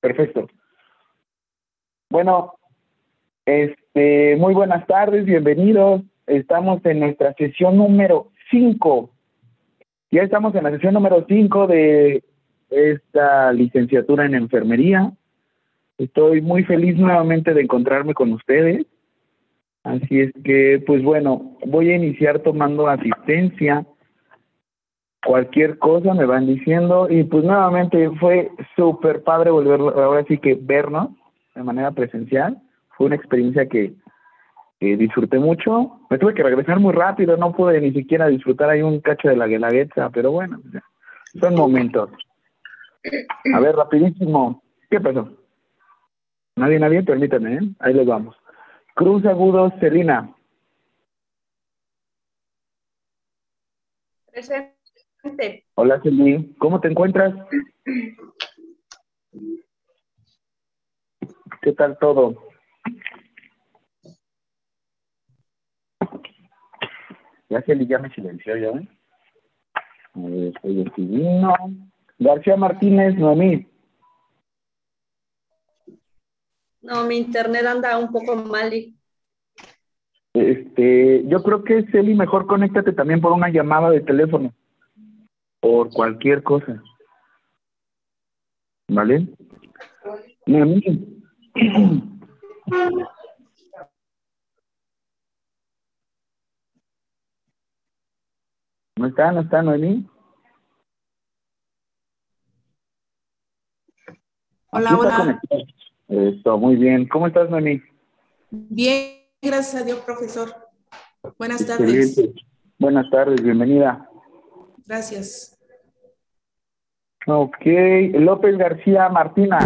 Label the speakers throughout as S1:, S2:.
S1: Perfecto. Bueno, este, muy buenas tardes, bienvenidos. Estamos en nuestra sesión número 5. Ya estamos en la sesión número 5 de esta licenciatura en enfermería. Estoy muy feliz nuevamente de encontrarme con ustedes. Así es que, pues bueno, voy a iniciar tomando asistencia. Cualquier cosa me van diciendo y pues nuevamente fue súper padre volver ahora sí que vernos de manera presencial. Fue una experiencia que, disfruté mucho. Me tuve que regresar muy rápido, no pude ni siquiera disfrutar ahí un cacho de la guelaguetza, pero bueno, son momentos. A ver, rapidísimo. ¿Qué pasó? Nadie, nadie, permítame, ¿eh? Ahí les vamos. Cruz Agudo, Celina.
S2: Presente.
S1: Hola, Celina. ¿Cómo te encuentras? ¿Qué tal todo? Ya Celi ya me silenció, ¿ya ven? A ver, soy el García Martínez, Noemí.
S2: No, mi internet anda un poco mal.
S1: Este, yo creo que Celi, mejor conéctate también por una llamada de teléfono. Por cualquier cosa. ¿Vale? Noemí. ¿No está? ¿No está Noemí?
S3: Hola, hola.
S1: Esto, muy bien. ¿Cómo estás, Noemí?
S3: Bien, gracias a Dios, profesor. Buenas tardes.
S1: Buenas tardes, bienvenida.
S3: Gracias.
S1: Ok, López García Martina.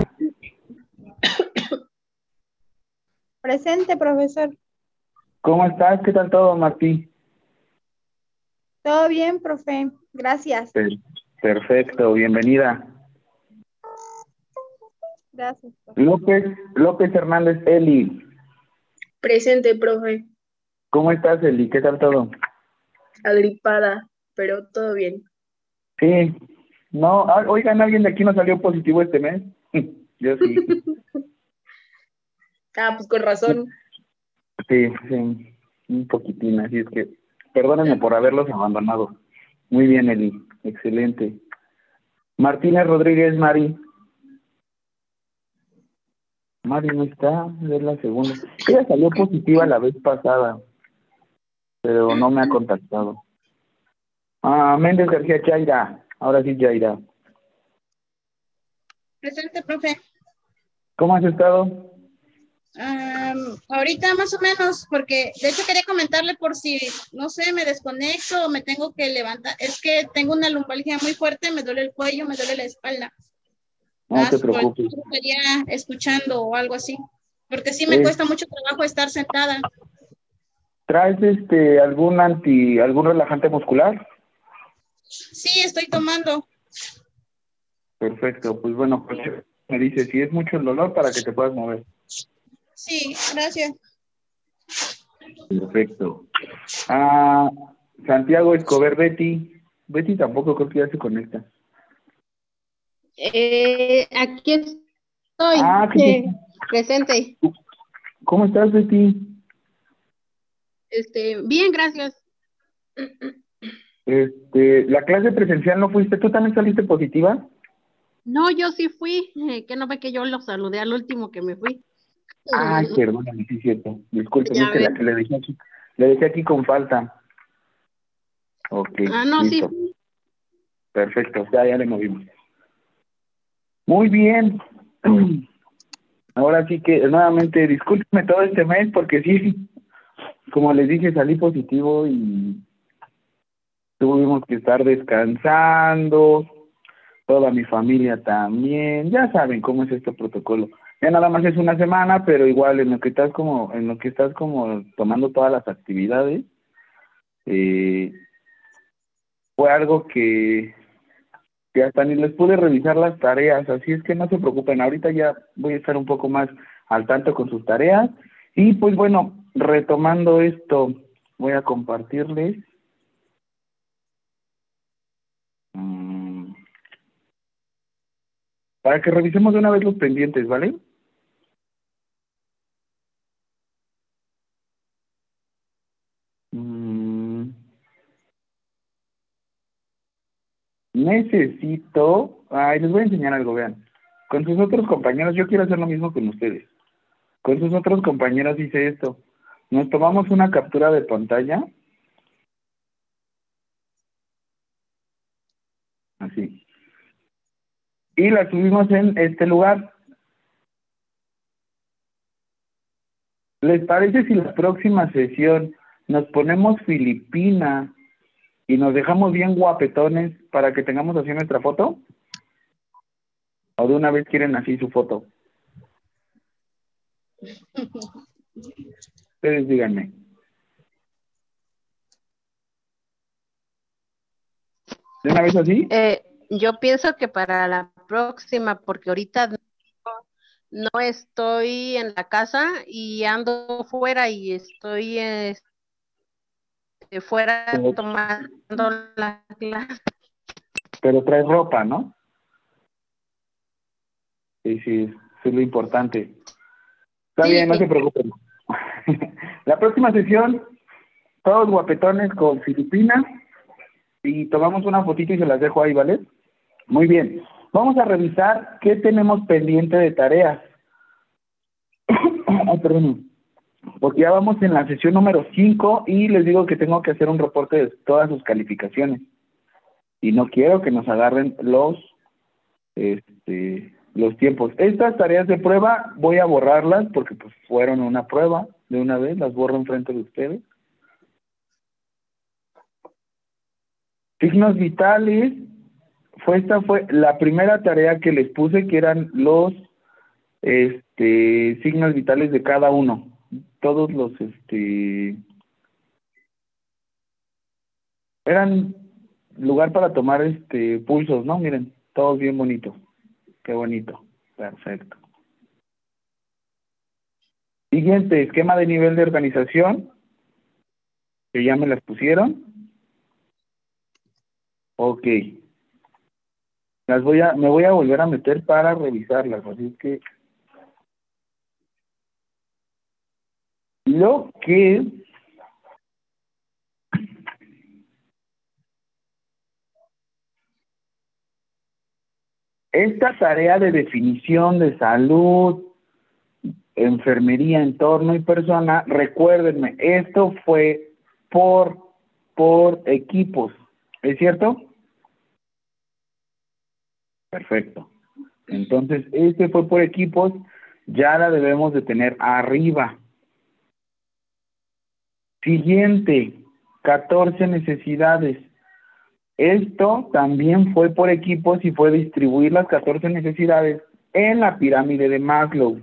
S4: Presente, profesor.
S1: ¿Cómo estás? ¿Qué tal todo, Martí?
S4: Todo bien, profe. Gracias.
S1: Perfecto, bienvenida.
S4: Gracias.
S1: López, López Hernández Eli.
S2: Presente, profe.
S1: ¿Cómo estás, Eli? ¿Qué tal todo?
S2: Agripada, pero todo bien.
S1: Sí. No, ah, oigan, ¿alguien de aquí no salió positivo este mes? Yo sí.
S2: ah, pues con razón.
S1: Sí, sí, un poquitín, así es que Perdónenme por haberlos abandonado. Muy bien, Eli. Excelente. Martínez Rodríguez, Mari. Mari no está, es la segunda. Ella salió positiva la vez pasada, pero no me ha contactado. Ah, Méndez García Chaira. Ahora sí, Chaira.
S5: Presente, profe.
S1: ¿Cómo has estado?
S5: ahorita más o menos, porque de hecho quería comentarle por si, no sé, me desconecto o me tengo que levantar. Es que tengo una lumbalgia muy fuerte, me duele el cuello, me duele la espalda.
S1: No te preocupes.
S5: Estaría escuchando o algo así, porque sí me cuesta mucho trabajo estar sentada.
S1: ¿Traes este algún anti, algún relajante muscular?
S5: Sí, estoy tomando.
S1: Perfecto, pues bueno, pues me dice si es mucho el dolor para que te puedas mover.
S5: Sí, gracias.
S1: Perfecto. Ah, Santiago Escobar, Betty. Betty tampoco creo que ya se conecta.
S6: Eh, aquí estoy.
S1: Ah,
S6: presente.
S1: ¿Cómo estás, Betty?
S6: Este, bien, gracias.
S1: Este, la clase presencial no fuiste, ¿tú también saliste positiva?
S6: No, yo sí fui, eh, que no ve que yo lo saludé al último que me fui.
S1: Ay, perdóname, sí es cierto. Disculpe, es que la que le dejé aquí, le dejé aquí con falta. Ok.
S6: Ah, no, sí.
S1: Perfecto, ya, ya le movimos. Muy bien. Ahora sí que nuevamente discúlpeme todo este mes porque sí, como les dije, salí positivo y tuvimos que estar descansando, toda mi familia también, ya saben cómo es este protocolo ya nada más es una semana, pero igual en lo que estás como, en lo que estás como tomando todas las actividades, eh, fue algo que, que hasta ni les pude revisar las tareas, así es que no se preocupen, ahorita ya voy a estar un poco más al tanto con sus tareas, y pues bueno, retomando esto, voy a compartirles. Mm. Para que revisemos de una vez los pendientes, ¿vale? Mm. Necesito, ay, les voy a enseñar algo, vean. Con sus otros compañeros, yo quiero hacer lo mismo con ustedes. Con sus otros compañeros hice esto. Nos tomamos una captura de pantalla. Así. Y la subimos en este lugar. ¿Les parece si la próxima sesión nos ponemos Filipina y nos dejamos bien guapetones para que tengamos así nuestra foto? ¿O de una vez quieren así su foto? Ustedes díganme. ¿De una vez así?
S6: Eh, yo pienso que para la próxima, porque ahorita no, no estoy en la casa y ando fuera y estoy este, fuera
S1: Pero-
S6: tomando la clase.
S1: Pero traes ropa, ¿no? Sí, sí, eso es lo importante. Está
S6: Sí.
S1: bien, no se preocupen. La próxima sesión, todos guapetones con Filipinas y tomamos una fotito y se las dejo ahí, ¿vale? Muy bien. Vamos a revisar qué tenemos pendiente de tareas. Ay, perdón. Porque ya vamos en la sesión número 5 y les digo que tengo que hacer un reporte de todas sus calificaciones. Y no quiero que nos agarren los este, los tiempos. Estas tareas de prueba voy a borrarlas porque pues fueron una prueba de una vez, las borro enfrente de ustedes. Signos vitales, fue esta fue la primera tarea que les puse que eran los este signos vitales de cada uno. Todos los este eran lugar para tomar este pulsos, ¿no? Miren, todos bien bonitos. Qué bonito. Perfecto. Siguiente, esquema de nivel de organización. Que ya me las pusieron. Ok. Las voy a, me voy a volver a meter para revisarlas, así es que lo que esta tarea de definición de salud, enfermería, entorno y persona, recuérdenme, esto fue por, por equipos, ¿es cierto? Perfecto. Entonces, este fue por equipos, ya la debemos de tener arriba. Siguiente, 14 necesidades. Esto también fue por equipos y fue distribuir las 14 necesidades en la pirámide de Maslow.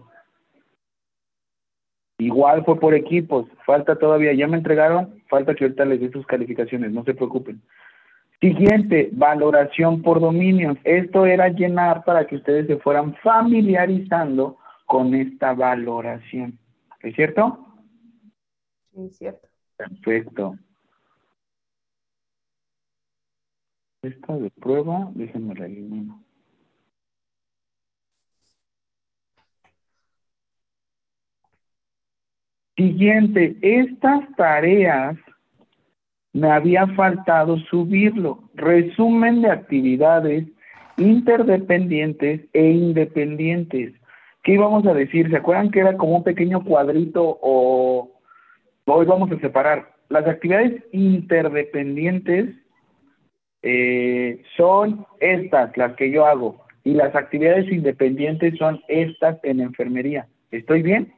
S1: Igual fue por equipos, falta todavía, ya me entregaron, falta que ahorita les dé sus calificaciones, no se preocupen. Siguiente, valoración por dominios. Esto era llenar para que ustedes se fueran familiarizando con esta valoración. ¿Es cierto?
S3: Sí, cierto.
S1: Perfecto. Esta de prueba, déjenme la elimino. Siguiente, estas tareas me había faltado subirlo. Resumen de actividades interdependientes e independientes. ¿Qué íbamos a decir? ¿Se acuerdan que era como un pequeño cuadrito o hoy vamos a separar? Las actividades interdependientes eh, son estas, las que yo hago, y las actividades independientes son estas en enfermería. ¿Estoy bien?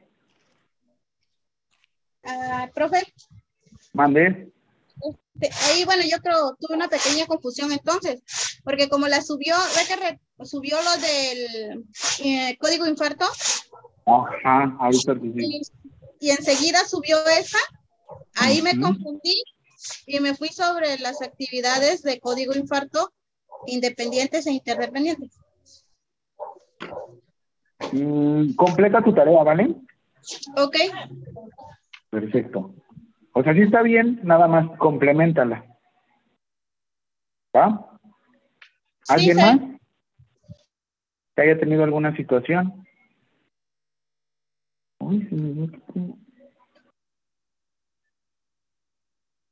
S5: Ah, profe,
S1: Mande.
S5: Te- ahí bueno, yo creo tuve una pequeña confusión entonces, porque como la subió, ve que re- subió lo del eh, código infarto
S1: Ajá, digo.
S5: y, y enseguida subió esa, ahí me confundí y me fui sobre las actividades de código infarto independientes e interdependientes.
S1: Mm, completa tu tarea, ¿vale?
S5: Ok,
S1: Perfecto. O sea, si está bien, nada más complementala. ¿Va? ¿Alguien
S5: sí.
S1: más? que haya tenido alguna situación. Uy, se me ve como-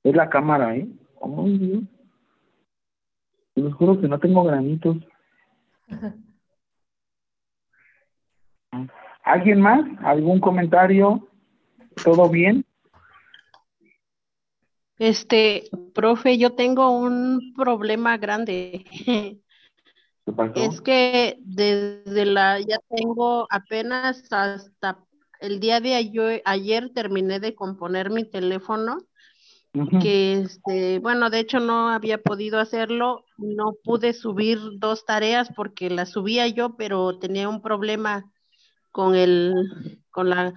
S1: Es la cámara, ¿eh? Ay, Dios. Les juro que no tengo granitos. ¿Alguien más? ¿Algún comentario? ¿Todo bien?
S6: Este, profe, yo tengo un problema grande.
S1: ¿Qué pasó?
S6: Es que desde la, ya tengo apenas hasta el día de ayer, ayer terminé de componer mi teléfono, que este, bueno, de hecho no había podido hacerlo, no pude subir dos tareas porque las subía yo, pero tenía un problema con el, con la,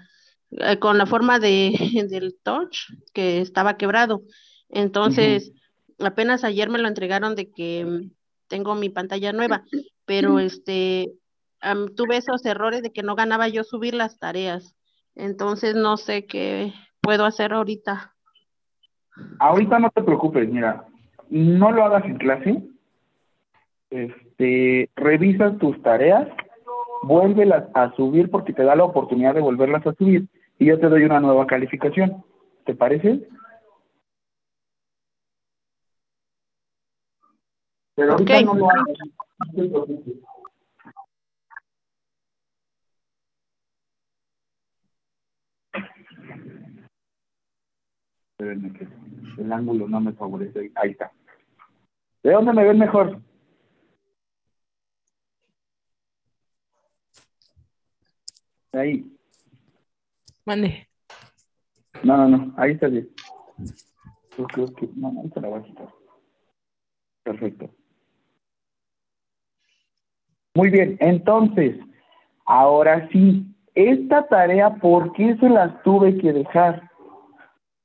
S6: eh, con la forma de, del touch que estaba quebrado. Entonces, apenas ayer me lo entregaron de que mm, tengo mi pantalla nueva, pero este, tuve esos errores de que no ganaba yo subir las tareas. Entonces, no sé qué puedo hacer ahorita.
S1: Ahorita no te preocupes, mira, no lo hagas en clase. Este, revisas tus tareas, vuélvelas a subir porque te da la oportunidad de volverlas a subir y yo te doy una nueva calificación. ¿Te parece? Pero ahorita no lo. Espérenme que el ángulo no me favorece. Ahí está. ¿De dónde me ven mejor? Ahí.
S3: Mande.
S1: No, no, no. Ahí está bien. Yo creo que... No, ahí te la voy a quitar. Perfecto. Muy bien. Entonces, ahora sí. Esta tarea, ¿por qué se las tuve que dejar?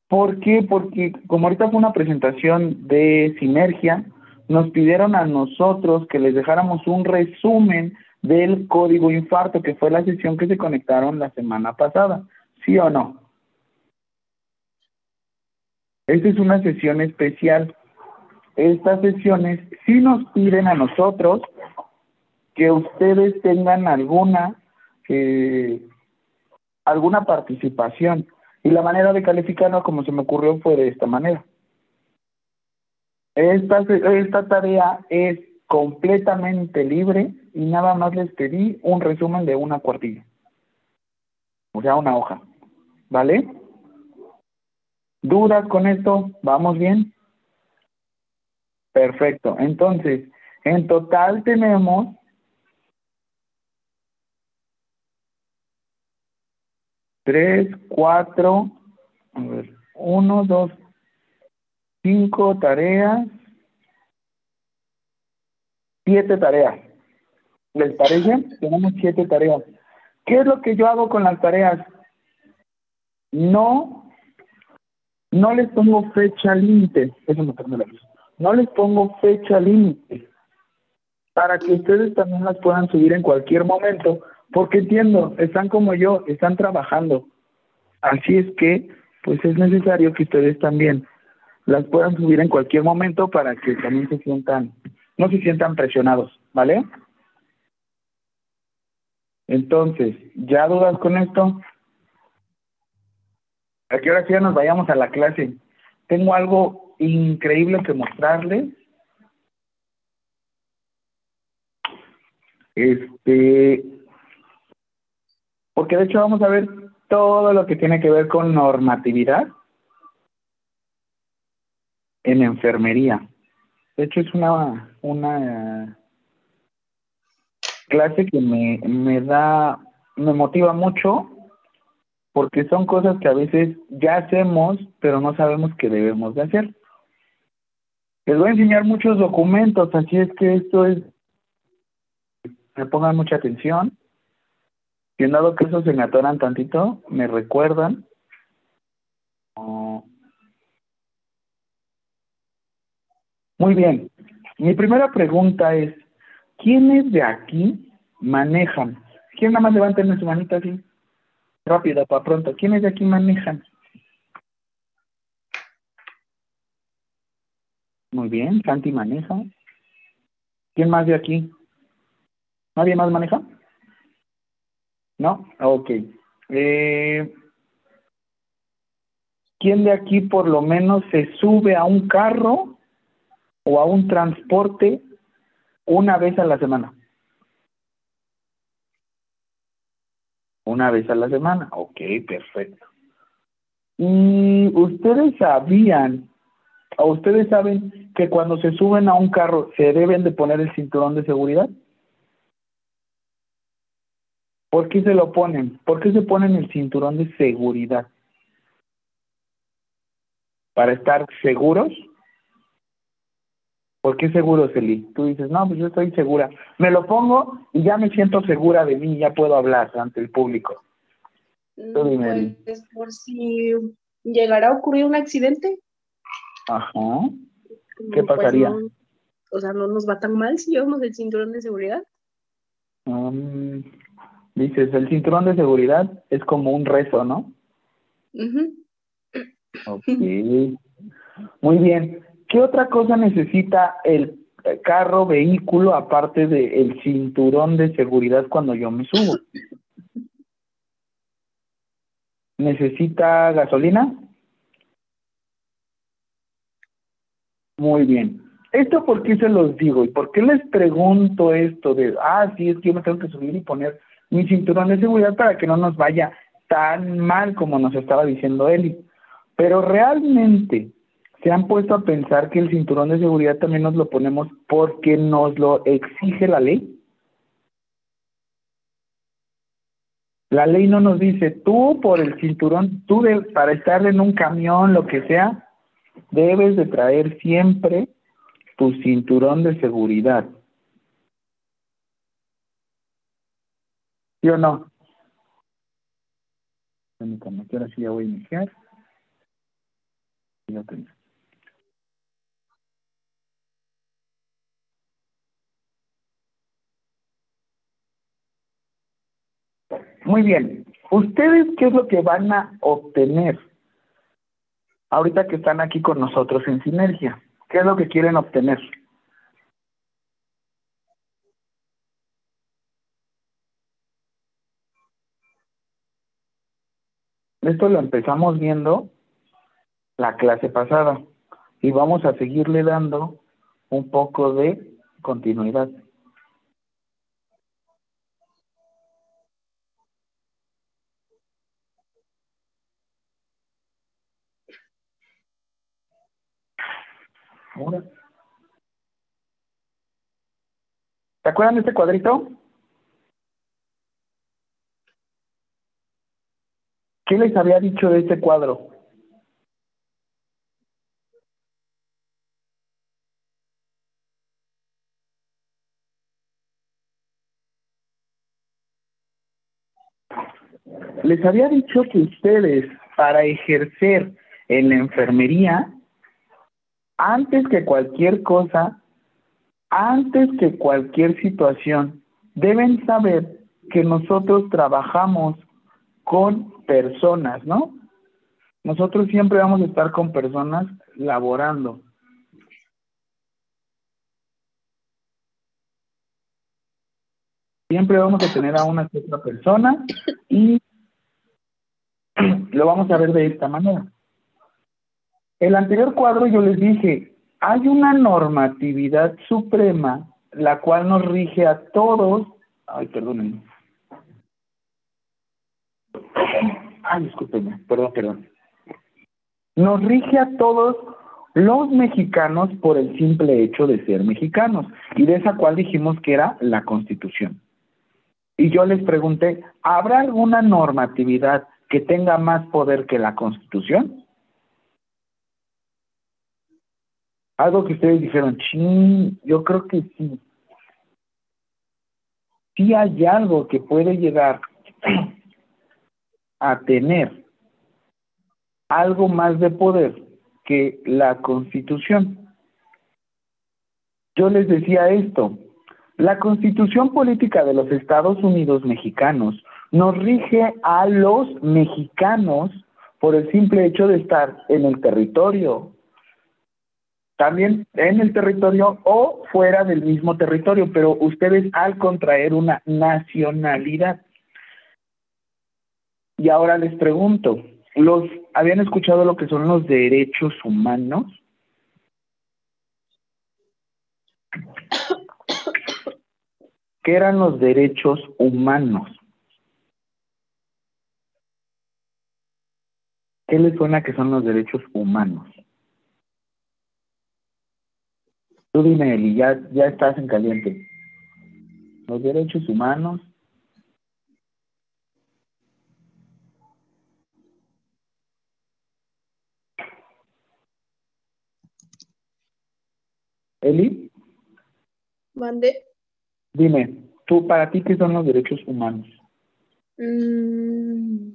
S1: ¿Por qué? Porque como ahorita fue una presentación de Sinergia, nos pidieron a nosotros que les dejáramos un resumen del código infarto, que fue la sesión que se conectaron la semana pasada. ¿Sí o no? Esta es una sesión especial. Estas sesiones sí nos piden a nosotros que ustedes tengan alguna alguna participación. Y la manera de calificarlo, como se me ocurrió, fue de esta manera. Esta, esta tarea es completamente libre y nada más les pedí un resumen de una cuartilla. O sea, una hoja. ¿Vale? ¿Dudas con esto? ¿Vamos bien? Perfecto. Entonces, en total tenemos tres, cuatro, a ver, uno, dos, cinco tareas, siete tareas. ¿Les parece? Tenemos siete tareas. ¿Qué es lo que yo hago con las tareas? No, no les pongo fecha límite. No les pongo fecha límite para que ustedes también las puedan subir en cualquier momento, porque entiendo, están como yo, están trabajando. Así es que, pues es necesario que ustedes también las puedan subir en cualquier momento para que también se sientan, no se sientan presionados, ¿vale? Entonces, ¿ya dudas con esto? ¿A qué hora sí ya nos vayamos a la clase? Tengo algo increíble que mostrarles. Este, porque de hecho vamos a ver todo lo que tiene que ver con normatividad en enfermería. De hecho es una, una clase que me, me da, me motiva mucho porque son cosas que a veces ya hacemos, pero no sabemos que debemos de hacer. Les voy a enseñar muchos documentos, así es que esto es, me pongan mucha atención. Si en dado caso se me atoran tantito, me recuerdan. Muy bien. Mi primera pregunta es, ¿quiénes de aquí manejan? ¿Quién nada más levanten su manita así? Rápida, para pronto. ¿Quiénes de aquí manejan? Muy bien, Santi maneja. ¿Quién más de aquí? ¿Nadie más maneja? ¿No? Ok. Eh, ¿Quién de aquí por lo menos se sube a un carro o a un transporte una vez a la semana? Una vez a la semana. Ok, perfecto. ¿Y ustedes sabían o ustedes saben que cuando se suben a un carro se deben de poner el cinturón de seguridad? ¿Por qué se lo ponen? ¿Por qué se ponen el cinturón de seguridad? ¿Para estar seguros? ¿Por qué seguros, Eli? Tú dices, no, pues yo estoy segura. Me lo pongo y ya me siento segura de mí, ya puedo hablar ante el público. Tú dime, Eli.
S2: Pues por si llegara a ocurrir un accidente.
S1: Ajá.
S2: ¿Qué
S1: pasaría?
S2: o sea, no nos va tan mal si llevamos el cinturón de seguridad.
S1: Um, dices, el cinturón de seguridad es como un rezo, ¿no?
S2: Ujú.
S1: Ok. Muy bien. ¿Qué otra cosa necesita el carro, vehículo, aparte del cinturón de seguridad cuando yo me subo? ¿Necesita gasolina? Muy bien. ¿Esto por qué se los digo? ¿Y por qué les pregunto esto de, ah, sí, es que yo me tengo que subir y poner mi cinturón de seguridad para que no nos vaya tan mal como nos estaba diciendo Eli? Pero realmente se han puesto a pensar que el cinturón de seguridad también nos lo ponemos porque nos lo exige la ley. La ley no nos dice, tú por el cinturón, tú para estar en un camión, lo que sea, debes de traer siempre tu cinturón de seguridad. ¿Sí o no? Ahora sí ya voy a iniciar. Ya tengo. Muy bien. ¿Ustedes qué es lo que van a obtener ahorita que están aquí con nosotros en Sinergia? ¿Qué es lo que quieren obtener? Esto lo empezamos viendo la clase pasada y vamos a seguirle dando un poco de continuidad. ¿Se acuerdan de este cuadrito? ¿Qué les había dicho de este cuadro? Les había dicho que ustedes para ejercer en la enfermería, antes que cualquier cosa, antes que cualquier situación, deben saber que nosotros trabajamos con personas, ¿no? Nosotros siempre vamos a estar con personas laborando. Siempre vamos a tener a una que otra persona y lo vamos a ver de esta manera. El anterior cuadro yo les dije, hay una normatividad suprema la cual nos rige a todos. Ay, perdónenme. Ay, discúlpenme, perdón, perdón. Nos rige a todos los mexicanos por el simple hecho de ser mexicanos y de esa cual dijimos que era la Constitución. Y yo les pregunté, ¿habrá alguna normatividad que tenga más poder que la Constitución? Algo que ustedes dijeron, ching, yo creo que sí. Sí hay algo que puede llegar a tener algo más de poder que la Constitución. Yo les decía esto, la Constitución Política de los Estados Unidos Mexicanos nos rige a los mexicanos por el simple hecho de estar en el territorio. También en el territorio o fuera del mismo territorio, pero ustedes al contraer una nacionalidad. Y ahora les pregunto, ¿los habían escuchado lo que son los derechos humanos? ¿Qué eran los derechos humanos? ¿Qué les suena que son los derechos humanos? Tú dime, Eli, ya, ya estás en caliente. Los derechos humanos. Eli,
S2: Mande.
S1: dime, tú, para ti, ¿qué son los derechos humanos?
S2: Mm.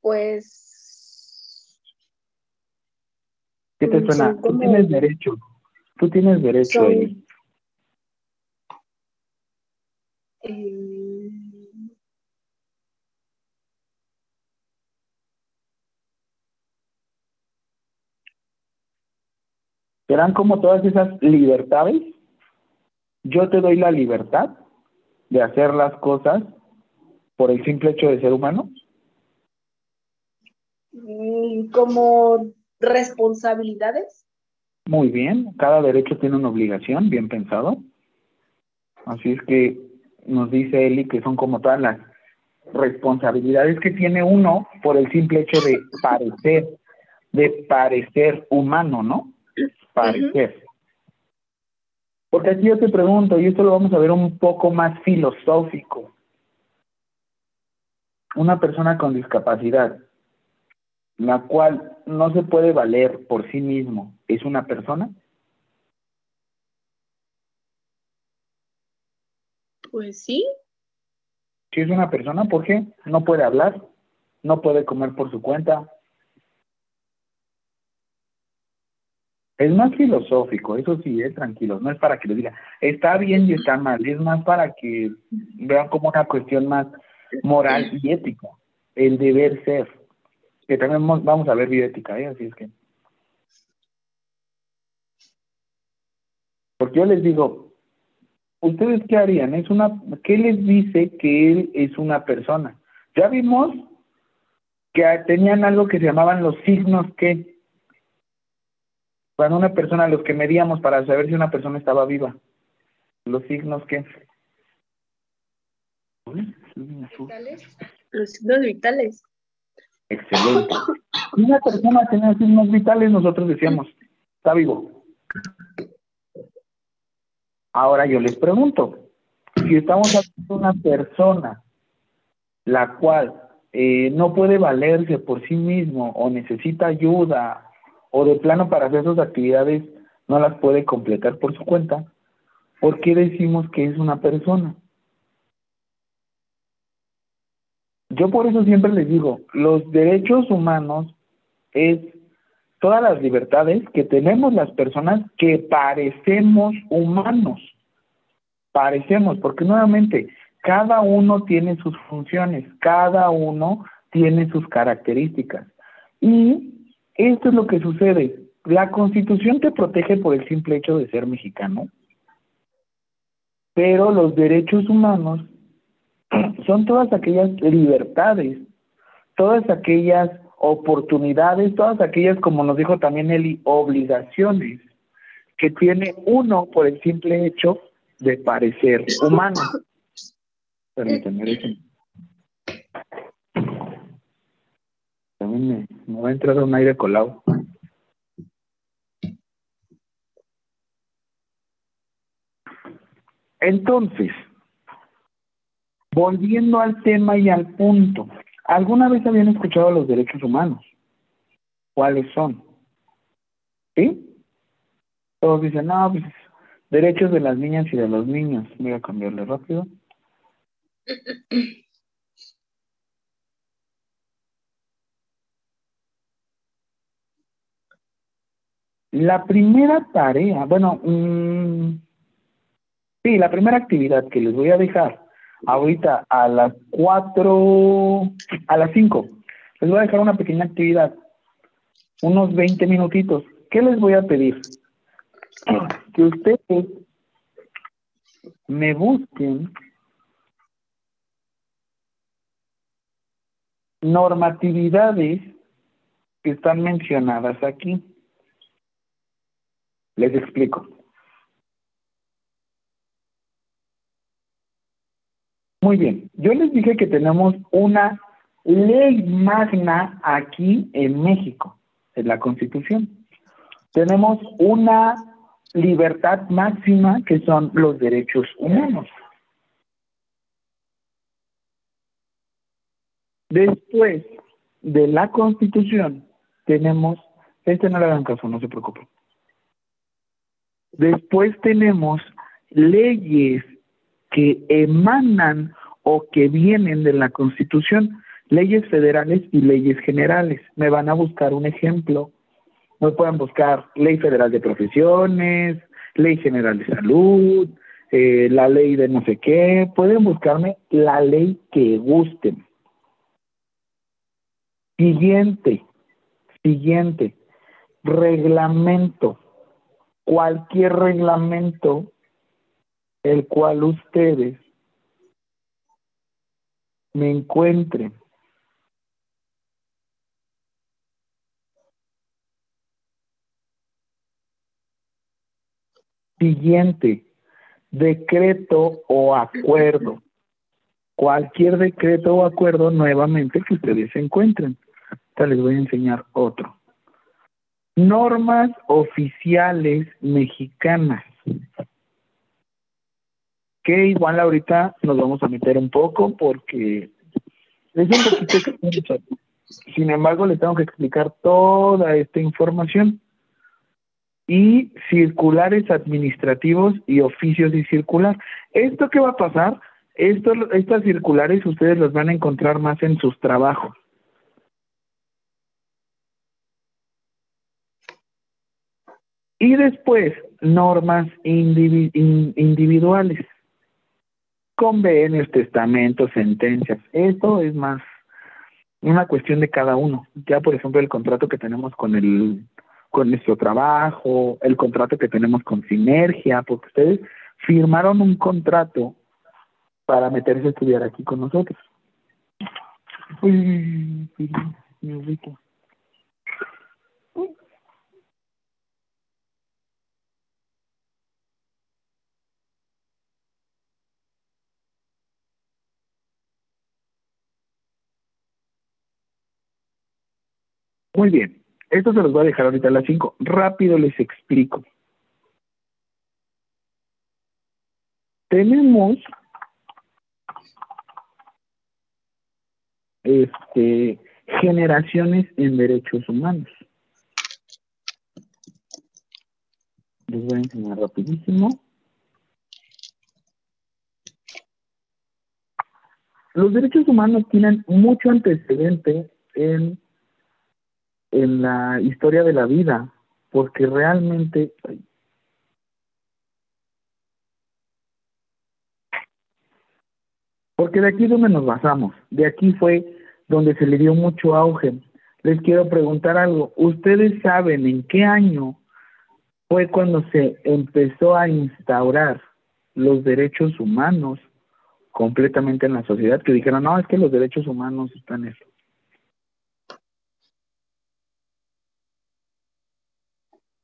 S2: Pues
S1: ¿Qué te suena? Tú tienes derecho. Tú tienes derecho,
S2: Son-
S1: Eli.
S2: eh,
S1: serán como todas esas libertades. Yo te doy la libertad de hacer las cosas por el simple hecho de ser humano.
S2: mm, como responsabilidades.
S1: Muy bien, cada derecho tiene una obligación, bien pensado. Así es que nos dice Eli que son como todas las responsabilidades que tiene uno por el simple hecho de parecer, de parecer humano, ¿no? Parecer. Porque aquí yo te pregunto, y esto lo vamos a ver un poco más filosófico. Una persona con discapacidad, la cual no se puede valer por sí mismo, ¿es una persona?
S2: Pues sí.
S1: Si es una persona, ¿por qué? No puede hablar, no puede comer por su cuenta. Es más filosófico, eso sí, es tranquilo, no es para que les diga, está bien y está mal, es más para que vean como una cuestión más moral y ética, el deber ser, que también vamos- a ver bioética, ¿eh? así es que. Porque yo les digo, ¿ustedes qué harían? Es una, ¿Qué les dice que él es una persona? Ya vimos que tenían algo que se llamaban los signos que, cuando una persona, los que medíamos para saber si una persona estaba viva, los signos que.
S2: Los signos vitales.
S1: Excelente. Si una persona tenía signos vitales, nosotros decíamos, está vivo. Ahora yo les pregunto, si estamos hablando de una persona la cual eh, no puede valerse por sí mismo o necesita ayuda o de plano para hacer sus actividades no las puede completar por su cuenta, ¿por qué decimos que es una persona? Yo por eso siempre les digo, los derechos humanos es todas las libertades que tenemos las personas que parecemos humanos. Parecemos, porque nuevamente, cada uno tiene sus funciones, cada uno tiene sus características. Y esto es lo que sucede. La constitución te protege por el simple hecho de ser mexicano, pero los derechos humanos son todas aquellas libertades, todas aquellas oportunidades, todas aquellas, como nos dijo también Eli, obligaciones que tiene uno por el simple hecho de parecer humano. Permítanme, déjenme. También me, me va a entrar un aire colado. Entonces, volviendo al tema y al punto, ¿alguna vez habían escuchado los derechos humanos? ¿Cuáles son? ¿Sí? Todos dicen, no, pues derechos de las niñas y de los niños. Voy a cambiarle rápido. La primera tarea, bueno, mm, sí, la primera actividad que les voy a dejar ahorita a las cuatro, a las cinco, les voy a dejar una pequeña actividad unos 20 minutitos. ¿Qué les voy a pedir? Que ustedes me busquen normatividades que están mencionadas aquí. Les explico. Muy bien, yo les dije que tenemos una ley magna aquí en México, en la Constitución. Tenemos una libertad máxima que son los derechos humanos. Después de la Constitución tenemos, este no le hagan caso, no se preocupen. Después tenemos leyes que emanan o que vienen de la Constitución, leyes federales y leyes generales. Me van a buscar un ejemplo. Me pueden buscar Ley Federal de Profesiones, Ley General de Salud, eh, la ley de no sé qué. Pueden buscarme la ley que gusten. Siguiente, siguiente, reglamento. Cualquier reglamento el cual ustedes me encuentren. Siguiente, decreto o acuerdo. Cualquier decreto o acuerdo nuevamente que ustedes encuentren. Les voy a enseñar otro. Normas oficiales mexicanas que igual ahorita nos vamos a meter un poco porque. Sin embargo, le tengo que explicar toda esta información. Y circulares administrativos y oficios y circular. ¿Esto qué va a pasar? Esto, estas circulares ustedes las van a encontrar más en sus trabajos. Y después, normas individuales convenios, testamentos, sentencias. Esto es más una cuestión de cada uno. Ya, por ejemplo, el contrato que tenemos con el con nuestro trabajo, el contrato que tenemos con Sinergia, porque ustedes firmaron un contrato para meterse a estudiar aquí con nosotros. Uy, mi Muy bien, esto se los voy a dejar ahorita a las 5. Rápido les explico. Tenemos este generaciones en derechos humanos. Les voy a enseñar rapidísimo. Los derechos humanos tienen mucho antecedente en en la historia de la vida, porque realmente porque de aquí es donde nos basamos, de aquí fue donde se le dio mucho auge. Les quiero preguntar algo, ¿ustedes saben en qué año fue cuando se empezó a instaurar los derechos humanos completamente en la sociedad? Que dijeron, no, es que los derechos humanos están eso.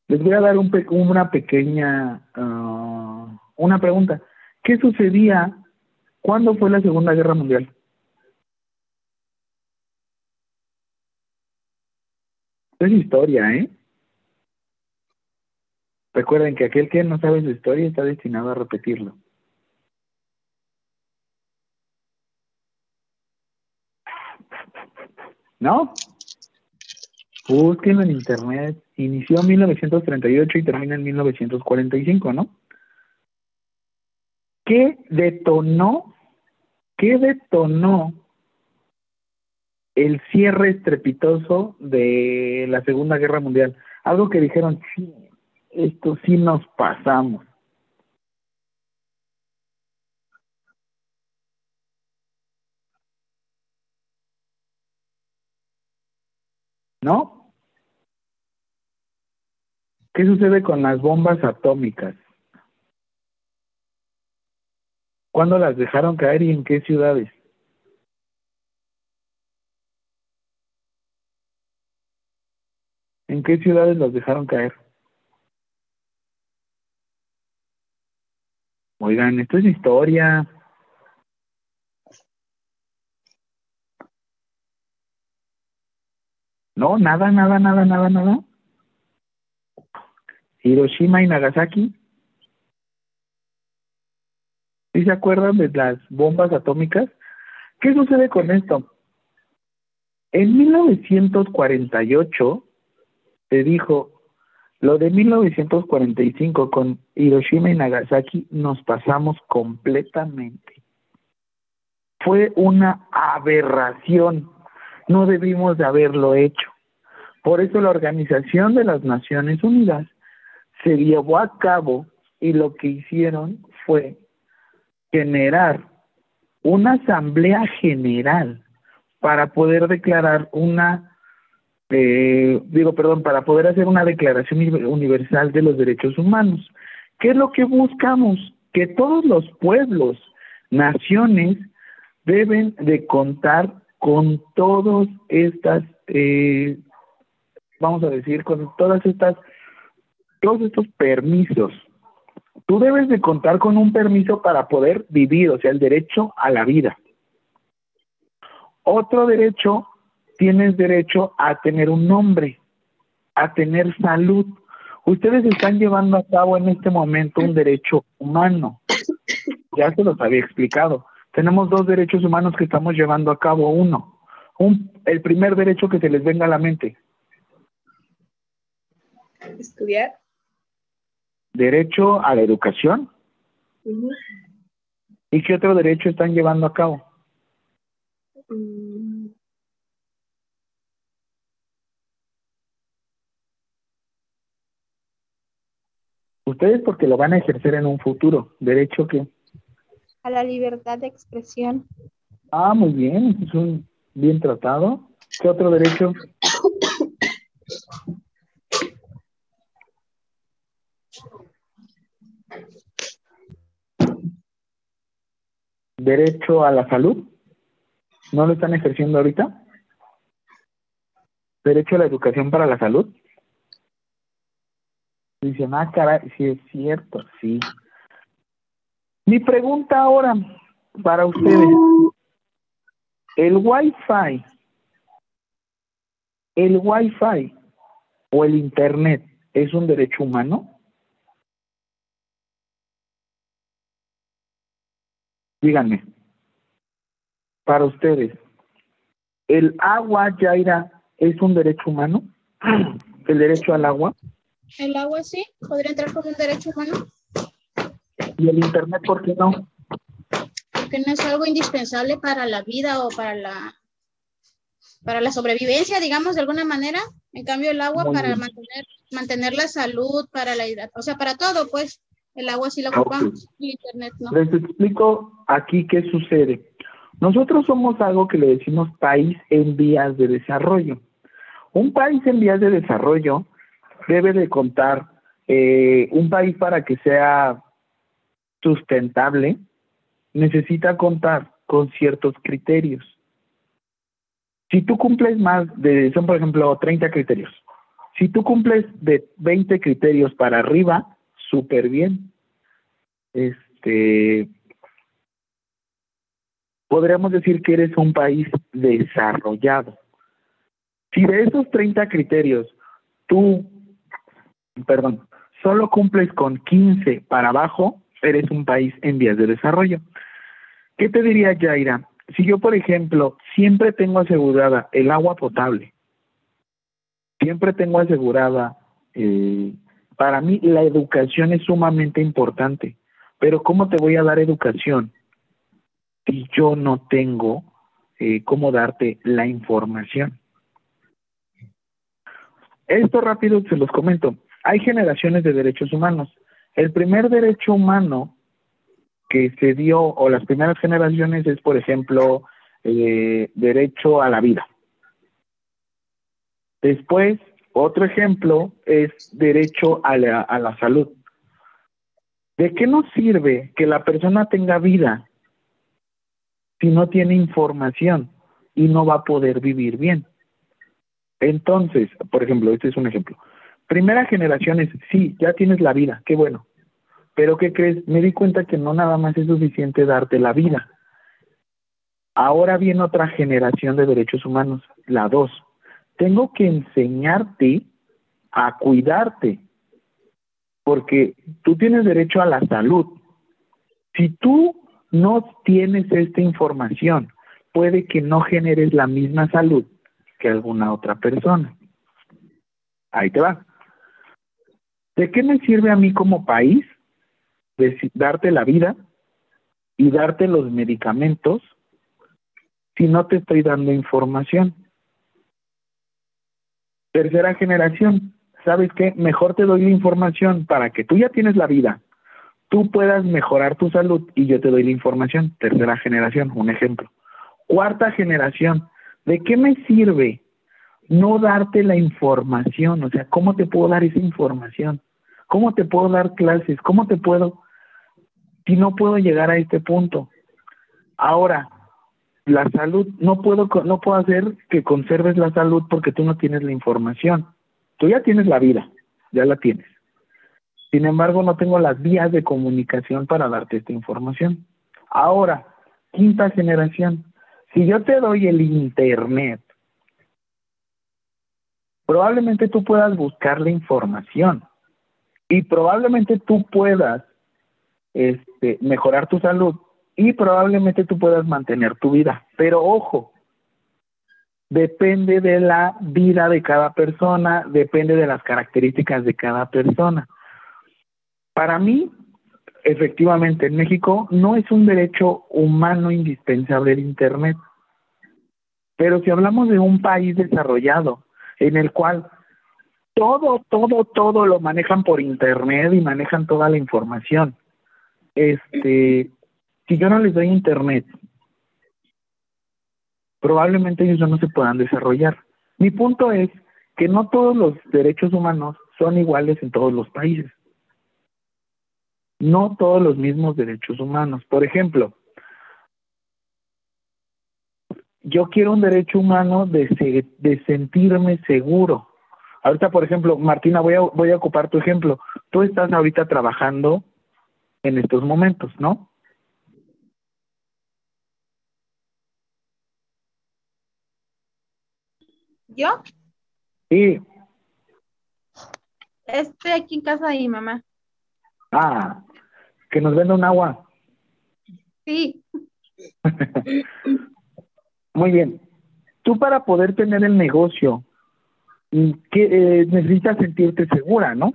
S1: Les voy a dar un una pequeña, ah, una pregunta. ¿Qué sucedía? ¿Cuándo fue la Segunda Guerra Mundial? Es historia, ¿eh? Recuerden que aquel que no sabe su historia está destinado a repetirlo. ¿No? Búsquenlo en internet. Inició en 1938 y termina en 1945, ¿no? ¿Qué detonó? ¿Qué detonó el cierre estrepitoso de la Segunda Guerra Mundial? Algo que dijeron, sí, esto sí nos pasamos. ¿No? ¿Qué sucede con las bombas atómicas? ¿Cuándo las dejaron caer y en qué ciudades? ¿En qué ciudades las dejaron caer? Oigan, esto es historia. No, nada, nada, nada, nada, nada. Hiroshima y Nagasaki. ¿Sí se acuerdan de las bombas atómicas? ¿Qué sucede con esto? En 1948 se dijo, lo de 1945 con Hiroshima y Nagasaki nos pasamos completamente. Fue una aberración, no debimos de haberlo hecho. Por eso la Organización de las Naciones Unidas se llevó a cabo y lo que hicieron fue generar una asamblea general para poder declarar una, eh, digo, perdón, para poder hacer una declaración universal de los derechos humanos. ¿Qué es lo que buscamos? Que todos los pueblos, naciones, deben de contar con todas estas, eh, vamos a decir, con todas estas, todos estos permisos tú debes de contar con un permiso para poder vivir, o sea, el derecho a la vida. Otro derecho, tienes derecho a tener un nombre, a tener salud. Ustedes están llevando a cabo en este momento un derecho humano. Ya se los había explicado. Tenemos dos derechos humanos que estamos llevando a cabo. Uno, un, el primer derecho que se les venga a la mente.
S2: Estudiar
S1: derecho a la educación. ¿Y qué otro derecho están llevando a cabo?
S2: Mm.
S1: Ustedes porque lo van a ejercer en un futuro. ¿Derecho qué?
S4: A la libertad de expresión.
S1: Ah, muy bien. Es un bien tratado. ¿Qué otro derecho? derecho a la salud. ¿No lo están ejerciendo ahorita? Derecho a la educación para la salud. Dicen, ah, caray, sí es cierto, sí. Mi pregunta ahora para ustedes. ¿El Wi-Fi, el Wi-Fi o el Internet es un derecho humano? Díganme, para ustedes, ¿el agua, Yaira, es un derecho humano? ¿El derecho al agua?
S5: El agua sí, podría entrar como un derecho humano.
S1: ¿Y el Internet por qué no?
S5: Porque no es algo indispensable para la vida o para la para la sobrevivencia, digamos, de alguna manera. En cambio, el agua para mantener, mantener la salud, para la o sea, para todo, pues. El agua sí la ocupamos, el internet no.
S1: Les explico aquí qué sucede. Nosotros somos algo que le decimos país en vías de desarrollo. Un país en vías de desarrollo debe de contar, eh, un país para que sea sustentable, necesita contar con ciertos criterios. Si tú cumples más de, son por ejemplo 30 criterios, si tú cumples de 20 criterios para arriba, súper bien. Este, podríamos decir que eres un país desarrollado. Si de esos 30 criterios tú, perdón, solo cumples con 15 para abajo, eres un país en vías de desarrollo. ¿Qué te diría Jaira? Si yo, por ejemplo, siempre tengo asegurada el agua potable, siempre tengo asegurada eh, para mí la educación es sumamente importante, pero ¿cómo te voy a dar educación si yo no tengo eh, cómo darte la información? Esto rápido se los comento. Hay generaciones de derechos humanos. El primer derecho humano que se dio, o las primeras generaciones, es, por ejemplo, eh, derecho a la vida. Después Otro ejemplo es derecho a la, salud. ¿De qué nos sirve que la persona tenga vida si no tiene información y no va a poder vivir bien? Entonces, por ejemplo, este es un ejemplo. Primera generación es, sí, ya tienes la vida, qué bueno. Pero ¿qué crees? Me di cuenta que no nada más es suficiente darte la vida. Ahora viene otra generación de derechos humanos, la dos. Tengo que enseñarte a cuidarte, porque tú tienes derecho a la salud. Si tú no tienes esta información, puede que no generes la misma salud que alguna otra persona. Ahí te va. ¿De qué me sirve a mí como país darte la vida y darte los medicamentos si no te estoy dando información? Tercera generación, ¿sabes qué? Mejor te doy la información para que tú ya tienes la vida, tú puedas mejorar tu salud y yo te doy la información. Tercera generación, un ejemplo. Cuarta generación, ¿de qué me sirve no darte la información? O sea, ¿cómo te puedo dar esa información? ¿Cómo te puedo dar clases? ¿Cómo te puedo si no puedo llegar a este punto? Ahora, la salud, no puedo, no puedo hacer que conserves la salud porque tú no tienes la información. Tú ya tienes la vida, ya la tienes. Sin embargo, no tengo las vías de comunicación para darte esta información. Ahora, quinta generación, si yo te doy el Internet, probablemente tú puedas buscar la información y probablemente tú puedas este, mejorar tu salud y probablemente tú puedas mantener tu vida. Pero ojo, depende de la vida de cada persona, depende de las características de cada persona. Para mí, efectivamente, en México no es un derecho humano indispensable el Internet. Pero si hablamos de un país desarrollado en el cual todo, todo, todo lo manejan por internet y manejan toda la información. Este, si yo no les doy internet, probablemente ellos no se puedan desarrollar. Mi punto es que no todos los derechos humanos son iguales en todos los países. No todos los mismos derechos humanos. Por ejemplo, yo quiero un derecho humano de, de sentirme seguro. Ahorita, por ejemplo, Martina, voy a, voy a ocupar tu ejemplo. Tú estás ahorita trabajando en estos momentos, ¿no?
S4: ¿Yo?
S1: Sí.
S4: Estoy aquí en casa de mi mamá.
S1: Ah, que nos venda un agua.
S4: Sí.
S1: Muy bien. Tú para poder tener el negocio que eh, necesitas sentirte segura, ¿no?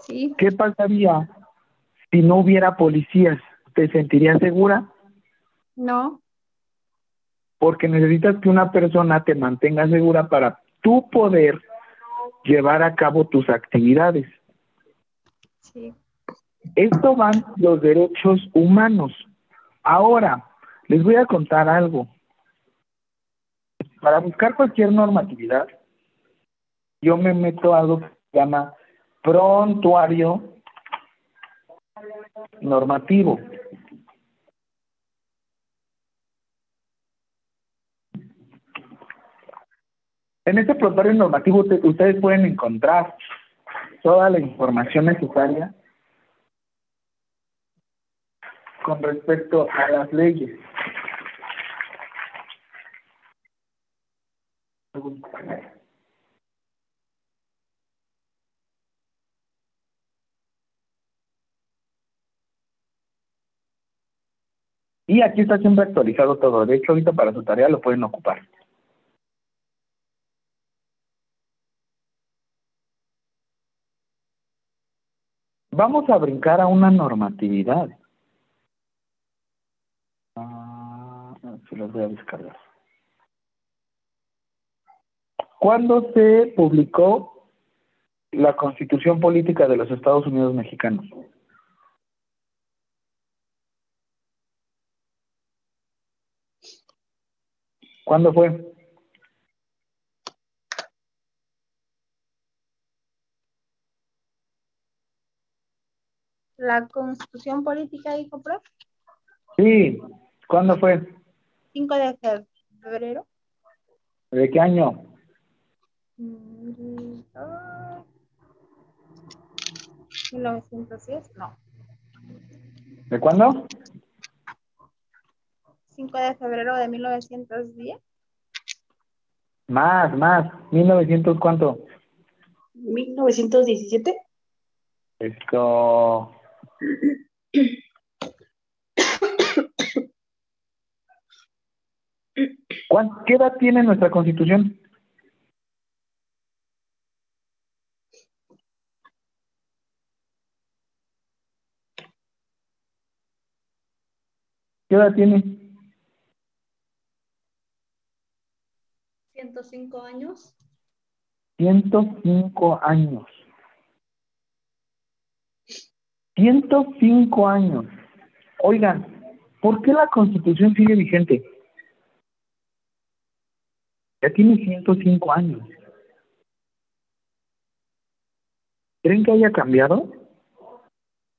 S4: Sí.
S1: ¿Qué pasaría si no hubiera policías? ¿Te sentirías segura?
S4: No.
S1: Porque necesitas que una persona te mantenga segura para tú poder llevar a cabo tus actividades.
S4: Sí.
S1: Esto van los derechos humanos. Ahora, les voy a contar algo. Para buscar cualquier normatividad, yo me meto a algo que se llama prontuario normativo. En este prontuario normativo ustedes pueden encontrar toda la información necesaria con respecto a las leyes. Y aquí está siempre actualizado todo. De hecho, ahorita para su tarea lo pueden ocupar. Vamos a brincar a una normatividad. Ah, se los voy a descargar. ¿Cuándo se publicó la Constitución Política de los Estados Unidos Mexicanos? ¿Cuándo fue?
S4: La constitución política, dijo, prof.
S1: Sí, ¿cuándo fue?
S4: 5 de febrero.
S1: ¿De qué año?
S4: Mm, ah, 1910, no.
S1: ¿De cuándo?
S4: 5 de febrero de 1910.
S1: Más, más. ¿1900 cuánto?
S7: 1917.
S1: Esto. ¿Cuán- ¿Qué edad tiene nuestra constitución? ¿Qué edad tiene?
S2: 105 años.
S1: 105 años. 105 años. Oigan, ¿por qué la constitución sigue vigente? Ya tiene 105 años. ¿Creen que haya cambiado?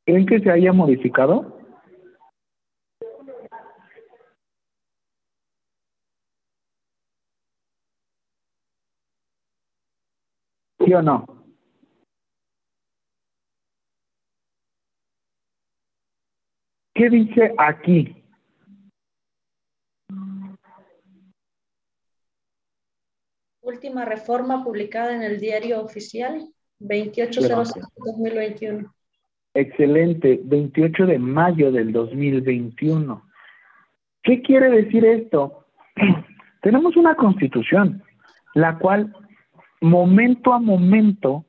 S1: ¿Creen que se haya modificado? ¿Sí o no? ¿Qué dice aquí?
S2: Última reforma publicada en el diario oficial 2805-2021.
S1: Excelente, 28 de mayo del 2021. ¿Qué quiere decir esto? Tenemos una constitución, la cual momento a momento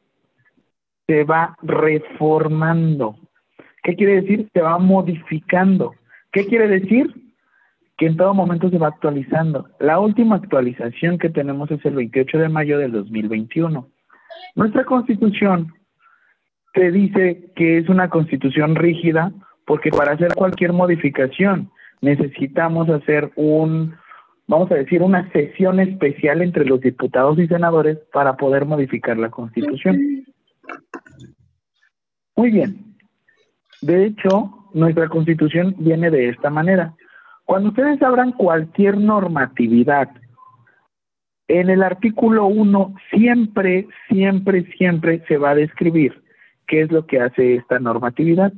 S1: se va reformando. ¿Qué quiere decir? Se va modificando. ¿Qué quiere decir? Que en todo momento se va actualizando. La última actualización que tenemos es el 28 de mayo del 2021. Nuestra constitución te dice que es una constitución rígida porque para hacer cualquier modificación necesitamos hacer un, vamos a decir, una sesión especial entre los diputados y senadores para poder modificar la constitución. Muy bien. De hecho, nuestra constitución viene de esta manera. Cuando ustedes abran cualquier normatividad, en el artículo 1 siempre, siempre, siempre se va a describir qué es lo que hace esta normatividad.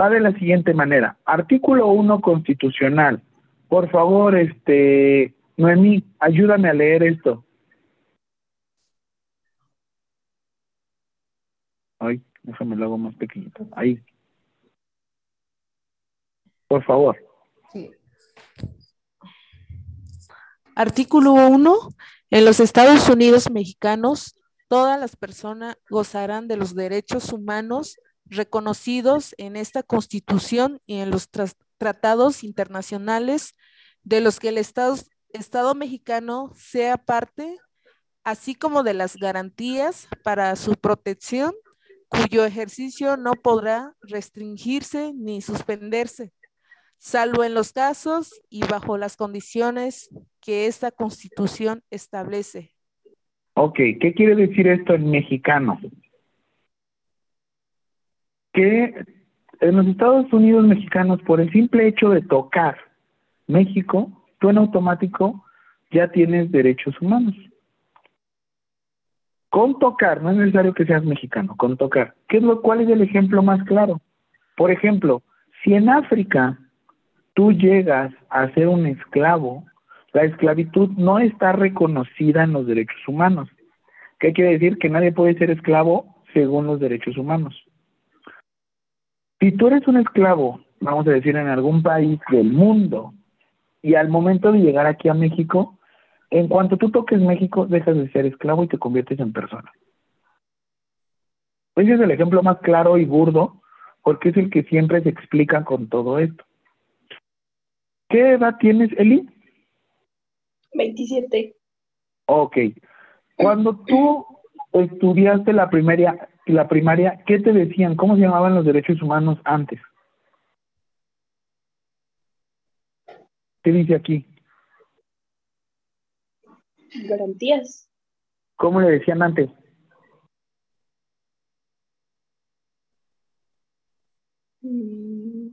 S1: Va de la siguiente manera. Artículo 1 constitucional. Por favor, este, Noemí, ayúdame a leer esto. Ay, déjame lo hago más pequeñito. Ahí. Por favor.
S3: Sí. Artículo 1. En los Estados Unidos mexicanos, todas las personas gozarán de los derechos humanos reconocidos en esta Constitución y en los tratados internacionales de los que el Estado mexicano sea parte, así como de las garantías para su protección, cuyo ejercicio no podrá restringirse ni suspenderse salvo en los casos y bajo las condiciones que esta constitución establece.
S1: Ok, ¿qué quiere decir esto en mexicano? Que en los Estados Unidos mexicanos, por el simple hecho de tocar México, tú en automático ya tienes derechos humanos. Con tocar, no es necesario que seas mexicano, con tocar. ¿Qué es lo cuál es el ejemplo más claro? Por ejemplo, si en África tú llegas a ser un esclavo, la esclavitud no está reconocida en los derechos humanos. ¿Qué quiere decir? Que nadie puede ser esclavo según los derechos humanos. Si tú eres un esclavo, vamos a decir, en algún país del mundo, y al momento de llegar aquí a México, en cuanto tú toques México, dejas de ser esclavo y te conviertes en persona. Ese es el ejemplo más claro y burdo, porque es el que siempre se explica con todo esto. ¿Qué edad tienes, Eli?
S7: 27.
S1: Ok. Cuando tú estudiaste la primaria, la primaria, ¿qué te decían? ¿Cómo se llamaban los derechos humanos antes? ¿Qué dice aquí?
S7: Garantías.
S1: ¿Cómo le decían antes?
S7: Mm,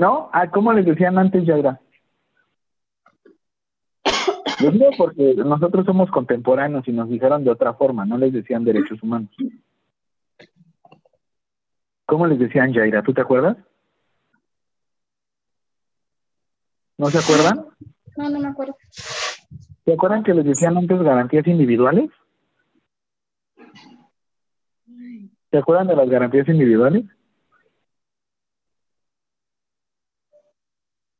S1: ¿No? ¿A cómo les decían antes, Yaira? Yo porque nosotros somos contemporáneos y nos dijeron de otra forma, no les decían derechos humanos. ¿Cómo les decían, Yaira? ¿Tú te acuerdas? ¿No se acuerdan?
S5: No, no me acuerdo.
S1: ¿Se acuerdan que les decían antes garantías individuales? ¿Se acuerdan de las garantías individuales?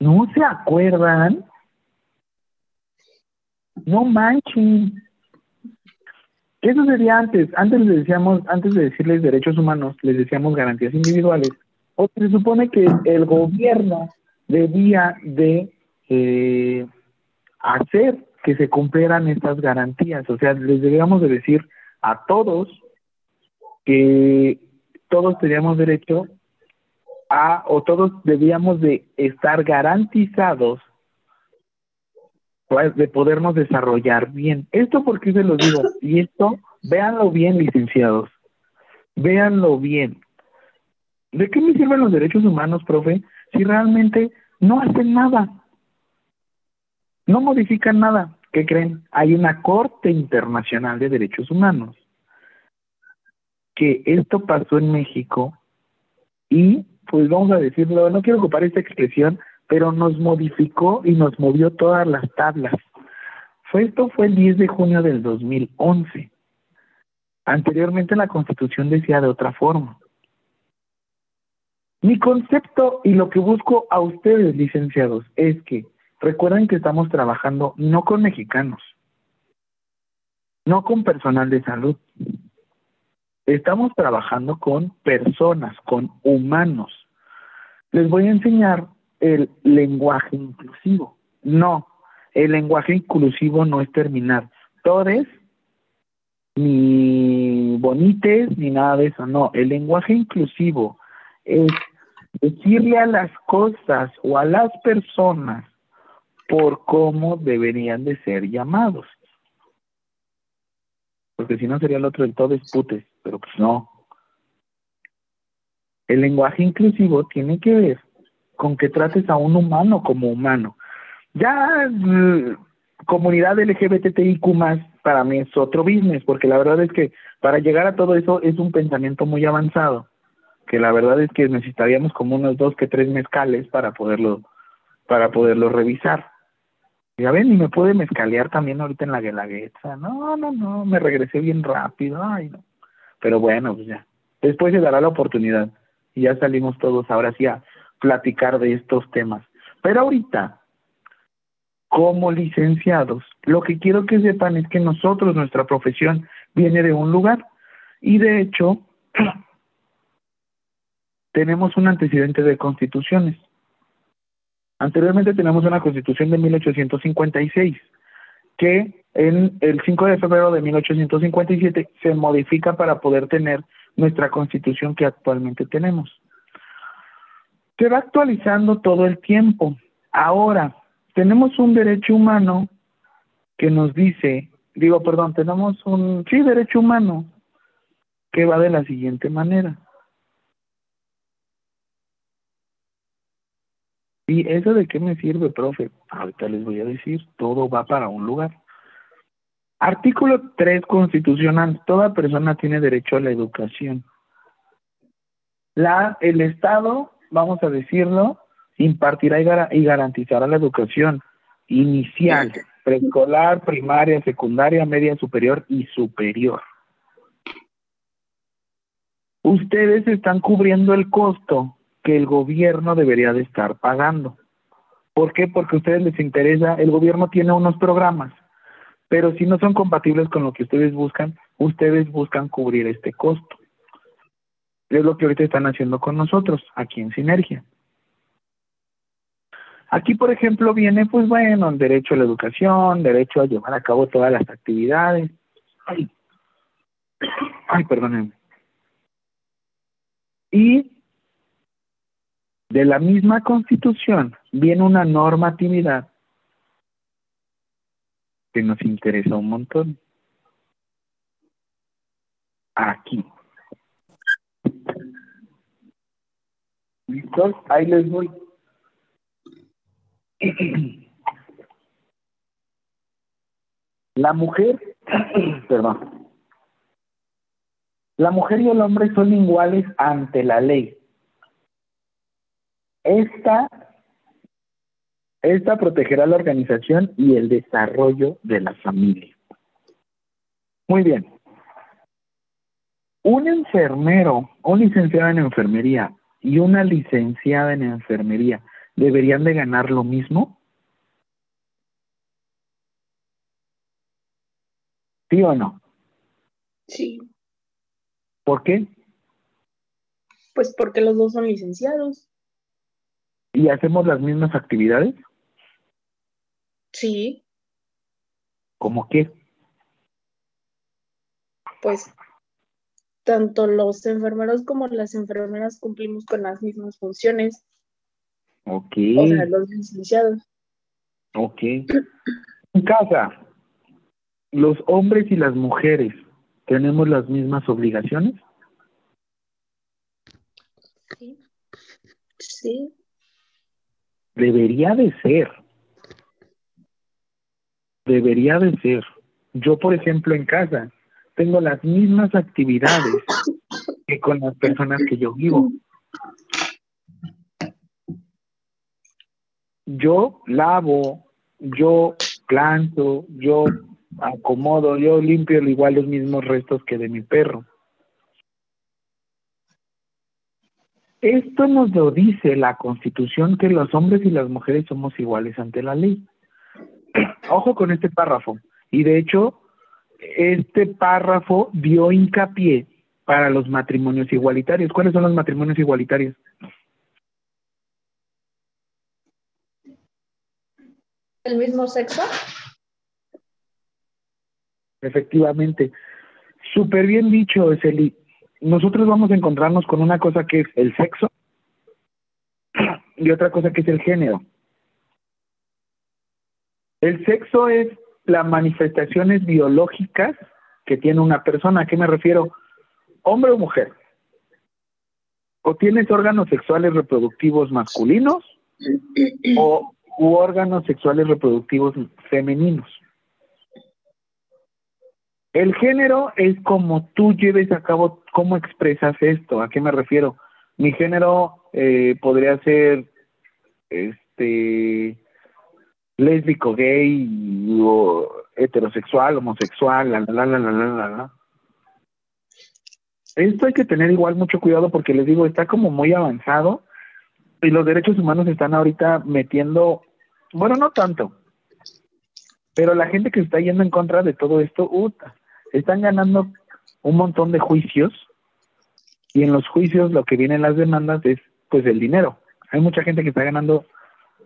S1: ¿No se acuerdan? No manchen. ¿Qué sucedía antes? Antes les decíamos, antes de decirles derechos humanos, les decíamos garantías individuales. O se supone que el gobierno debía de eh, hacer que se cumplieran estas garantías. O sea, les debíamos de decir a todos que todos teníamos derecho a, o todos debíamos de estar garantizados pues, de podernos desarrollar bien. Esto porque se lo digo, y esto, véanlo bien, licenciados, véanlo bien. ¿De qué me sirven los derechos humanos, profe, si realmente no hacen nada? No modifican nada. ¿Qué creen? Hay una Corte Internacional de Derechos Humanos que esto pasó en México y, pues vamos a decirlo, no quiero ocupar esta expresión, pero nos modificó y nos movió todas las tablas. Esto fue el 10 de junio del 2011. Anteriormente la Constitución decía de otra forma. Mi concepto y lo que busco a ustedes, licenciados, es que recuerden que estamos trabajando no con mexicanos, no con personal de salud. Estamos trabajando con personas, con humanos. Les voy a enseñar el lenguaje inclusivo. No, el lenguaje inclusivo no es terminar. Todes, ni bonites, ni nada de eso. No, el lenguaje inclusivo es decirle a las cosas o a las personas por cómo deberían de ser llamados. Porque si no sería el otro el todes putes, pero pues no. El lenguaje inclusivo tiene que ver con que trates a un humano como humano. Ya mm, comunidad LGBTIQ más para mí es otro business, porque la verdad es que para llegar a todo eso es un pensamiento muy avanzado, que la verdad es que necesitaríamos como unos dos que tres mezcales para poderlo para poderlo revisar. Ya ven, y me puede mezcalear también ahorita en la guelaguetza. No, no, no, me regresé bien rápido. Ay, no. Pero bueno, pues ya. Después se dará la oportunidad. Y ya salimos todos ahora sí a platicar de estos temas. Pero ahorita, como licenciados, lo que quiero que sepan es que nosotros, nuestra profesión, viene de un lugar. Y de hecho, tenemos un antecedente de constituciones. Anteriormente tenemos una constitución de 1856 que en el 5 de febrero de 1857 se modifica para poder tener nuestra constitución que actualmente tenemos se va actualizando todo el tiempo. Ahora, tenemos un derecho humano que nos dice, digo, perdón, tenemos un, sí, derecho humano que va de la siguiente manera. ¿Y eso de qué me sirve, profe? Ahorita les voy a decir, todo va para un lugar. Artículo 3 constitucional, toda persona tiene derecho a la educación. La, el Estado vamos a decirlo, impartirá y, garantizará la educación inicial, preescolar, primaria, secundaria, media superior y superior. Ustedes están cubriendo el costo que el gobierno debería de estar pagando. ¿Por qué? Porque a ustedes les interesa, el gobierno tiene unos programas, pero si no son compatibles con lo que ustedes buscan, ustedes buscan cubrir este costo. Es lo que ahorita están haciendo con nosotros, aquí en Sinergia. Aquí, por ejemplo, viene, pues bueno, el derecho a la educación, derecho a llevar a cabo todas las actividades. Ay, ay perdónenme. Y de la misma constitución viene una normatividad que nos interesa un montón. aquí. ¿Listos? Ahí les voy. La mujer, perdón, la mujer y el hombre son iguales ante la ley. Esta, esta protegerá la organización y el desarrollo de la familia. Muy bien. Un enfermero, un licenciado en enfermería y una licenciada en enfermería deberían de ganar lo mismo? ¿Sí o no?
S7: Sí,
S1: ¿Por qué?
S7: pues porque los dos son licenciados.
S1: ¿Y hacemos las mismas actividades?
S7: Sí,
S1: ¿Cómo qué?
S7: pues tanto los enfermeros como las enfermeras cumplimos con las mismas funciones,
S1: Ok,
S7: o sea, los licenciados.
S1: ok. En casa, ¿los hombres y las mujeres tenemos las mismas obligaciones?
S7: Sí,
S1: Debería de ser. Debería de ser. Yo, por ejemplo, en casa tengo las mismas actividades que con las personas que yo vivo. Yo lavo, yo planto, yo acomodo, yo limpio al igual los mismos restos que de mi perro. Esto nos lo dice la Constitución que los hombres y las mujeres somos iguales ante la ley. Ojo con este párrafo. Y de hecho, este párrafo dio hincapié para los matrimonios igualitarios. ¿Cuáles son los matrimonios igualitarios?
S2: ¿El mismo sexo?
S1: Efectivamente. Súper bien dicho, Eseli. Nosotros vamos a encontrarnos con una cosa que es el sexo y otra cosa que es el género. El sexo es las manifestaciones biológicas que tiene una persona. ¿A qué me refiero? Hombre o mujer. O tienes órganos sexuales reproductivos masculinos o u órganos sexuales reproductivos femeninos. El género es como tú lleves a cabo, cómo expresas esto. ¿A qué me refiero? Mi género eh, podría ser este lésbico, gay, o heterosexual, homosexual, la, la, la, la, la, la. Esto hay que tener igual mucho cuidado porque les digo, está como muy avanzado y los derechos humanos están ahorita metiendo, bueno, no tanto, pero la gente que está yendo en contra de todo esto, uta, están ganando un montón de juicios y en los juicios lo que vienen las demandas es pues el dinero. Hay mucha gente que está ganando,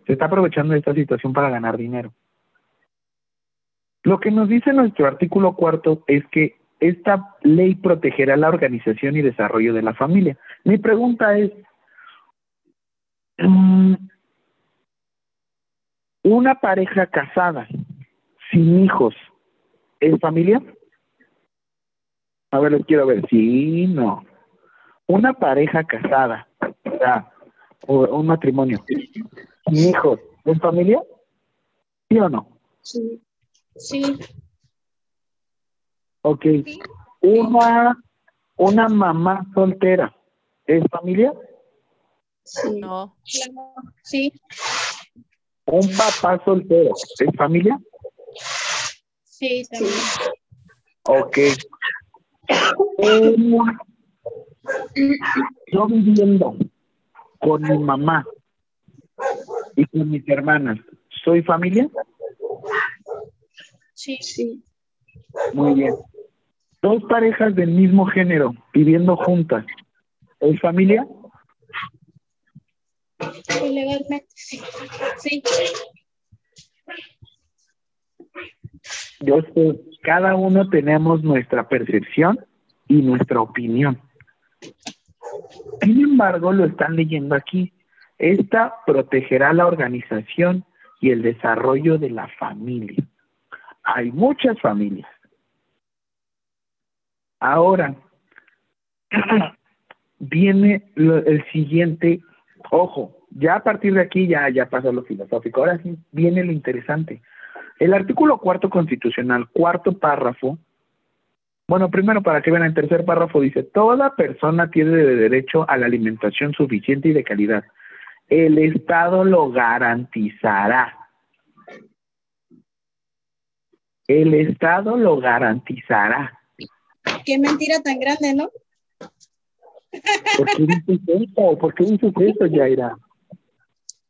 S1: se está aprovechando de esta situación para ganar dinero. Lo que nos dice nuestro artículo cuarto es que esta ley protegerá la organización y desarrollo de la familia. Mi pregunta es, mm, ¿una pareja casada sin hijos es familia? A ver, les quiero ver. Sí, no. Una pareja casada, o sea, o un matrimonio sin hijos, ¿es familia? ¿Sí o no?
S7: sí,
S5: Sí,
S1: Ok. Una, una mamá soltera, ¿es familia?
S7: sí,
S3: No,
S5: sí,
S1: Un papá soltero, ¿es familia?
S5: sí, también.
S1: Ok. Una- yo viviendo con mi mamá y con mis hermanas, ¿soy familia?
S5: Sí,
S7: sí,
S1: Muy bien. Dos parejas del mismo género viviendo juntas, ¿es familia?
S5: legalmente, sí. Sí,
S1: Yo sé, cada uno tenemos nuestra percepción y nuestra opinión. Sin embargo, lo están leyendo aquí. Esta protegerá la organización y el desarrollo de la familia. Hay muchas familias. Ahora, viene lo- el siguiente, ojo, ya a partir de aquí ya, ya pasó lo filosófico, ahora sí viene lo interesante. El artículo cuarto constitucional, cuarto párrafo, bueno, primero para que vean, el tercer párrafo dice, toda persona tiene derecho a la alimentación suficiente y de calidad. El Estado lo garantizará. El Estado lo garantizará.
S5: Qué mentira tan grande, ¿no?
S1: ¿Por qué dices eso? ¿Por qué dices eso, Yaira?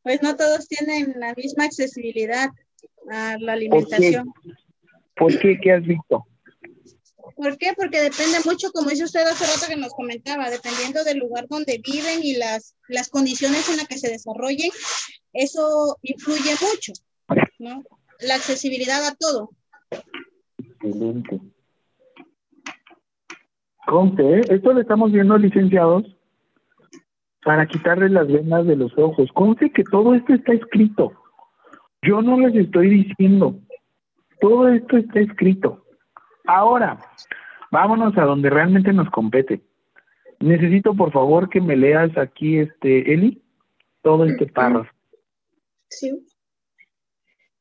S5: Pues no todos tienen la misma accesibilidad a la
S1: ¿Por qué?
S5: alimentación.
S1: ¿Por qué? ¿Qué has visto?
S5: ¿Por qué? Porque depende mucho, como dice usted hace rato que nos comentaba, dependiendo del lugar donde viven y las, las condiciones en las que se desarrollen, eso influye mucho, ¿no? La accesibilidad a todo.
S1: Excelente. Conte, ¿eh? esto lo estamos viendo, licenciados, para quitarles las vendas de los ojos. Conte que todo esto está escrito. Yo no les estoy diciendo. Todo esto está escrito. Ahora, vámonos a donde realmente nos compete. Necesito, por favor, que me leas aquí, este, Eli, todo este párrafo.
S7: Sí.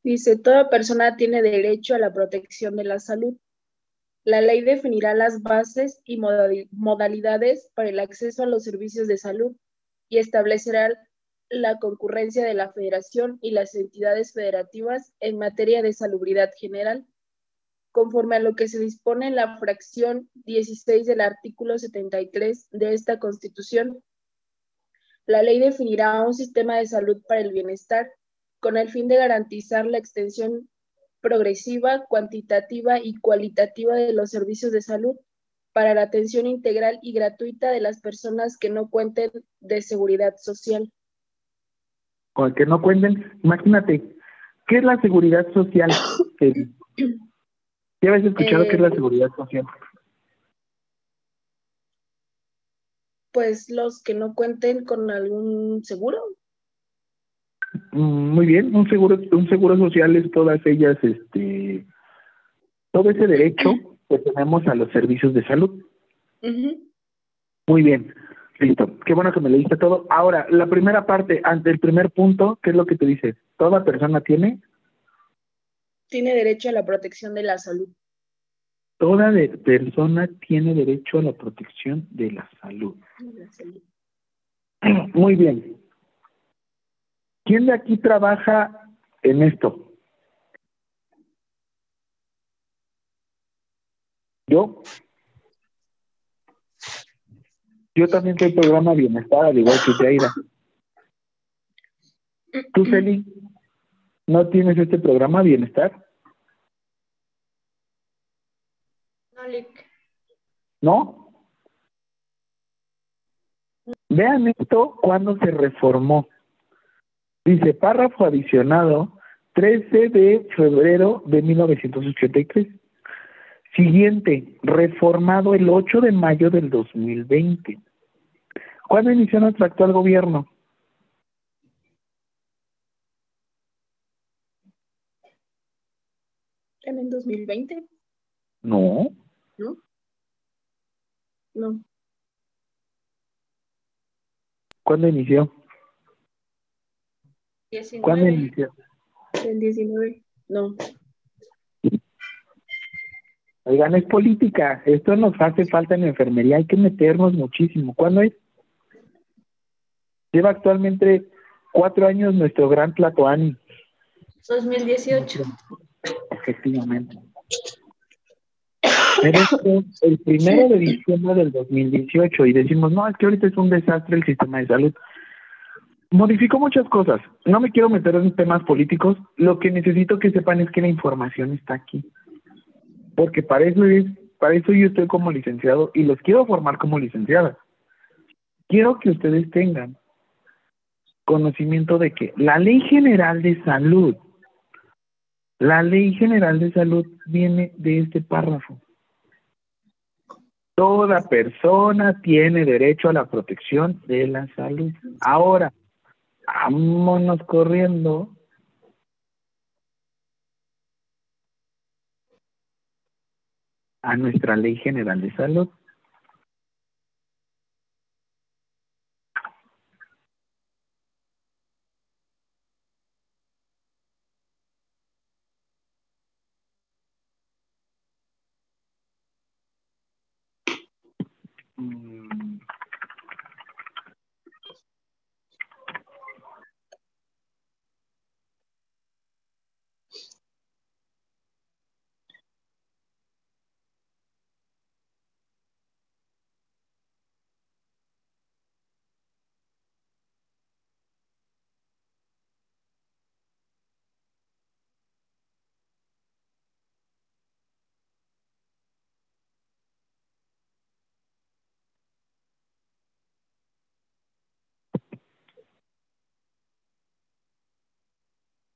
S7: Dice, toda persona tiene derecho a la protección de la salud. La ley definirá las bases y modali- modalidades para el acceso a los servicios de salud y establecerá la concurrencia de la federación y las entidades federativas en materia de salubridad general, conforme a lo que se dispone en la fracción 16 del artículo 73 de esta Constitución. La ley definirá un sistema de salud para el bienestar con el fin de garantizar la extensión progresiva, cuantitativa y cualitativa de los servicios de salud para la atención integral y gratuita de las personas que no cuenten de seguridad social.
S1: Con el que no cuenten, imagínate, ¿qué es la seguridad social? ¿Ya habéis escuchado
S7: Eh,
S1: qué es la seguridad social?
S7: Pues los que no cuenten con algún seguro.
S1: Mm, Muy bien, un seguro, un seguro social es todas ellas, este, todo ese derecho que tenemos a los servicios de salud.
S7: Ujú.
S1: Muy bien, listo. Qué bueno que me leíste todo. Ahora, la primera parte, ante el primer punto, ¿qué es lo que te dice? Toda persona tiene,
S7: Tiene derecho a la protección de la salud.
S1: toda de- persona tiene derecho a la protección de la salud. Muy bien. ¿Quién de aquí trabaja en esto? Yo. Yo también soy programa bienestar, al igual que Jaira. ¿Tú, Celi, no tienes este programa bienestar?
S2: No, Lick.
S1: ¿No? Vean esto cuando se reformó. Dice párrafo adicionado 13 de febrero de 1983. Siguiente, reformado el 8 de mayo del 2020. ¿Cuándo inició nuestro actual gobierno?
S7: ¿En el 2020?
S1: No,
S7: ¿No? No.
S1: ¿cuándo inició?
S2: 19.
S1: ¿Cuándo inició?
S7: ¿El 19? No.
S1: Oigan, es política. Esto nos hace falta en enfermería. Hay que meternos muchísimo. ¿Cuándo es? Lleva actualmente cuatro años nuestro gran Tlatoani.
S2: 2018.
S1: Efectivamente. Pero esto es el primero de diciembre del 2018 y decimos, no, es que ahorita es un desastre el sistema de salud. Modificó muchas cosas. No me quiero meter en temas políticos. Lo que necesito que sepan es que la información está aquí. Porque para eso es, para eso yo estoy como licenciado y los quiero formar como licenciadas. Quiero que ustedes tengan conocimiento de que la Ley General de Salud, la Ley General de Salud viene de este párrafo. Toda persona tiene derecho a la protección de la salud. Ahora, vámonos corriendo. a nuestra Ley General de Salud.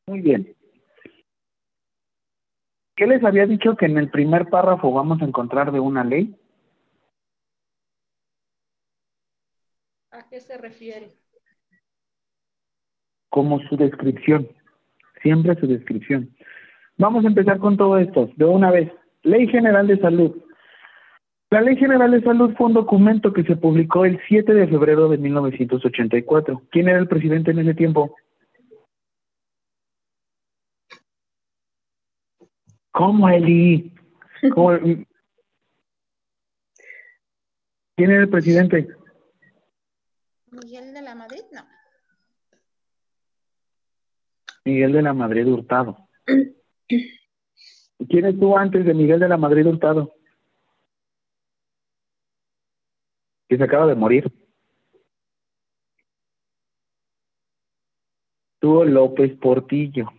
S1: Muy bien. ¿Qué les había dicho que en el primer párrafo vamos a encontrar de una ley?
S2: ¿A qué se refiere?
S1: Como su descripción. Siempre su descripción. Vamos a empezar con todo esto, de una vez. Ley General de Salud. La Ley General de Salud fue un documento que se publicó el 7 de febrero de 1984. ¿Quién era el presidente en ese tiempo? ¿Cómo, Eli? ¿Cómo? ¿Quién era el presidente?
S5: Miguel de la Madrid, no.
S1: Miguel de la Madrid Hurtado. ¿Quién estuvo antes de Miguel de la Madrid Hurtado? Que se acaba de morir. Tuvo López Portillo.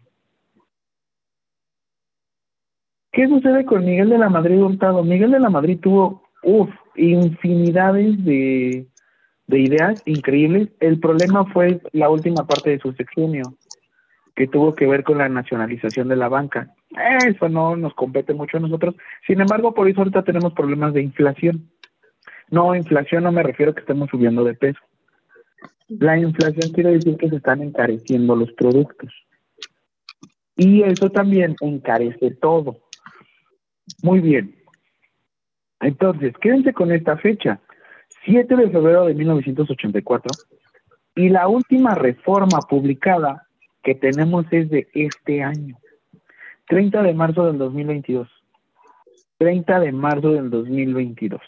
S1: ¿Qué sucede con Miguel de la Madrid Hurtado? Miguel de la Madrid tuvo, uff, infinidades de, de ideas increíbles. El problema fue la última parte de su sexenio, que tuvo que ver con la nacionalización de la banca. Eso no nos compete mucho a nosotros. Sin embargo, por eso ahorita tenemos problemas de inflación. No, inflación no me refiero a que estemos subiendo de peso. La inflación quiere decir que se están encareciendo los productos. Y eso también encarece todo. Muy bien. Entonces, quédense con esta fecha, 7 de febrero de 1984, y la última reforma publicada que tenemos es de este año, 30 de marzo del 2022. 30 de marzo del 2022.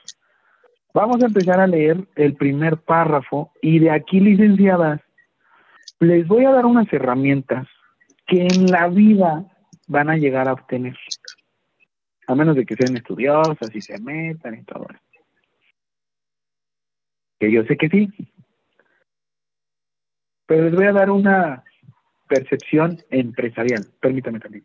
S1: Vamos a empezar a leer el primer párrafo y de aquí, licenciadas, les voy a dar unas herramientas que en la vida van a llegar a obtener a menos de que sean estudiosas y se metan y todo eso. Que yo sé que sí. Pero les voy a dar una percepción empresarial. Permítame también.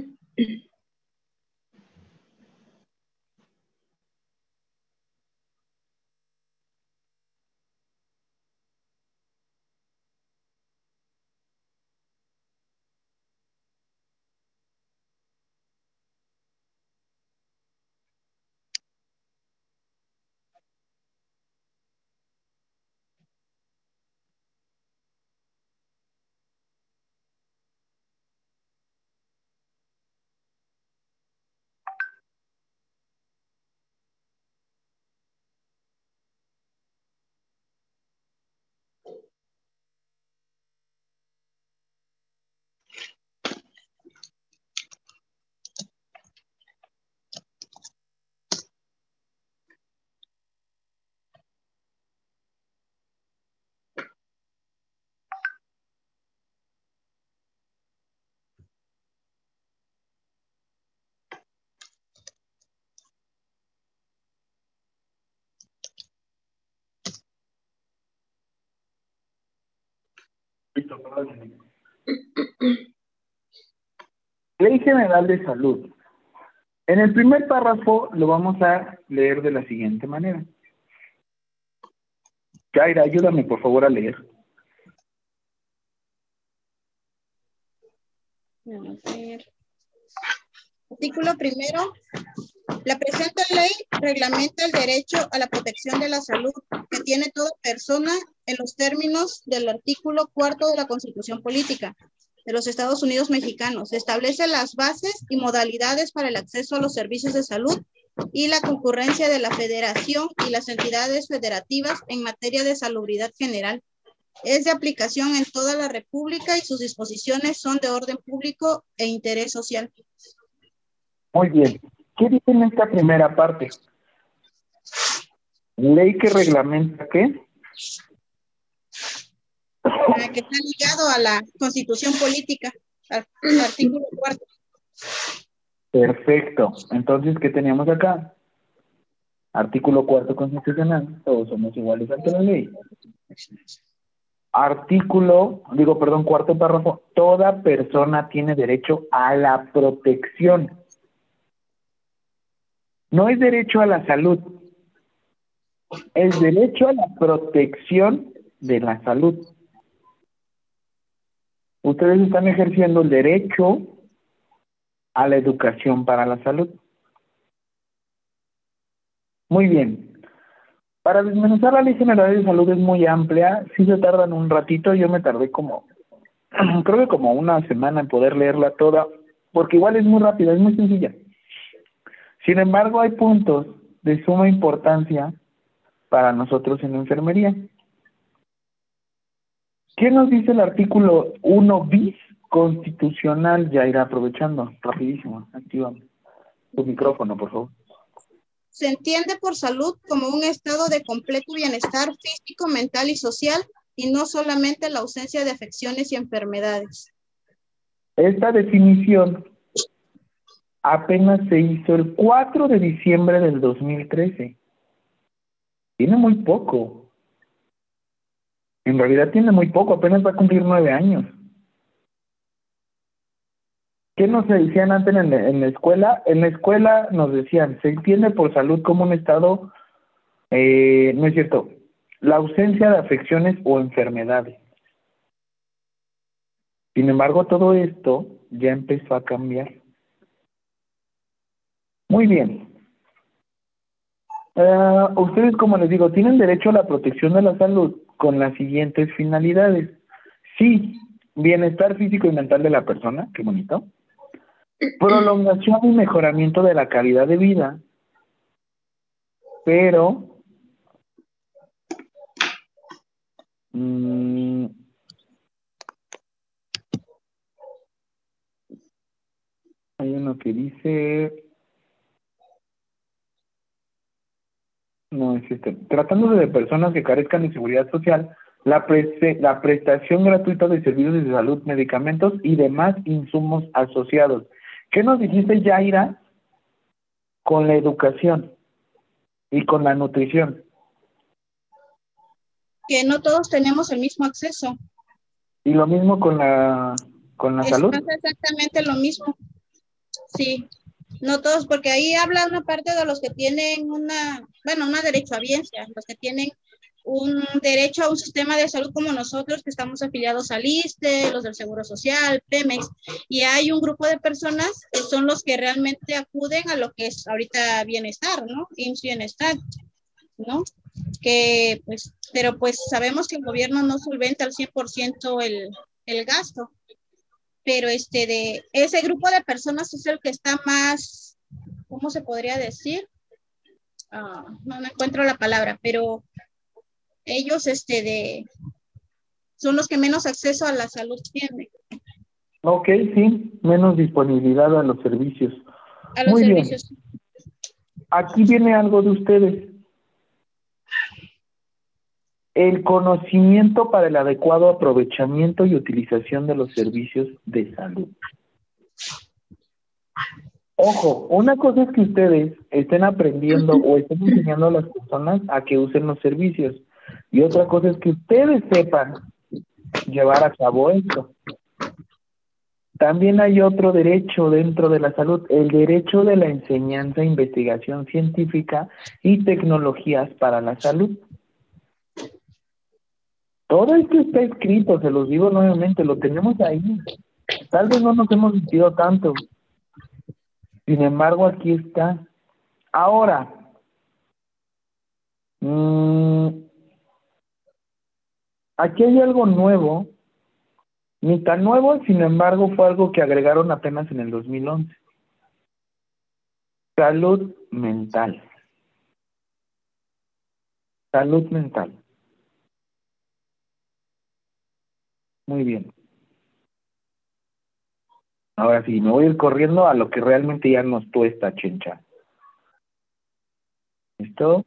S1: Ley General de Salud. En el primer párrafo lo vamos a leer de la siguiente manera. Kaira, ayúdame por favor a leer.
S5: Artículo primero. La presente ley reglamenta el derecho a la protección de la salud que tiene toda persona en los términos del artículo cuarto de la Constitución Política de los Estados Unidos Mexicanos. Establece las bases y modalidades para el acceso a los servicios de salud y la concurrencia de la federación y las entidades federativas en materia de salubridad general. Es de aplicación en toda la República y sus disposiciones son de orden público e interés social.
S1: Muy bien. ¿Qué dice en esta primera parte? Ley que reglamenta qué?
S5: Que está ligado a la constitución política, al, artículo cuarto.
S1: Perfecto. Entonces, ¿qué teníamos acá? Artículo cuarto constitucional. Todos somos iguales ante la ley. Artículo, digo, perdón, cuarto párrafo. Toda persona tiene derecho a la protección. No es derecho a la salud. Es derecho a la protección de la salud. Ustedes están ejerciendo el derecho a la educación para la salud. Muy bien. Para desmenuzar la Ley General de Salud es muy amplia, sí se tardan un ratito, yo me tardé como, creo que como una semana en poder leerla toda, porque igual es muy rápida, es muy sencilla. Sin embargo, hay puntos de suma importancia para nosotros en enfermería. ¿Qué nos dice el artículo 1 bis constitucional? Ya irá aprovechando, rapidísimo, activa tu micrófono, por favor.
S5: Se entiende por salud como un estado de completo bienestar físico, mental y social, y no solamente la ausencia de afecciones y enfermedades.
S1: Esta definición apenas se hizo el 4 de diciembre del 2013. Tiene muy poco. En realidad tiene muy poco, apenas va a cumplir nueve años. ¿Qué nos decían antes en la, escuela? En la escuela nos decían, se entiende por salud como un estado, eh, no es cierto, la ausencia de afecciones o enfermedades. Sin embargo, todo esto ya empezó a cambiar. Muy bien. Uh, ustedes, como les digo, tienen derecho a la protección de la salud con las siguientes finalidades. Sí, bienestar físico y mental de la persona, qué bonito. Prolongación y mejoramiento de la calidad de vida, pero mmm, hay uno que dice No existe. Tratándose de personas que carezcan de seguridad social, la, pre la prestación gratuita de servicios de salud, medicamentos y demás insumos asociados. ¿Qué nos dijiste, Yaira? Con la educación y con la nutrición.
S5: Que no todos tenemos el mismo acceso.
S1: Y lo mismo con la, con la
S5: Es
S1: salud.
S5: exactamente lo mismo. Sí. No todos, porque ahí habla una parte de los que tienen una, bueno, una derechohabiencia, los que tienen un derecho a un sistema de salud como nosotros, que estamos afiliados al ISTE, los del Seguro Social, Pemex, y hay un grupo de personas que son los que realmente acuden a lo que es ahorita bienestar, ¿no? IMSS Bienestar, ¿no? Que, pues, pero pues sabemos que el gobierno no solventa al 100% el, el gasto pero este de ese grupo de personas es el que está más, ¿cómo se podría decir? Ah, no, no encuentro la palabra, pero ellos este de son los que menos acceso a la salud tienen.
S1: Ok, sí, menos disponibilidad a los servicios.
S5: A los
S1: Muy bien.
S5: servicios.
S1: Aquí viene algo de ustedes. El conocimiento para el adecuado aprovechamiento y utilización de los servicios de salud. Ojo, una cosa es que ustedes estén aprendiendo o estén enseñando a las personas a que usen los servicios y otra cosa es que ustedes sepan llevar a cabo esto. También hay otro derecho dentro de la salud, el derecho de la enseñanza, investigación científica y tecnologías para la salud. Todo esto está escrito, se los digo nuevamente, lo tenemos ahí. Tal vez no nos hemos sentido tanto. Sin embargo, aquí está. Ahora, mm, aquí hay algo nuevo, ni tan nuevo, sin embargo, fue algo que agregaron apenas en el 2011. Salud mental. Salud mental. Muy bien. Ahora sí, me voy a ir corriendo a lo que realmente ya nos tuesta, chencha. ¿Listo?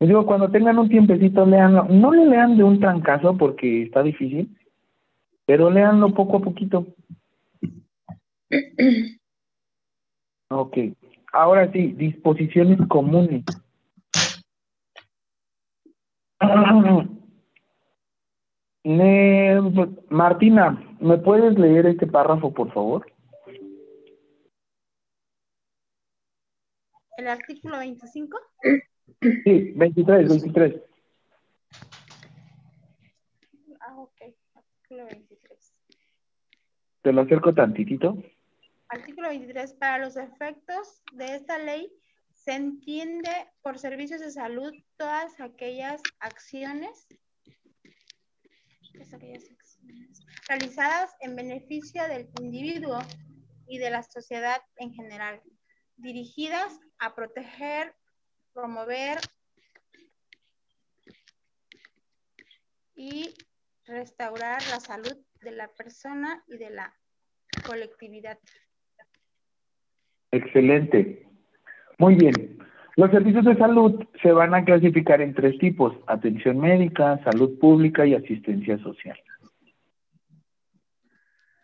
S1: Les digo, cuando tengan un tiempecito, leanlo. No le lean de un trancazo porque está difícil, pero leanlo poco a poquito. Ok. Ahora sí, disposiciones comunes. Me- Martina, ¿me puedes leer este párrafo, por favor?
S4: El artículo 25.
S1: Sí, 23, 23.
S4: Ah, ok. Artículo 23.
S1: Te lo acerco tantitito.
S4: Artículo 23. Para los efectos de esta ley, se entiende por servicios de salud todas aquellas acciones, realizadas en beneficio del individuo y de la sociedad en general, dirigidas a proteger, promover y restaurar la salud de la persona y de la colectividad.
S1: Excelente. Muy bien. Los servicios de salud se van a clasificar en tres tipos, atención médica, salud pública y asistencia social.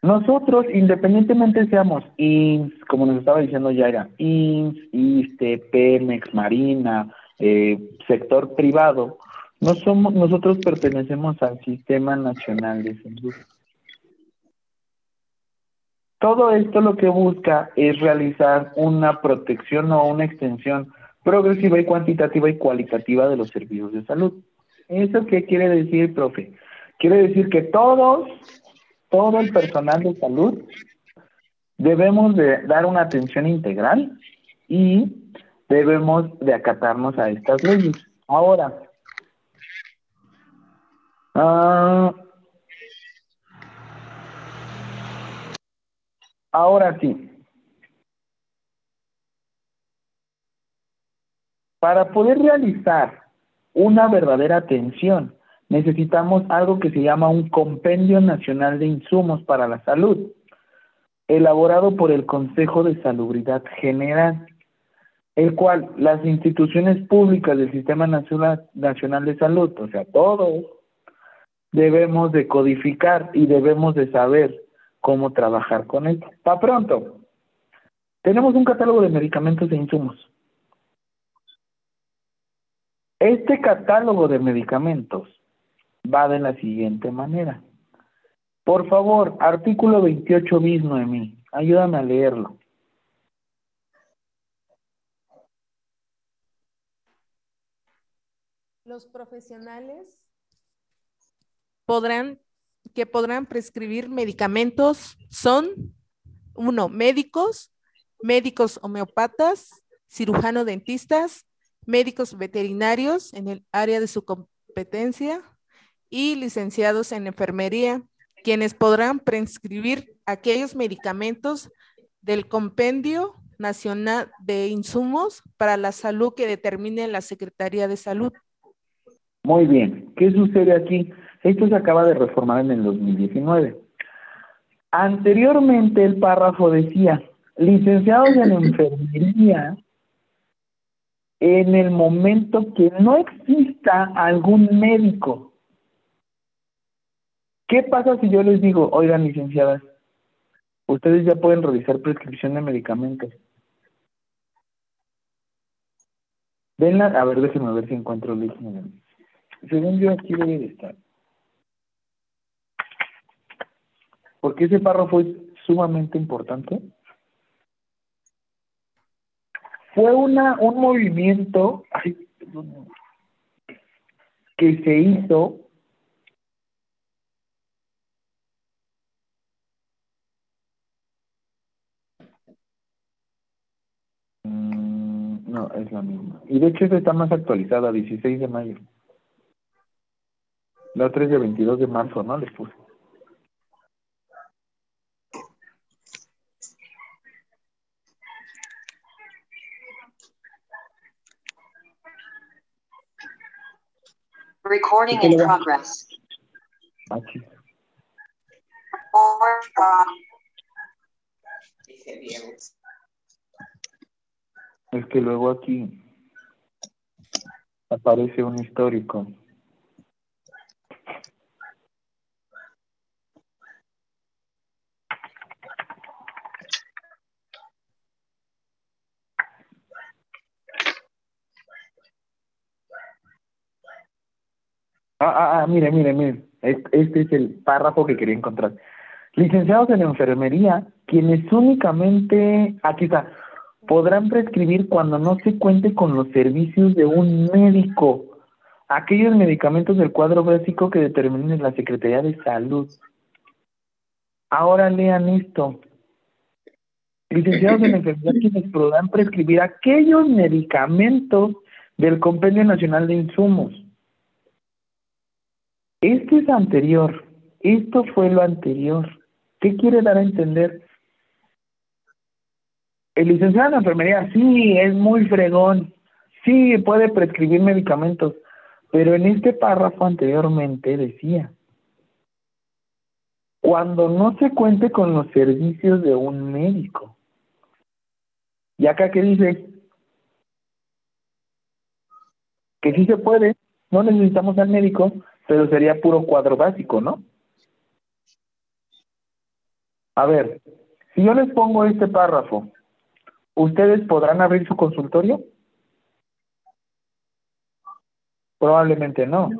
S1: Nosotros, independientemente seamos IMSS, como nos estaba diciendo Yaira, IMSS, ISTE, Pemex, Marina, eh, sector privado, no somos, nosotros pertenecemos al Sistema Nacional de Salud. Todo esto lo que busca es realizar una protección o una extensión progresiva y cuantitativa y cualitativa de los servicios de salud. ¿Eso qué quiere decir, profe? Quiere decir que todos, todo el personal de salud debemos de dar una atención integral y debemos de acatarnos a estas leyes. Ahora, ah, ahora sí, Para poder realizar una verdadera atención, necesitamos algo que se llama un Compendio Nacional de Insumos para la Salud, elaborado por el Consejo de Salubridad General, el cual las instituciones públicas del Sistema Nacional, de Salud, o sea, todos, debemos de codificar y debemos de saber cómo trabajar con esto. Para pronto, tenemos un catálogo de medicamentos e insumos. Este catálogo de medicamentos va de la siguiente manera. Por favor, artículo 28 bis, Noemí, ayúdame a leerlo.
S3: Los profesionales podrán, que podrán prescribir medicamentos son, uno, médicos, médicos homeopatas, cirujano dentistas, médicos veterinarios en el área de su competencia y licenciados en enfermería, quienes podrán prescribir aquellos medicamentos del Compendio Nacional de Insumos para la Salud que determine la Secretaría de Salud.
S1: Muy bien, ¿qué sucede aquí? Esto se acaba de reformar en el 2019. Anteriormente el párrafo decía, licenciados en enfermería en el momento que no exista algún médico. ¿Qué pasa si yo les digo, oigan, licenciadas, ustedes ya pueden realizar prescripción de medicamentos? Venla, a ver, déjenme ver si encuentro el original. Según yo aquí debe de estar. Porque ese párrafo es sumamente importante fue una, un movimiento que se hizo mm, No, es la misma. Y de hecho esta está más actualizada, 16 de mayo. La otra es de 22 de marzo, ¿no? Les puse.
S8: Recording in progress.
S1: Aquí.
S8: Or,
S1: Es que luego aquí aparece un histórico. Ah, ah, ah, mire, mire, mire. Este este es el párrafo que quería encontrar. Licenciados en enfermería, quienes únicamente, aquí está, podrán prescribir cuando no se cuente con los servicios de un médico aquellos medicamentos del cuadro básico que determinen la Secretaría de Salud. Ahora lean esto. Licenciados en enfermería, quienes podrán prescribir aquellos medicamentos del Compendio Nacional de Insumos. Este es anterior. Esto fue lo anterior. ¿Qué quiere dar a entender? El licenciado en enfermería sí es muy fregón, sí puede prescribir medicamentos, pero en este párrafo anteriormente decía, cuando no se cuente con los servicios de un médico. ¿Y acá qué dice? Que sí se puede, no necesitamos al médico, pero sería puro cuadro básico, ¿no? A ver, si yo les pongo este párrafo, ¿ustedes podrán abrir su consultorio? Probablemente no.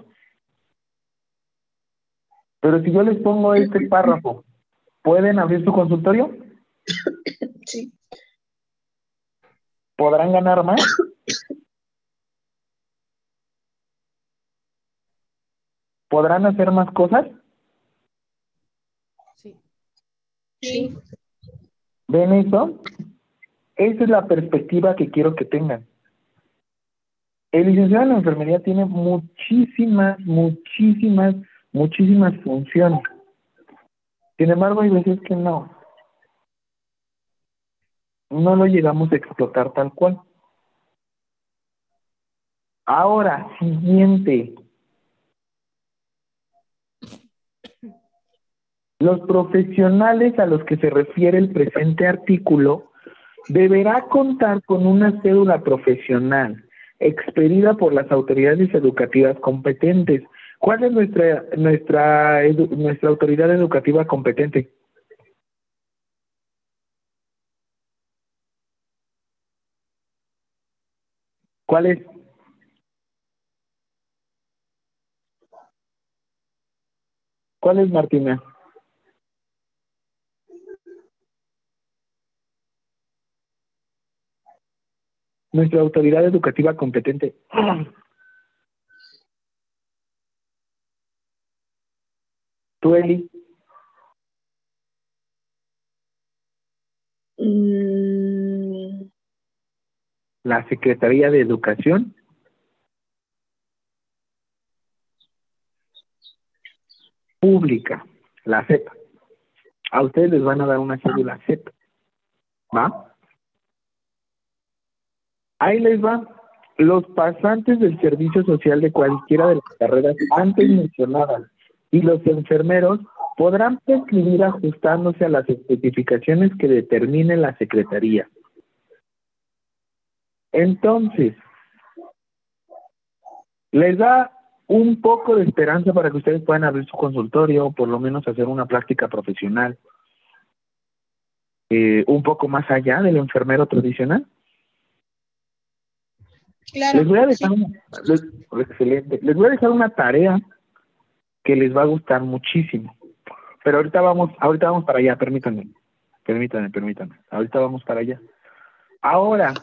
S1: Pero si yo les pongo este párrafo, ¿pueden abrir su consultorio?
S7: Sí.
S1: ¿Podrán ganar más? ¿Podrán hacer más cosas?
S3: Sí.
S7: Sí.
S1: ¿Ven eso? Esa es la perspectiva que quiero que tengan. El licenciado en la enfermería tiene muchísimas, muchísimas, muchísimas funciones. Sin embargo, hay veces que no. No lo llegamos a explotar tal cual. Ahora, siguiente. Los profesionales a los que se refiere el presente artículo deberá contar con una cédula profesional expedida por las autoridades educativas competentes. ¿Cuál es nuestra nuestra nuestra autoridad educativa competente? ¿Cuál es? ¿Cuál es Martina? Nuestra autoridad educativa competente. ¿Tú, Eli?
S7: Mm,
S1: La Secretaría de Educación. Pública, la CEP. A ustedes les van a dar una cédula CEP. ¿Va? Ahí les va. Los pasantes del servicio social de cualquiera de las carreras antes mencionadas y los enfermeros podrán prescribir ajustándose a las especificaciones que determine la Secretaría. Entonces, les da un poco de esperanza para que ustedes puedan abrir su consultorio o por lo menos hacer una práctica profesional eh, un poco más allá del enfermero tradicional.
S5: Claro.
S1: Les voy a
S5: sí.
S1: dejar una, les- excelente. Les voy a dejar una tarea que les va a gustar muchísimo. Pero ahorita vamos, ahorita vamos para allá, permítanme. Permítanme, permítanme. Ahorita vamos para allá. Ahora,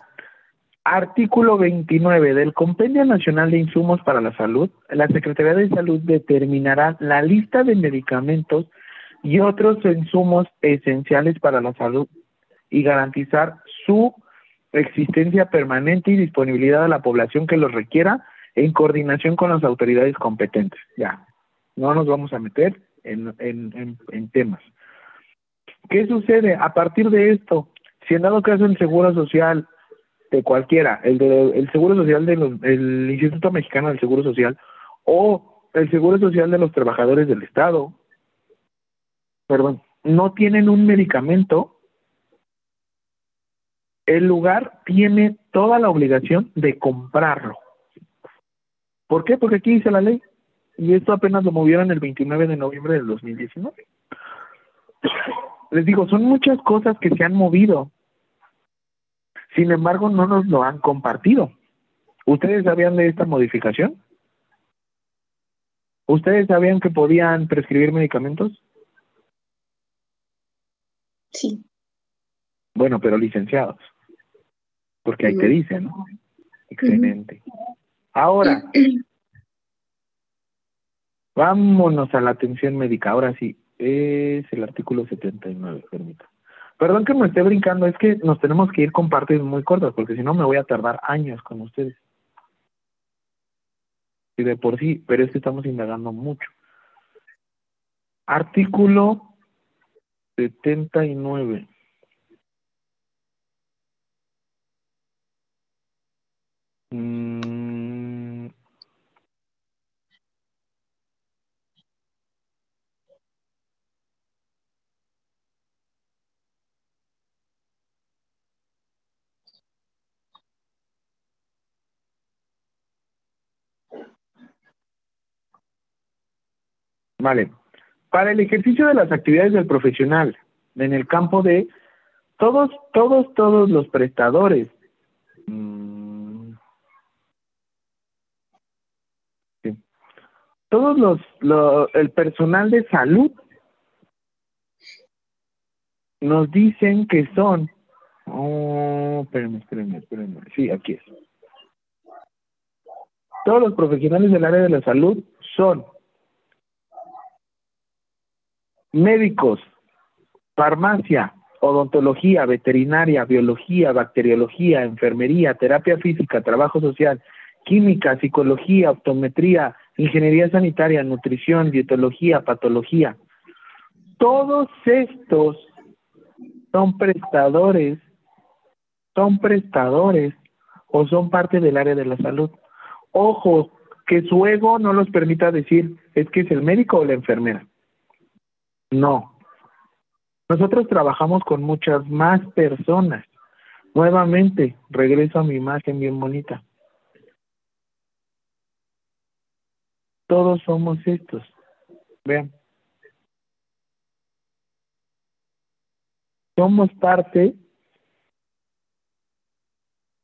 S1: artículo 29 del Compendio Nacional de Insumos para la Salud, la Secretaría de Salud determinará la lista de medicamentos y otros insumos esenciales para la salud y garantizar su existencia permanente y disponibilidad a la población que los requiera en coordinación con las autoridades competentes. Ya, no nos vamos a meter en, en, en, temas. ¿Qué sucede? A partir de esto, si en dado caso el Seguro Social de cualquiera, el, de, el Seguro Social del Instituto Mexicano del Seguro Social o el Seguro Social de los Trabajadores del Estado, perdón, no tienen un medicamento, el lugar tiene toda la obligación de comprarlo. ¿Por qué? Porque aquí dice la ley. Y esto apenas lo movieron el 29 de noviembre del 2019. Les digo, son muchas cosas que se han movido. Sin embargo, no nos lo han compartido. ¿Ustedes sabían de esta modificación? ¿Ustedes sabían que podían prescribir medicamentos?
S7: Sí.
S1: Bueno, pero licenciados. Porque ahí te dicen, ¿no? Excelente. Ahora, vámonos a la atención médica. Ahora sí, es el artículo 79, permita. Perdón que me esté brincando, es que nos tenemos que ir con partes muy cortas, porque si no me voy a tardar años con ustedes. Y de por sí, pero es que estamos indagando mucho. Artículo 79. Mm. Vale. Para el ejercicio de las actividades del profesional en el campo de todos, todos, todos los prestadores. Mm, todos los, el personal de salud nos dicen que son, oh, espérenme, espérenme, espérenme, sí, aquí es. Todos los profesionales del área de la salud son médicos, farmacia, odontología, veterinaria, biología, bacteriología, enfermería, terapia física, trabajo social, química, psicología, optometría, ingeniería sanitaria, nutrición, dietología, patología. Todos estos son prestadores, son prestadores o son parte del área de la salud. Ojo, que su ego no los permita decir es que es el médico o la enfermera. No. Nosotros trabajamos con muchas más personas. Nuevamente, regreso a mi imagen bien bonita. Todos somos estos. Vean. Somos parte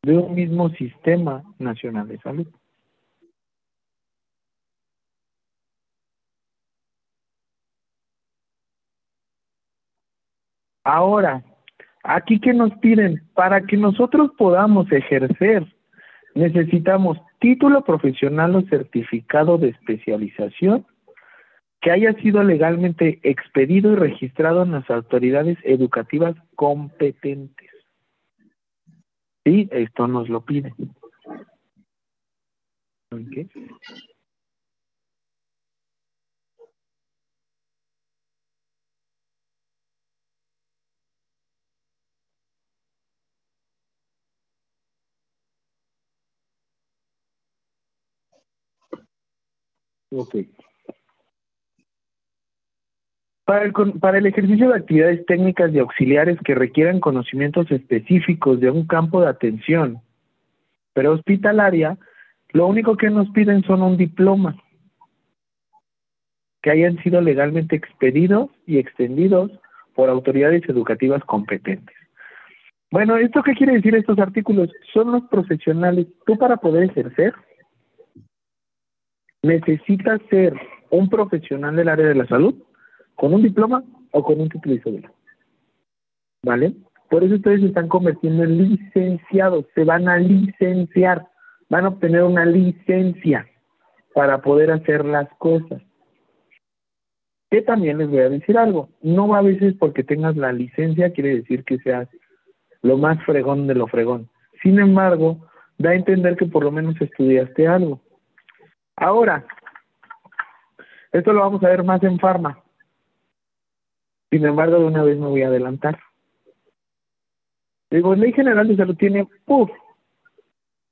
S1: de un mismo sistema nacional de salud. Ahora, aquí que nos piden, para que nosotros podamos ejercer, necesitamos título profesional o certificado de especialización que haya sido legalmente expedido y registrado en las autoridades educativas competentes. Sí, esto nos lo piden. Ok. Para el, para el ejercicio de actividades técnicas y auxiliares que requieran conocimientos específicos de un campo de atención pero hospitalaria, lo único que nos piden son un diploma que hayan sido legalmente expedidos y extendidos por autoridades educativas competentes. Bueno, ¿esto qué quiere decir estos artículos? Son los profesionales. Tú para poder ejercer necesitas ser un profesional del área de la salud con un diploma o con un título de ¿Vale? Por eso ustedes se están convirtiendo en licenciados, se van a licenciar, van a obtener una licencia para poder hacer las cosas. Que también les voy a decir algo, no va a veces porque tengas la licencia quiere decir que seas lo más fregón de lo fregón. Sin embargo, da a entender que por lo menos estudiaste algo. Ahora, esto lo vamos a ver más en Farma. Sin embargo, de una vez me voy a adelantar. Digo, Ley General de Salud tiene, ¡puf!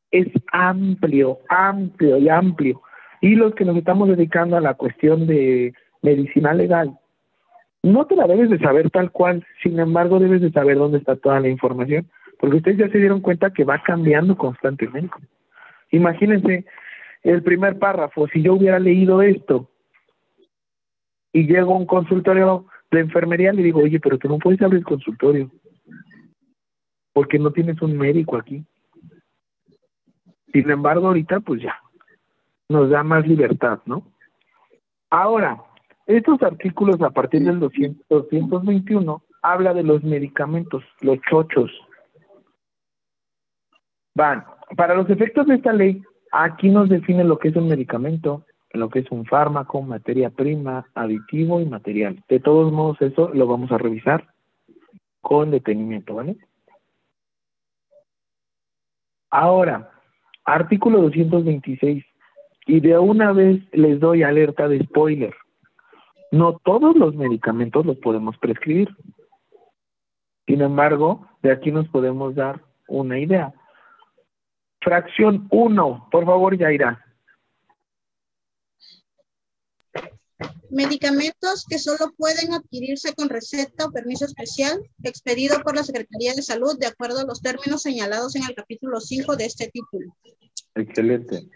S1: Es amplio, amplio y amplio. Y los que nos estamos dedicando a la cuestión de medicina legal, no te la debes de saber tal cual, sin embargo debes de saber dónde está toda la información, porque ustedes ya se dieron cuenta que va cambiando constantemente. Imagínense el primer párrafo, si yo hubiera leído esto y llego a un consultorio de enfermería, le digo, oye, pero tú no puedes abrir consultorio, porque no tienes un médico aquí. Sin embargo, ahorita pues ya, nos da más libertad, ¿no? Ahora, estos artículos a partir del 200, 221 habla de los medicamentos, los chochos. Van, para los efectos de esta ley, aquí nos define lo que es un medicamento, lo que es un fármaco, materia prima, aditivo y material. De todos modos, eso lo vamos a revisar con detenimiento, ¿vale? Ahora, artículo 226. Y de una vez les doy alerta de spoiler. No todos los medicamentos los podemos prescribir. Sin embargo, de aquí nos podemos dar una idea. Fracción 1, por favor, Yaira.
S5: Medicamentos que solo pueden adquirirse con receta o permiso especial expedido por la Secretaría de Salud de acuerdo a los términos señalados en el capítulo 5 de este título.
S1: Excelente.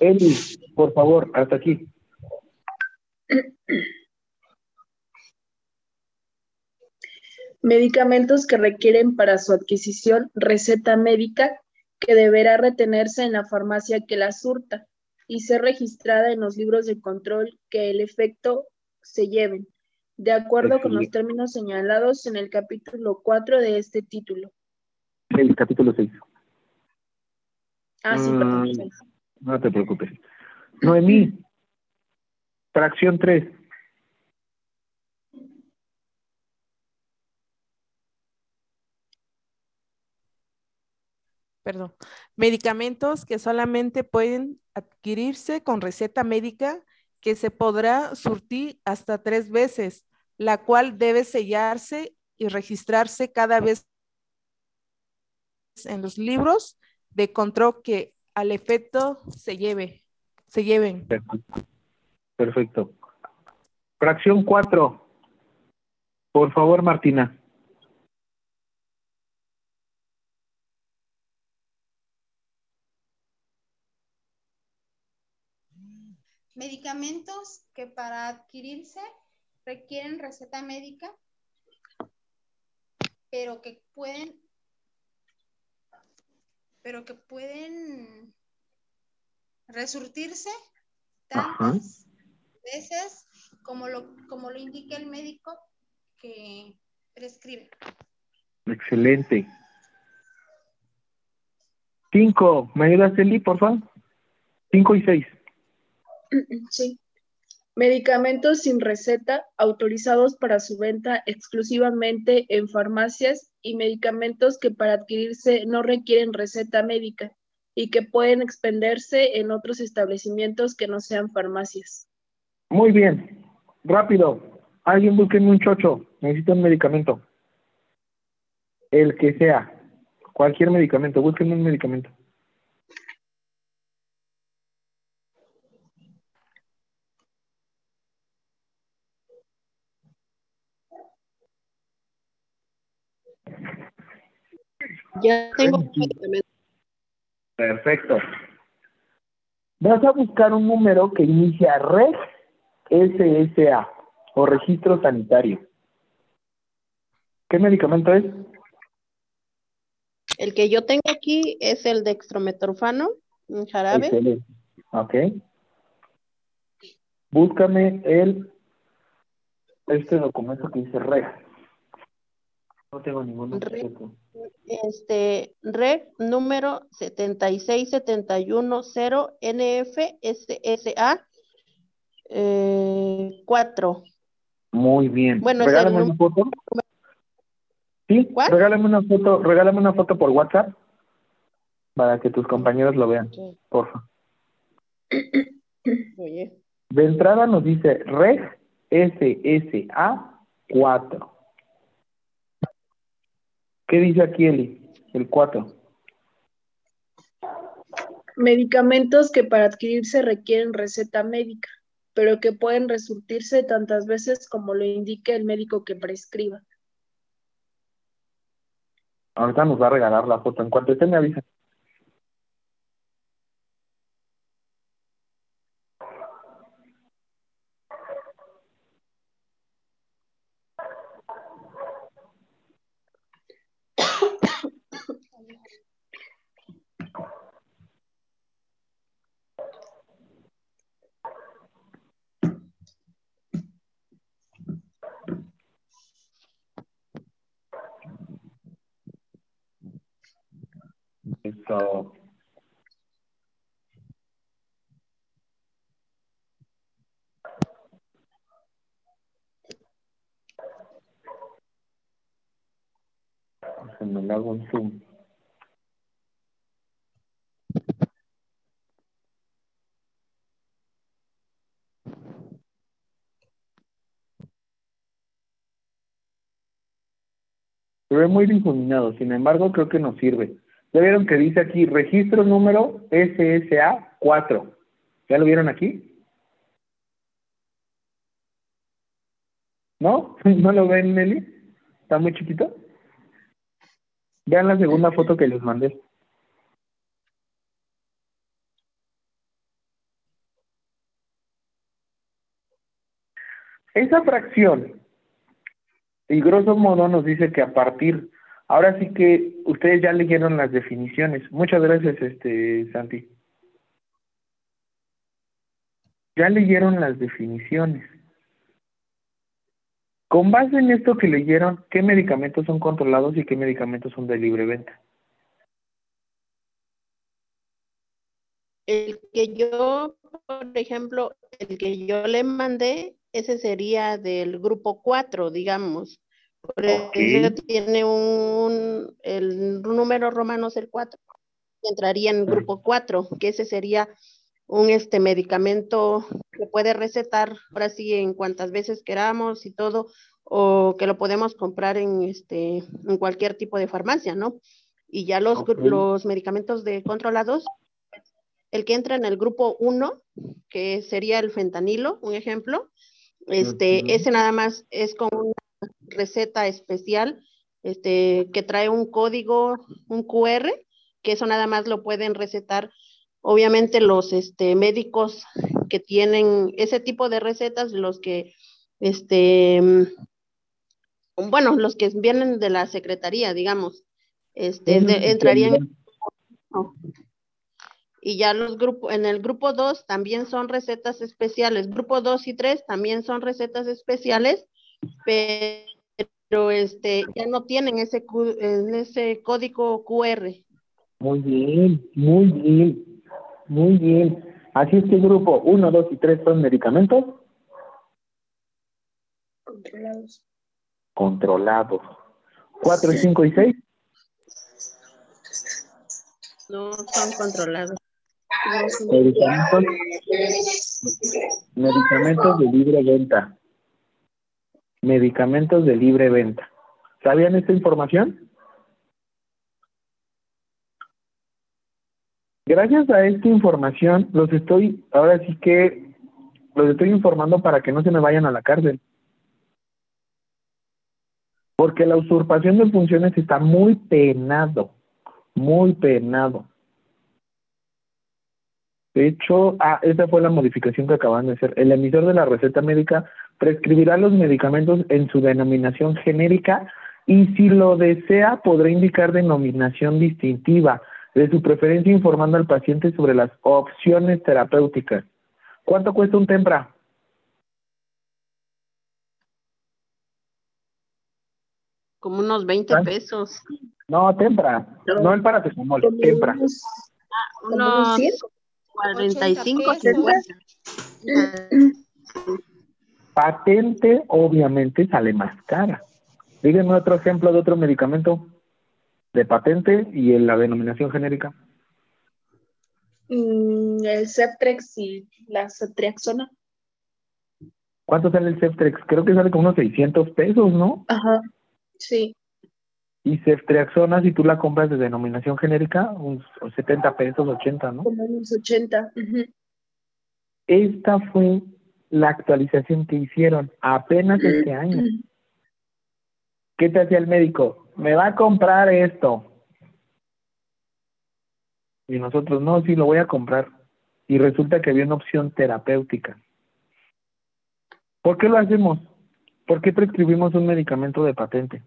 S1: Eli, por favor, hasta aquí.
S7: Medicamentos que requieren para su adquisición receta médica que deberá retenerse en la farmacia que la surta y ser registrada en los libros de control que el efecto se lleven, de acuerdo con los términos señalados en el capítulo 4 de este título.
S1: El capítulo 6.
S7: Ah, sí, perdón.
S1: Mm, no te preocupes. Noemí, fracción 3.
S3: Perdón. Medicamentos que solamente pueden adquirirse con receta médica que se podrá surtir hasta tres veces, la cual debe sellarse y registrarse cada vez en los libros de control que al efecto se lleve, se lleven.
S1: Perfecto. Fracción 4. Por favor, Martina.
S4: Medicamentos que para adquirirse requieren receta médica, pero que pueden pero que pueden resurtirse tantas veces como lo, como lo indica el médico que prescribe.
S1: Excelente. Cinco, ¿me ayudas, Eli, por favor? Cinco y seis.
S7: Sí. Medicamentos sin receta autorizados para su venta exclusivamente en farmacias y medicamentos que para adquirirse no requieren receta médica y que pueden expenderse en otros establecimientos que no sean farmacias.
S1: Muy bien. Rápido. Alguien búsquenme un chocho. Necesito un medicamento. El que sea. Cualquier medicamento. Búsquenme un medicamento.
S6: Ya tengo
S1: Perfecto. Vas a buscar un número que inicia REG SSA o registro sanitario. ¿Qué medicamento es?
S6: El que yo tengo aquí es el dextrometorfano, un jarabe.
S1: Excelente. Ok. Búscame el este documento que dice REG. No tengo ningún
S6: Reg. Este, REG número 76710 NFSSA eh, 4.
S1: Muy bien.
S6: Bueno,
S1: Regálame una foto. Sí,
S6: ¿Cuál?
S1: regálame una foto, regálame una foto por WhatsApp para que tus compañeros lo vean,
S6: Ok.
S1: porfa.
S6: Oye,
S1: De entrada nos dice Reg SSA 4. ¿Qué dice aquí Eli? El 4.
S7: Medicamentos que para adquirirse requieren receta médica, pero que pueden resurtirse tantas veces como lo indique el médico que prescriba.
S1: Ahorita nos va a regalar la foto. En cuanto esté me avisa. Eso. Déjenme le hago un zoom. Se ve muy difuminado, sin embargo, creo que nos sirve. ¿Ya vieron que dice aquí registro número SSA 4? ¿Ya lo vieron aquí? ¿No? ¿No lo ven, Nelly? ¿Está muy chiquito? Vean la segunda foto que les mandé. Esa fracción, y grosso modo nos dice que a partir, ahora sí que ustedes ya leyeron las definiciones. Muchas gracias, este Santi. Ya leyeron las definiciones. Con base en esto que leyeron, ¿qué medicamentos son controlados y qué medicamentos son de libre venta?
S6: El que yo, por ejemplo, el que yo le mandé, ese sería del grupo 4, digamos. Por
S1: Ok.
S6: eso tiene un, el número romano es el 4. Entraría en el grupo 4, que ese sería un este medicamento que puede recetar, ahora sí, en cuantas veces queramos y todo, o que lo podemos comprar en este en cualquier tipo de farmacia, ¿no? Y ya los, los medicamentos de controlados, el que entra en el grupo 1, que sería el fentanilo, un ejemplo, este, ese nada más es con una receta especial, este, que trae un código, un QR, que eso nada más lo pueden recetar, obviamente los este, médicos que tienen ese tipo de recetas, los que, este, mm, bueno, los que vienen de la secretaría, digamos, este, de- entrarían no. Y ya los grupos, en el grupo 2 también son recetas especiales. Grupo 2 y 3 también son recetas especiales, pero este ya no tienen ese ese código QR.
S1: Muy bien, muy bien, muy bien. Así es que grupo 1, 2 y 3 son medicamentos
S7: Controlados.
S1: controlados. 4, 5 y 6
S6: No son controlados.
S1: Medicamentos, medicamentos de libre venta. Medicamentos de libre venta. ¿Sabían esta información? Gracias a esta información, los estoy, ahora sí que los estoy informando para que no se me vayan a la cárcel. Porque la usurpación de funciones está muy penado, muy penado. De hecho, ah, esa fue la modificación que acaban de hacer. El emisor de la receta médica prescribirá los medicamentos en su denominación genérica y si lo desea podrá indicar denominación distintiva de su preferencia informando al paciente sobre las opciones terapéuticas. ¿Cuánto cuesta un tempra?
S6: como unos 20
S1: ¿Ah?
S6: pesos.
S1: No, tempra, no el paracetamol, tempra.
S7: unos- como
S6: Unos
S7: unos 100.
S6: 45,
S4: 80
S6: 50.
S1: Patente obviamente sale más cara. Díganme otro ejemplo de otro medicamento de patente y en la denominación genérica.
S7: Mm, el Ceptrex y la Cetriaxona.
S1: ¿Cuánto sale el Ceftrex? Creo que sale como unos 600 pesos, ¿no?
S7: Ajá, sí.
S1: Y Ceftriaxona, si tú la compras de denominación genérica, unos 70 pesos, 80, ¿no?
S7: Como unos 80. ujú.
S1: Esta fue la actualización que hicieron apenas este año. ¿Qué te hacía el médico? Me va a comprar esto. Y nosotros, no, sí, lo voy a comprar. Y resulta que había una opción terapéutica. ¿Por qué lo hacemos? ¿Por qué prescribimos un medicamento de patente?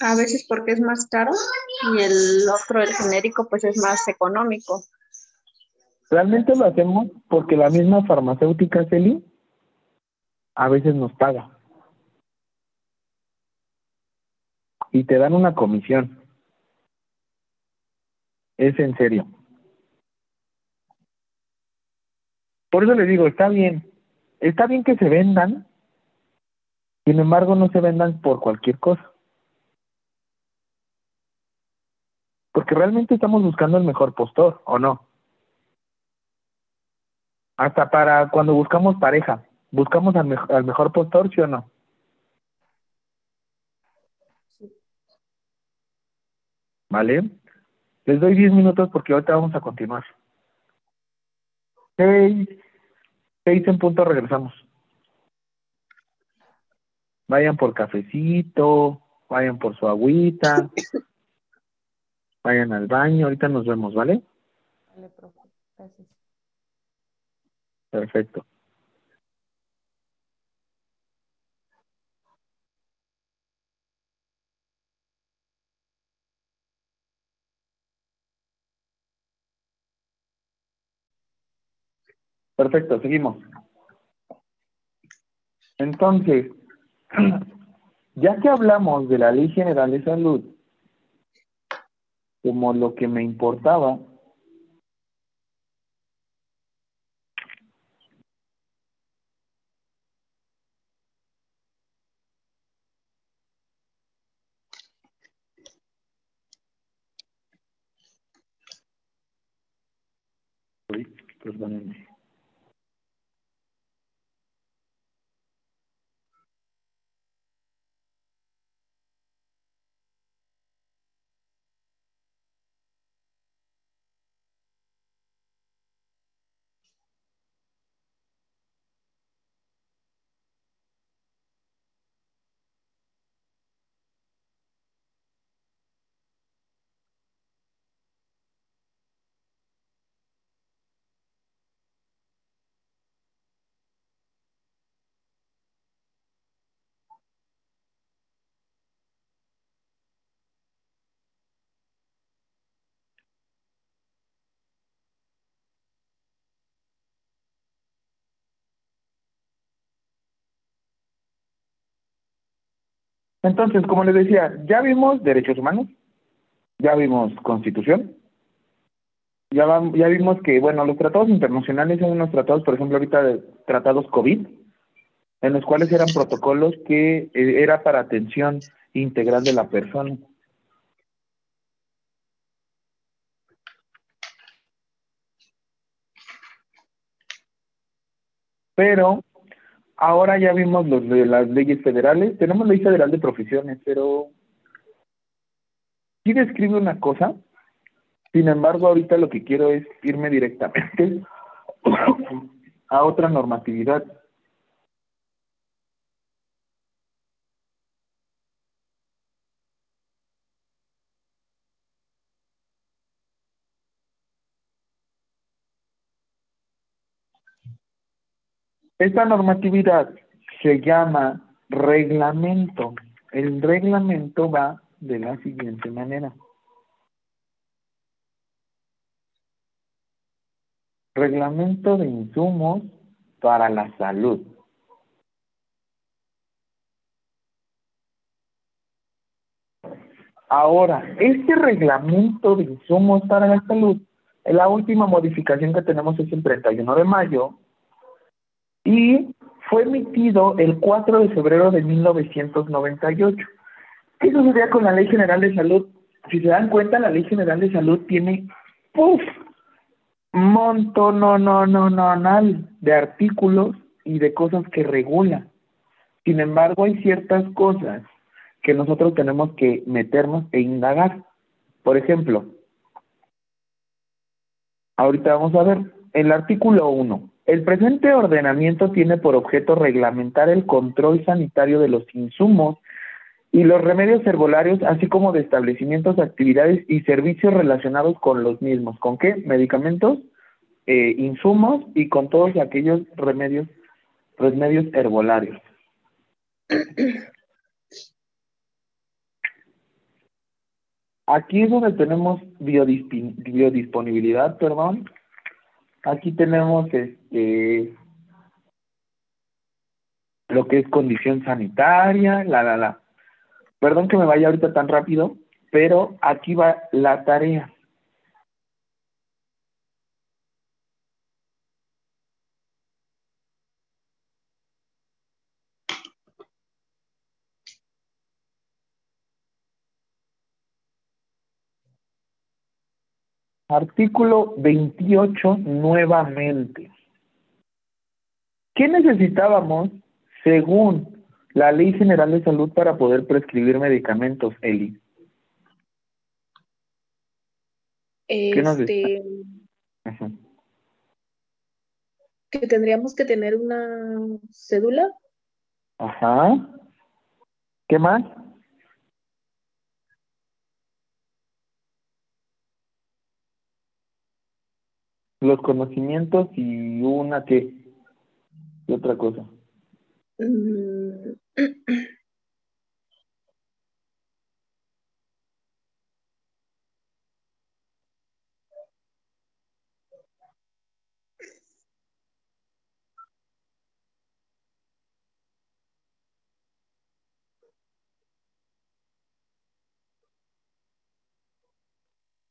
S7: A veces porque es más caro y el otro, el genérico, pues es más económico.
S1: Realmente lo hacemos porque la misma farmacéutica Celi a veces nos paga. Y te dan una comisión. Es en serio. Por eso le digo, está bien. Está bien que se vendan. Sin embargo, no se vendan por cualquier cosa. Porque realmente estamos buscando el mejor postor, ¿o no? Hasta para cuando buscamos pareja, ¿buscamos al, mej- al mejor postor, sí o no? ¿Vale? Les doy 10 minutos porque ahorita vamos a continuar. Seis, seis en punto regresamos. Vayan por cafecito, vayan por su agüita, vayan al baño, ahorita nos vemos, ¿vale?
S3: Vale, profe.
S1: Perfecto. Perfecto, seguimos. Entonces, ya que hablamos de la Ley General de Salud, como lo que me importaba, Uy, perdónenme. Entonces, como les decía, ya vimos derechos humanos, ya vimos constitución, ya, ya vimos que, bueno, los tratados internacionales son unos tratados, por ejemplo, ahorita de tratados COVID, en los cuales eran protocolos que eh, era para atención integral de la persona. Pero ahora ya vimos los de las leyes federales, tenemos ley federal de profesiones, pero sí describe una cosa, sin embargo ahorita lo que quiero es irme directamente a otra normatividad. Esta normatividad se llama reglamento. El reglamento va de la siguiente manera. Reglamento de insumos para la salud. Ahora, este reglamento de insumos para la salud, la última modificación que tenemos es el 31 de mayo y fue emitido el 4 de febrero de 1998. ¿Qué sucedía con la Ley General de Salud? Si se dan cuenta, la Ley General de Salud tiene, ¡puf! montón no, no, no, no, de artículos y de cosas que regula. Sin embargo, hay ciertas cosas que nosotros tenemos que meternos e indagar. Por ejemplo, ahorita vamos a ver el artículo 1. El presente ordenamiento tiene por objeto reglamentar el control sanitario de los insumos y los remedios herbolarios, así como de establecimientos, actividades y servicios relacionados con los mismos. ¿Con qué? Medicamentos, eh, insumos y con todos aquellos remedios, remedios herbolarios. Aquí es donde tenemos biodisponibilidad, perdón. Aquí tenemos este lo que es condición sanitaria, la la la. Perdón que me vaya ahorita tan rápido, pero aquí va la tarea. Artículo 28 nuevamente. ¿Qué necesitábamos según la Ley General de Salud para poder prescribir medicamentos, Eli.
S7: Este, que tendríamos que tener una cédula.
S1: Ajá. ¿Qué más? Los conocimientos y una que y otra cosa.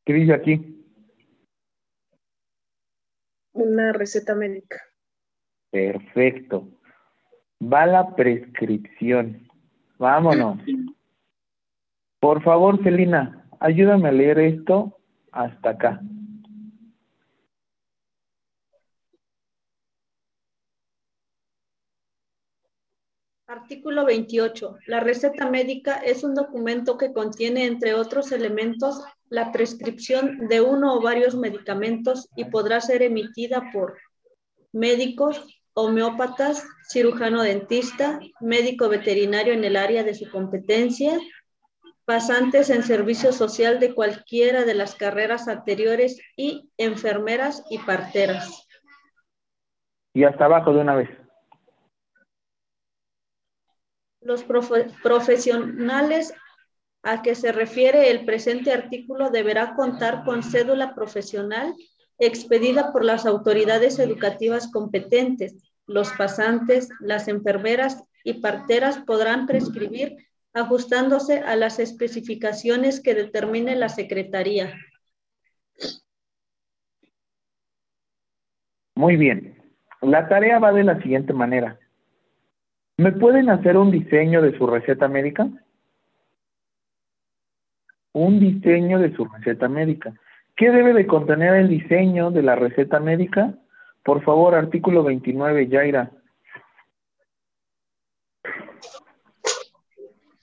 S1: ¿Qué dice aquí?
S7: Una receta médica.
S1: Perfecto va la prescripción. Vámonos. Por favor, Celina, ayúdame a leer esto hasta acá.
S2: Artículo 28. La receta médica es un documento que contiene, entre otros elementos, la prescripción de uno o varios medicamentos y podrá ser emitida por médicos, homeópatas, cirujano dentista, médico veterinario en el área de su competencia, pasantes en servicio social de cualquiera de las carreras anteriores y enfermeras y parteras.
S1: Y hasta abajo de una vez.
S2: Los profesionales a que se refiere el presente artículo deberá contar con cédula profesional expedida por las autoridades educativas competentes. Los pasantes, las enfermeras y parteras podrán prescribir ajustándose a las especificaciones que determine la Secretaría.
S1: Muy bien. La tarea va de la siguiente manera. ¿Me pueden hacer un diseño de su receta médica? Un diseño de su receta médica. ¿Qué debe de contener el diseño de la receta médica? Por favor, artículo 29, Yaira.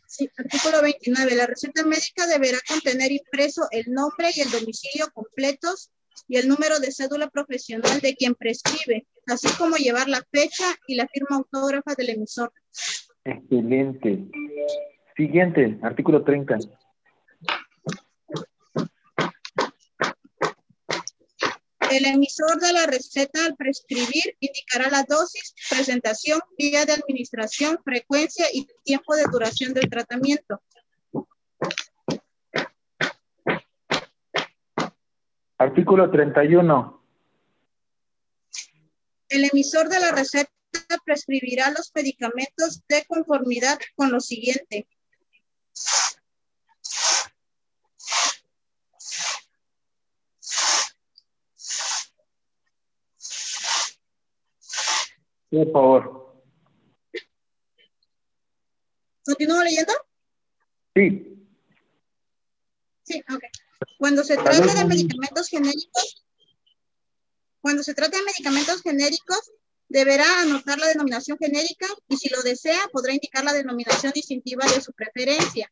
S5: Sí, artículo 29. La receta médica deberá contener impreso el nombre y el domicilio completos y el número de cédula profesional de quien prescribe, así como llevar la fecha y la firma autógrafa del emisor.
S1: Excelente. Siguiente, artículo 30.
S5: El emisor de la receta al prescribir indicará la dosis, presentación, vía de administración, frecuencia y tiempo de duración del tratamiento.
S1: Artículo 31.
S5: El emisor de la receta prescribirá los medicamentos de conformidad con lo siguiente.
S1: Por favor.
S5: ¿Continúo leyendo?
S1: Sí.
S5: Sí, ok. Cuando se trata de medicamentos genéricos, cuando se trata de medicamentos genéricos, deberá anotar la denominación genérica y si lo desea, podrá indicar la denominación distintiva de su preferencia.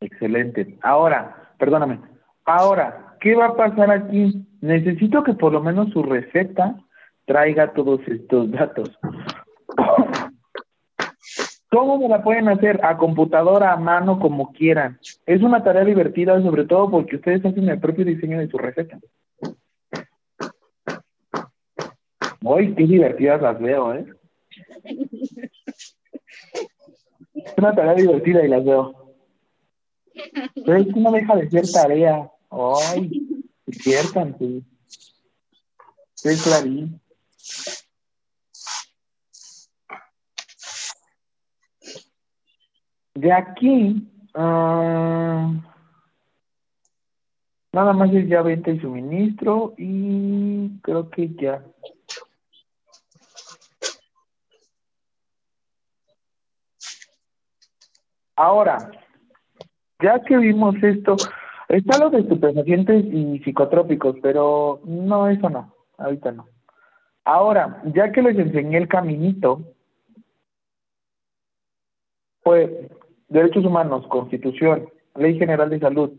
S1: Excelente. Ahora, perdóname. Ahora, ¿qué va a pasar aquí? Necesito que por lo menos su receta traiga todos estos datos. ¿Cómo me la pueden hacer? A computadora, a mano, como quieran. Es una tarea divertida, sobre todo porque ustedes hacen el propio diseño de su receta. Uy, qué divertidas las veo, ¿eh? Es una tarea divertida y las veo. Pero es que no deja de ser tarea. Ay, despiértanse. Es clarín. De aquí, ah, nada más es ya venta y suministro y creo que ya. Ahora, ya que vimos esto, está lo de estupefacientes y psicotrópicos, pero no, eso no, ahorita no. Ahora, ya que les enseñé el caminito, pues Derechos Humanos, Constitución, Ley General de Salud,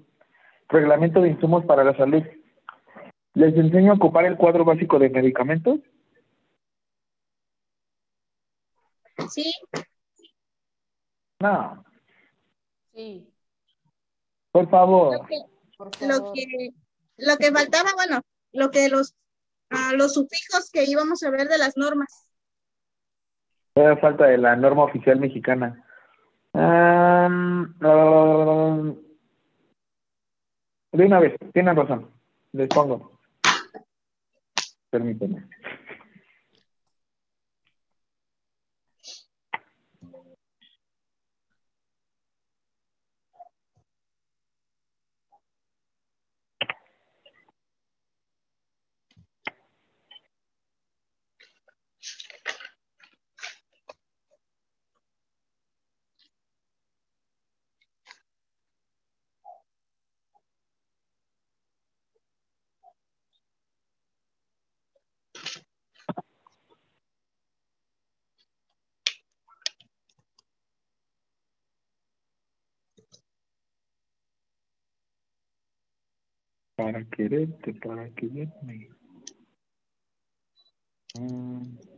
S1: Reglamento de Insumos para la Salud, ¿les enseño a ocupar el cuadro básico de medicamentos?
S5: Sí.
S1: No.
S3: Sí.
S1: Por favor.
S5: Lo que, lo que, lo que faltaba, bueno, lo que los, ah, los sufijos que íbamos a ver de las normas.
S1: Todavía falta de la norma oficial mexicana. De una vez, tienen razón. Les pongo. Permítanme. Para quererte, para quererme. Mm.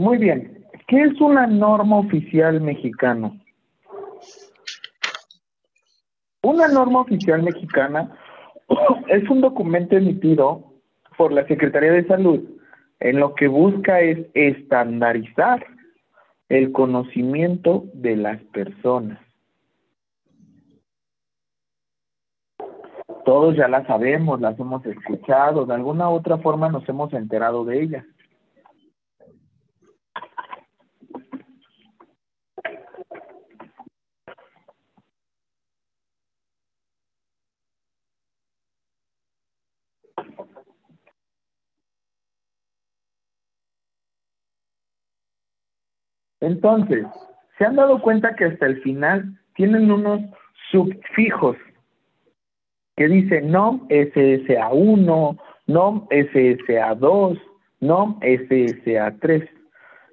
S1: Muy bien. ¿Qué es una norma oficial mexicana? Una norma oficial mexicana es un documento emitido por la Secretaría de Salud en lo que busca es estandarizar el conocimiento de las personas. Todos ya las sabemos, las hemos escuchado, de alguna u otra forma nos hemos enterado de ellas. Entonces, ¿se han dado cuenta que hasta el final tienen unos subfijos que dicen NOM SSA1, NOM SSA2, NOM SSA3?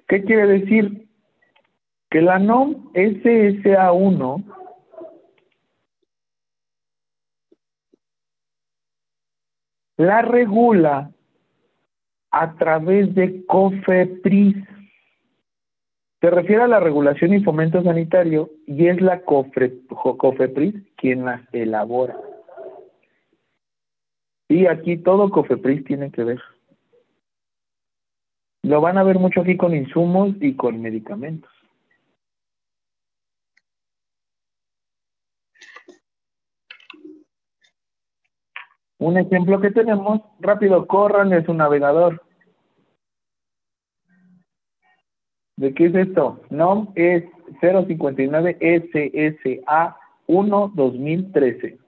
S1: ¿Qué quiere decir? Que la NOM SSA1 la regula a través de COFEPRIS. Se refiere a la regulación y fomento sanitario y es la COFEPRIS quien las elabora. Y aquí todo COFEPRIS tiene que ver. Lo van a ver mucho aquí con insumos y con medicamentos. Un ejemplo que tenemos, rápido corran, es un navegador. ¿De qué es esto? NOM es 059 SSA 1 2013.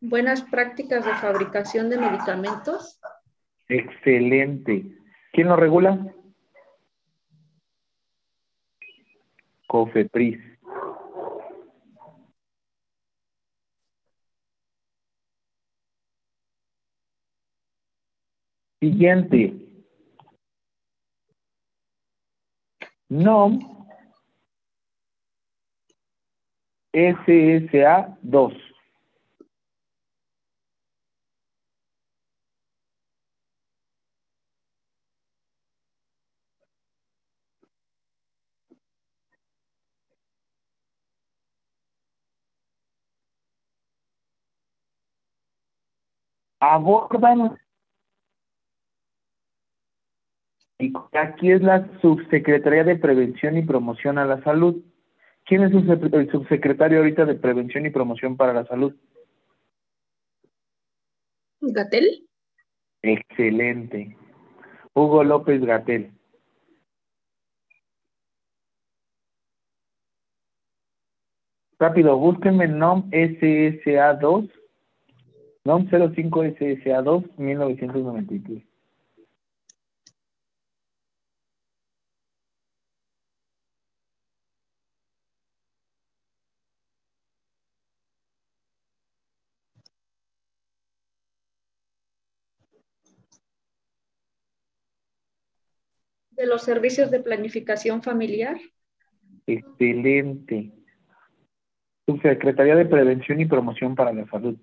S2: Buenas prácticas de fabricación de medicamentos.
S1: Excelente. ¿Quién lo regula? COFEPRIS. Siguiente. NOM SSA 2. abordan y aquí es la subsecretaría de prevención y promoción a la salud. ¿Quién es el subsecretario ahorita de prevención y promoción para la salud?
S7: Gatel.
S1: Excelente. Hugo López Gatel. Rápido, búsquenme NOM SSA2 NOM 05 SSA2 1993.
S2: Los servicios de planificación familiar.
S1: Excelente. Subsecretaría de Prevención y Promoción para la Salud.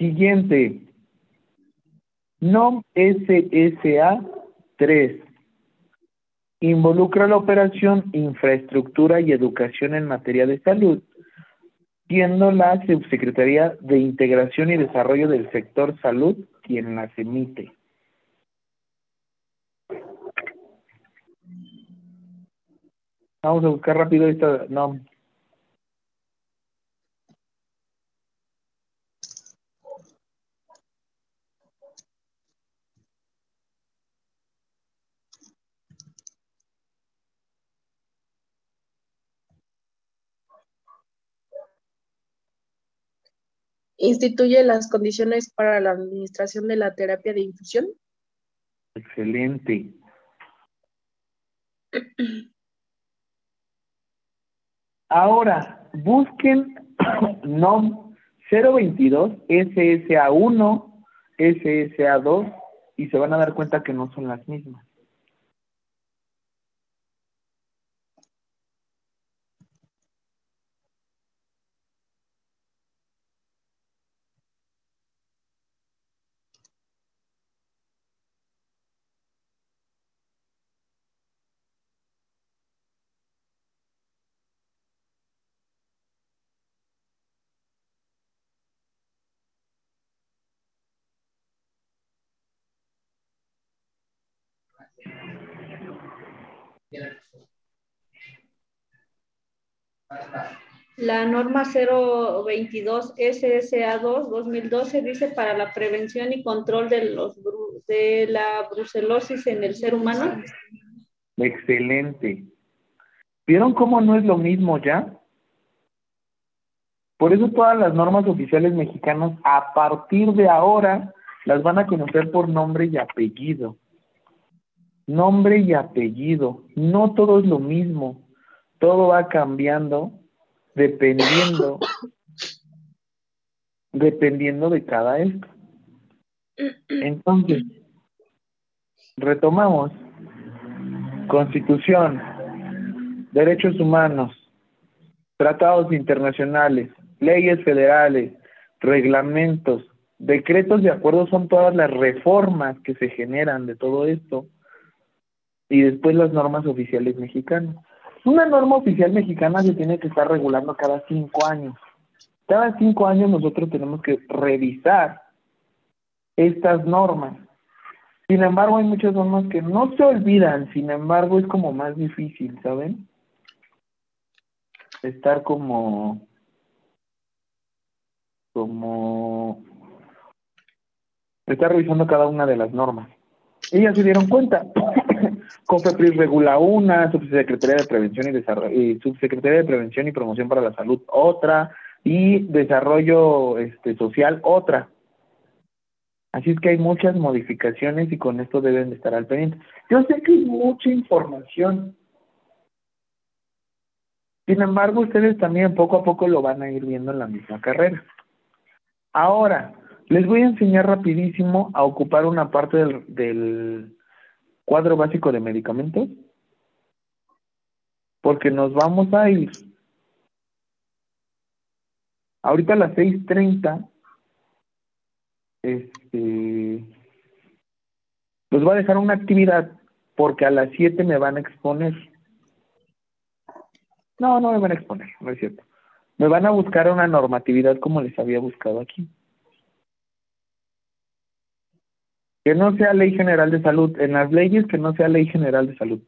S1: Siguiente. NOM SSA 3. Involucra la operación, infraestructura y educación en materia de salud, siendo la Subsecretaría de Integración y Desarrollo del Sector Salud quien las emite. Vamos a buscar rápido esta NOM.
S7: Instituye las condiciones para la administración de la terapia de infusión.
S1: Excelente. Ahora, busquen NOM 022, SSA1, SSA2 y se van a dar cuenta que no son las mismas.
S2: La norma 022 SSA2 2012 dice para la prevención y control de, los, de la brucelosis en el ser humano.
S1: Excelente. ¿Vieron cómo no es lo mismo ya? Por eso todas las normas oficiales mexicanas a partir de ahora las van a conocer por nombre y apellido. Nombre y apellido. No todo es lo mismo. Todo va cambiando dependiendo dependiendo de cada esto. Entonces, retomamos. Constitución, derechos humanos, tratados internacionales, leyes federales, reglamentos, decretos de acuerdo son todas las reformas que se generan de todo esto y después las normas oficiales mexicanas. Una norma oficial mexicana se tiene que estar regulando cada cinco años. Cada cinco años nosotros tenemos que revisar estas normas. Sin embargo, hay muchas normas que no se olvidan, sin embargo, es como más difícil, ¿saben? Estar como, como, estar revisando cada una de las normas. Ellas se dieron cuenta. COFEPRIS regula una, Subsecretaría de Prevención y Desarrollo, Subsecretaría de Prevención y Promoción para la Salud otra, y Desarrollo este, Social otra. Así es que hay muchas modificaciones y con esto deben de estar al pendiente. Yo sé que hay mucha información. Sin embargo, ustedes también poco a poco lo van a ir viendo en la misma carrera. Ahora, les voy a enseñar rapidísimo a ocupar una parte del cuadro básico de medicamentos, porque nos vamos a ir. Ahorita a las 6.30, este, los voy a dejar una actividad porque a las 7 me van a exponer. No, no me van a exponer, no es cierto. Me van a buscar una normatividad como les había buscado aquí. Que no sea ley general de salud. En las leyes que no sea ley general de salud.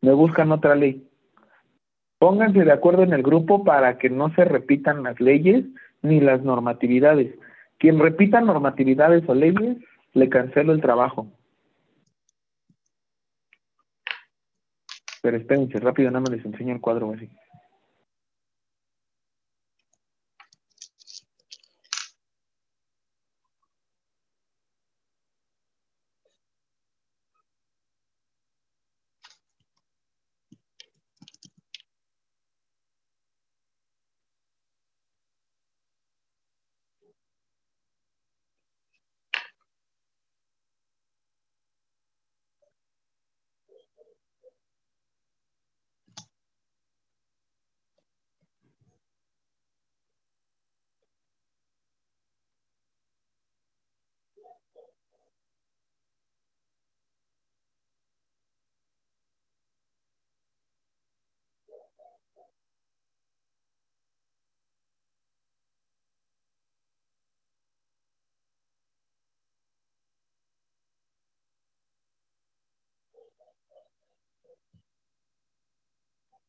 S1: Me buscan otra ley. Pónganse de acuerdo en el grupo para que no se repitan las leyes ni las normatividades. Quien repita normatividades o leyes, le cancelo el trabajo. Pero espérense, rápido, nada más les enseño el cuadro así.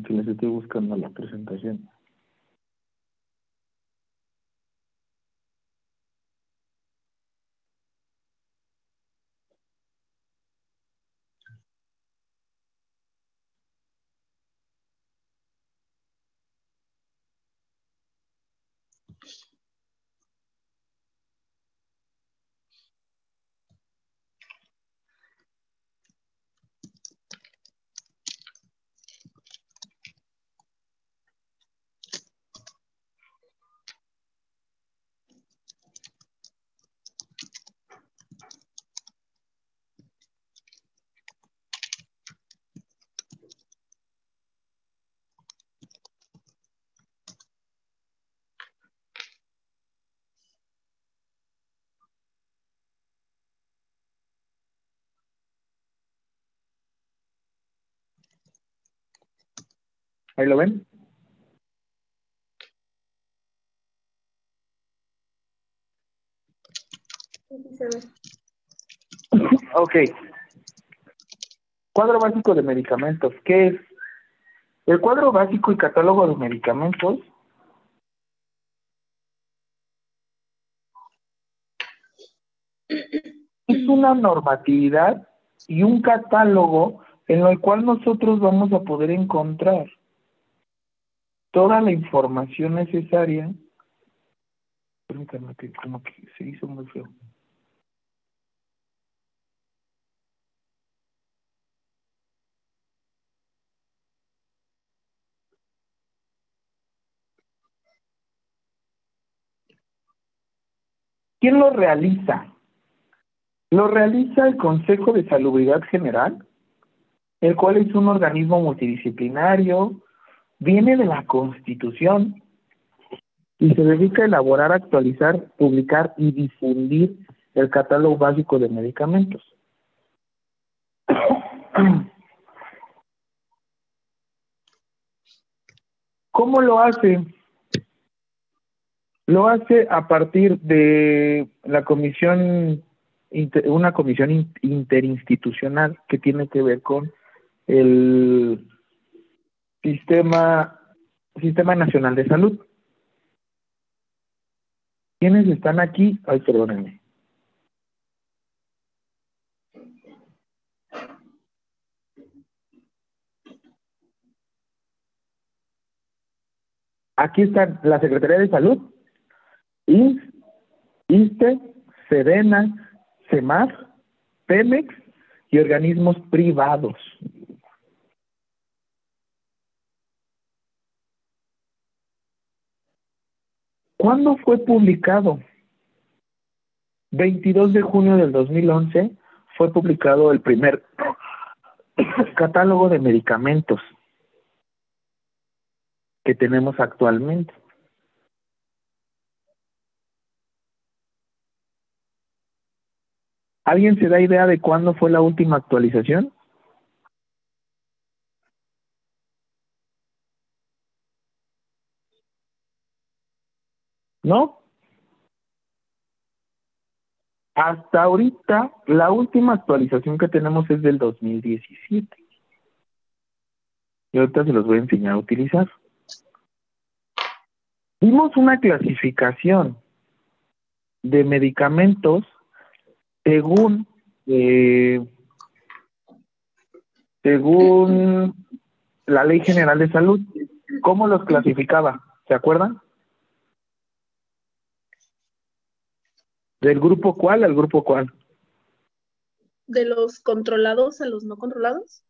S1: que les estoy buscando la presentación. ¿Ahí lo ven? Ok. Cuadro básico de medicamentos. ¿Qué es? El cuadro básico y catálogo de medicamentos es una normatividad y un catálogo en el cual nosotros vamos a poder encontrar toda la información necesaria. Permítanme que como que se hizo muy feo. ¿Quién lo realiza? Lo realiza el Consejo de Salubridad General, el cual es un organismo multidisciplinario, viene de la Constitución y se dedica a elaborar, actualizar, publicar y difundir el catálogo básico de medicamentos. ¿Cómo lo hace? Lo hace a partir de la comisión, una comisión interinstitucional que tiene que ver con el sistema, sistema nacional de salud. ¿Quiénes están aquí? Ay, perdónenme. Aquí están la Secretaría de Salud, INS, ISTE, SEDENA, CEMAR, PEMEX y organismos privados. ¿Cuándo fue publicado? 22 de junio del 2011 fue publicado el primer catálogo de medicamentos que tenemos actualmente. ¿Alguien se da idea de cuándo fue la última actualización? ¿No? Hasta ahorita, la última actualización que tenemos es del 2017. Y ahorita se los voy a enseñar a utilizar. Vimos una clasificación de medicamentos según eh, según la Ley General de Salud. ¿Cómo los clasificaba? ¿Se acuerdan? ¿Del grupo cuál al grupo cuál?
S7: ¿De los controlados a los no controlados?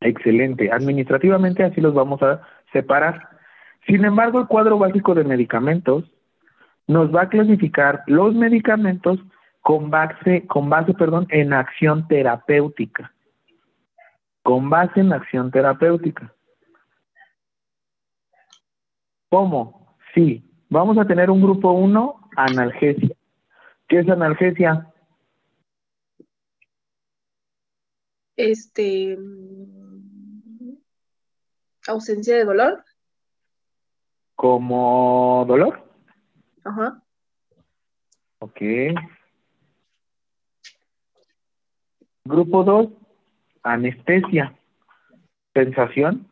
S1: Excelente. Administrativamente así los vamos a separar. Sin embargo, el cuadro básico de medicamentos nos va a clasificar los medicamentos con base, con base perdón, en acción terapéutica. Con base en acción terapéutica. ¿Cómo? Sí, vamos a tener un grupo 1, analgesia. ¿Qué es analgesia?
S7: Este. Ausencia de dolor.
S1: ¿Como dolor?
S7: Ajá.
S1: Ok. Grupo 2, anestesia. Sensación.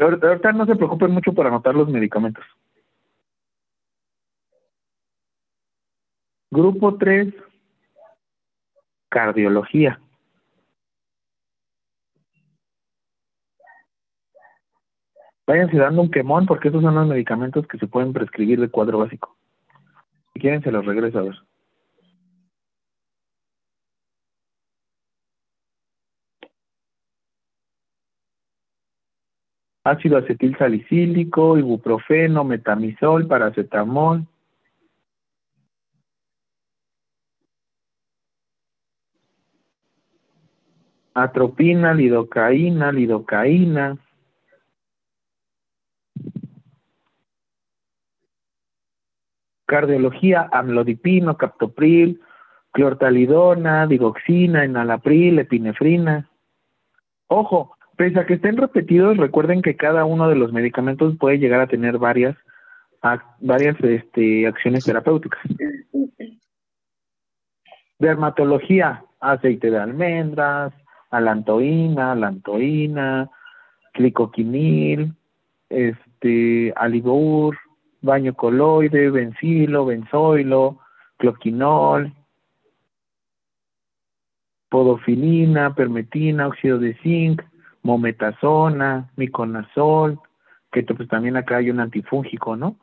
S1: Ahorita no se preocupen mucho por anotar los medicamentos. Grupo 3, cardiología. Váyanse dando un quemón porque esos son los medicamentos que se pueden prescribir de cuadro básico. Si quieren se los regreso a ver. Ácido acetil salicílico, ibuprofeno, metamisol, paracetamol. Atropina, lidocaína, lidocaína. Cardiología, amlodipino, captopril, clortalidona, digoxina, enalapril, epinefrina. Ojo, pese a que estén repetidos, recuerden que cada uno de los medicamentos puede llegar a tener varias, varias este, acciones terapéuticas. Dermatología, aceite de almendras, alantoína, alantoína, clicoquinil, este, alibur, baño coloide, benzilo, benzoilo, cloquinol, podofilina, permetina, óxido de zinc, mometasona, miconazol, que pues también acá hay un antifúngico, ¿no?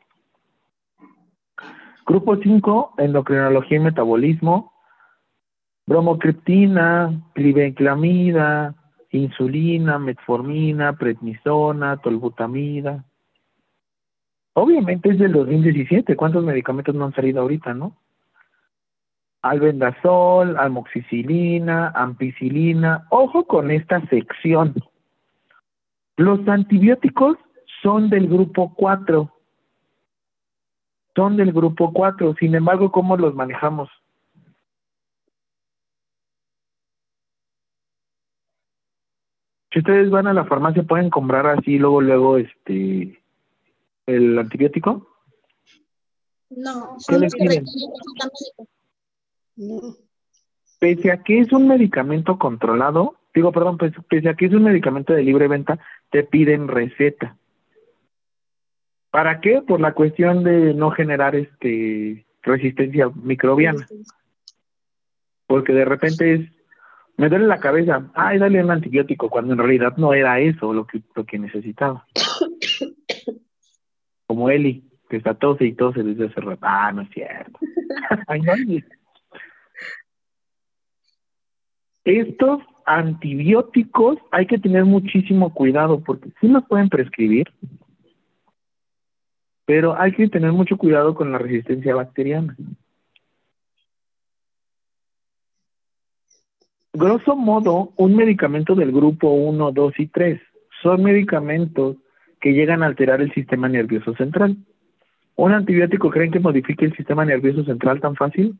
S1: Grupo 5, endocrinología y metabolismo, bromocriptina, plibenclamida, insulina, metformina, prednisona, tolbutamida. Obviamente es del 2017, ¿cuántos medicamentos no han salido ahorita, no? Albendazol, amoxicilina, ampicilina. Ojo con esta sección. Los antibióticos son del grupo 4. Son del grupo 4. Sin embargo, ¿cómo los manejamos? Si ustedes van a la farmacia, ¿pueden comprar así luego, luego, este, el antibiótico?
S5: No, son los que
S1: no. Pese a que es un medicamento controlado, digo, perdón, pese a que es un medicamento de libre venta, te piden receta. ¿Para qué? Por la cuestión de no generar este resistencia microbiana. Porque de repente es me duele la cabeza, ay, dale un antibiótico, cuando en realidad no era eso lo que, lo que necesitaba. Como Eli, que está tose y tose desde hace rato. Ah, no es cierto. Estos antibióticos hay que tener muchísimo cuidado porque sí los pueden prescribir, pero hay que tener mucho cuidado con la resistencia bacteriana. grosso modo, un medicamento del grupo 1, 2 y 3 son medicamentos que llegan a alterar el sistema nervioso central. ¿Un antibiótico creen que modifique el sistema nervioso central tan fácil?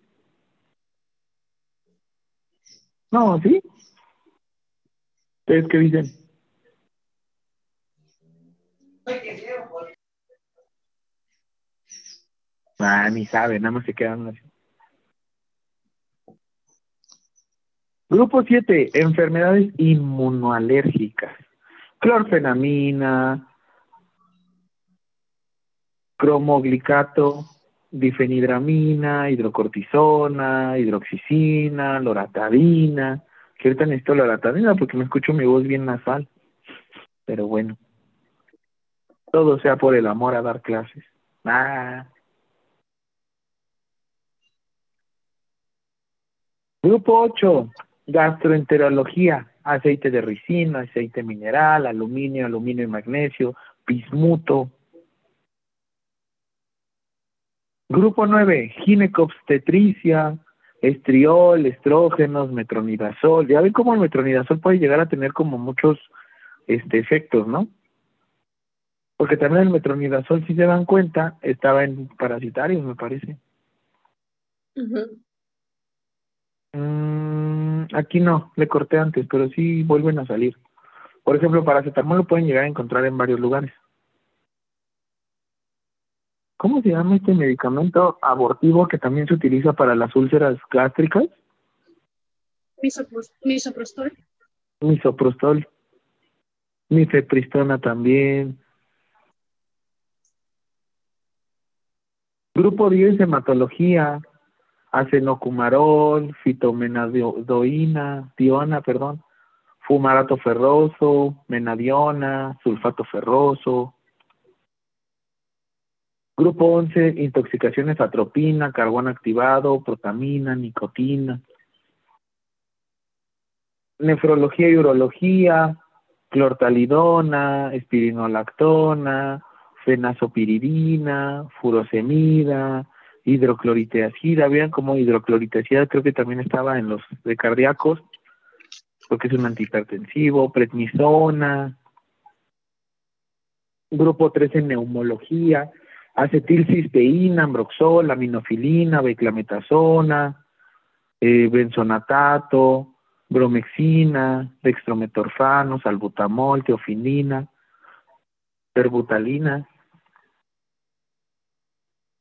S1: No, ¿sí? ¿Ustedes qué dicen? Ah, ni saben, nada más se quedan así. Grupo 7, enfermedades inmunoalérgicas. Clorfenamina, cromoglicato, difenidramina, hidrocortisona, hidroxicina, loratadina. Que ahorita necesito loratadina porque me escucho mi voz bien nasal. Pero bueno. Todo sea por el amor a dar clases. Ah. Grupo 8, gastroenterología, aceite de ricino, aceite mineral, aluminio, aluminio y magnesio, bismuto. Grupo 9, ginecobstetricia, estriol, estrógenos, metronidazol. Ya ven cómo el metronidazol puede llegar a tener como muchos este, efectos, ¿no? Porque también el metronidazol, si se dan cuenta, estaba en parasitarios, me parece. Mm, aquí no, le corté antes, pero sí vuelven a salir. Por ejemplo, paracetamol lo pueden llegar a encontrar en varios lugares. ¿Cómo se llama este medicamento abortivo que también se utiliza para las úlceras gástricas?
S5: Misoprostol.
S1: Misoprostol. Mifepristona también. Grupo 10, hematología acenocumarol, fitomenadoína, diona, perdón, fumarato ferroso, menadiona, sulfato ferroso. Grupo 11, intoxicaciones atropina, carbón activado, protamina, nicotina. Nefrología y urología, clortalidona, espirinolactona, fenazopiridina, furosemida, hidrocloriteacida, vean como hidrocloriteacida creo que también estaba en los de cardíacos, porque es un antihipertensivo, prednisona, grupo 3 en neumología, acetilcisteína, ambroxol, aminofilina, beclametasona, eh, benzonatato, bromexina, dextrometorfano, salbutamol, teofilina, terbutalina,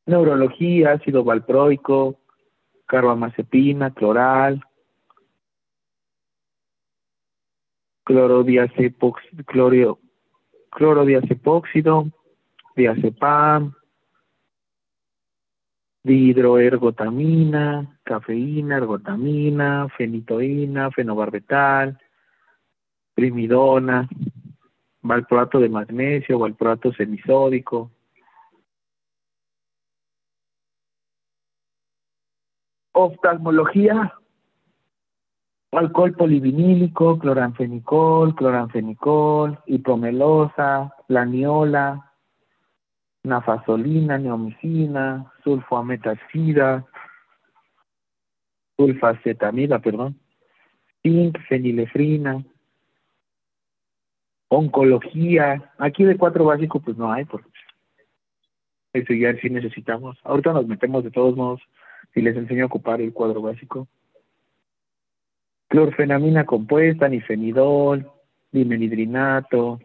S1: neurología, ácido valproico, carbamazepina, cloral, clorodiazepóxido, clorio, clorodiazepóxido, diazepam, dihidroergotamina, cafeína, ergotamina, fenitoína, fenobarbetal, primidona, valproato de magnesio, valproato semisódico. Oftalmología, alcohol polivinílico, cloranfenicol, cloranfenicol, hipomelosa, planiola, nafasolina, neomicina, sulfoametaxida, sulfacetamida, perdón, zinc, fenilefrina, oncología, aquí de cuatro básicos pues no hay, porque eso ya sí necesitamos. Ahorita nos metemos de todos modos si les enseño a ocupar el cuadro básico. Clorfenamina compuesta, nifenidol, dimenhidrinato,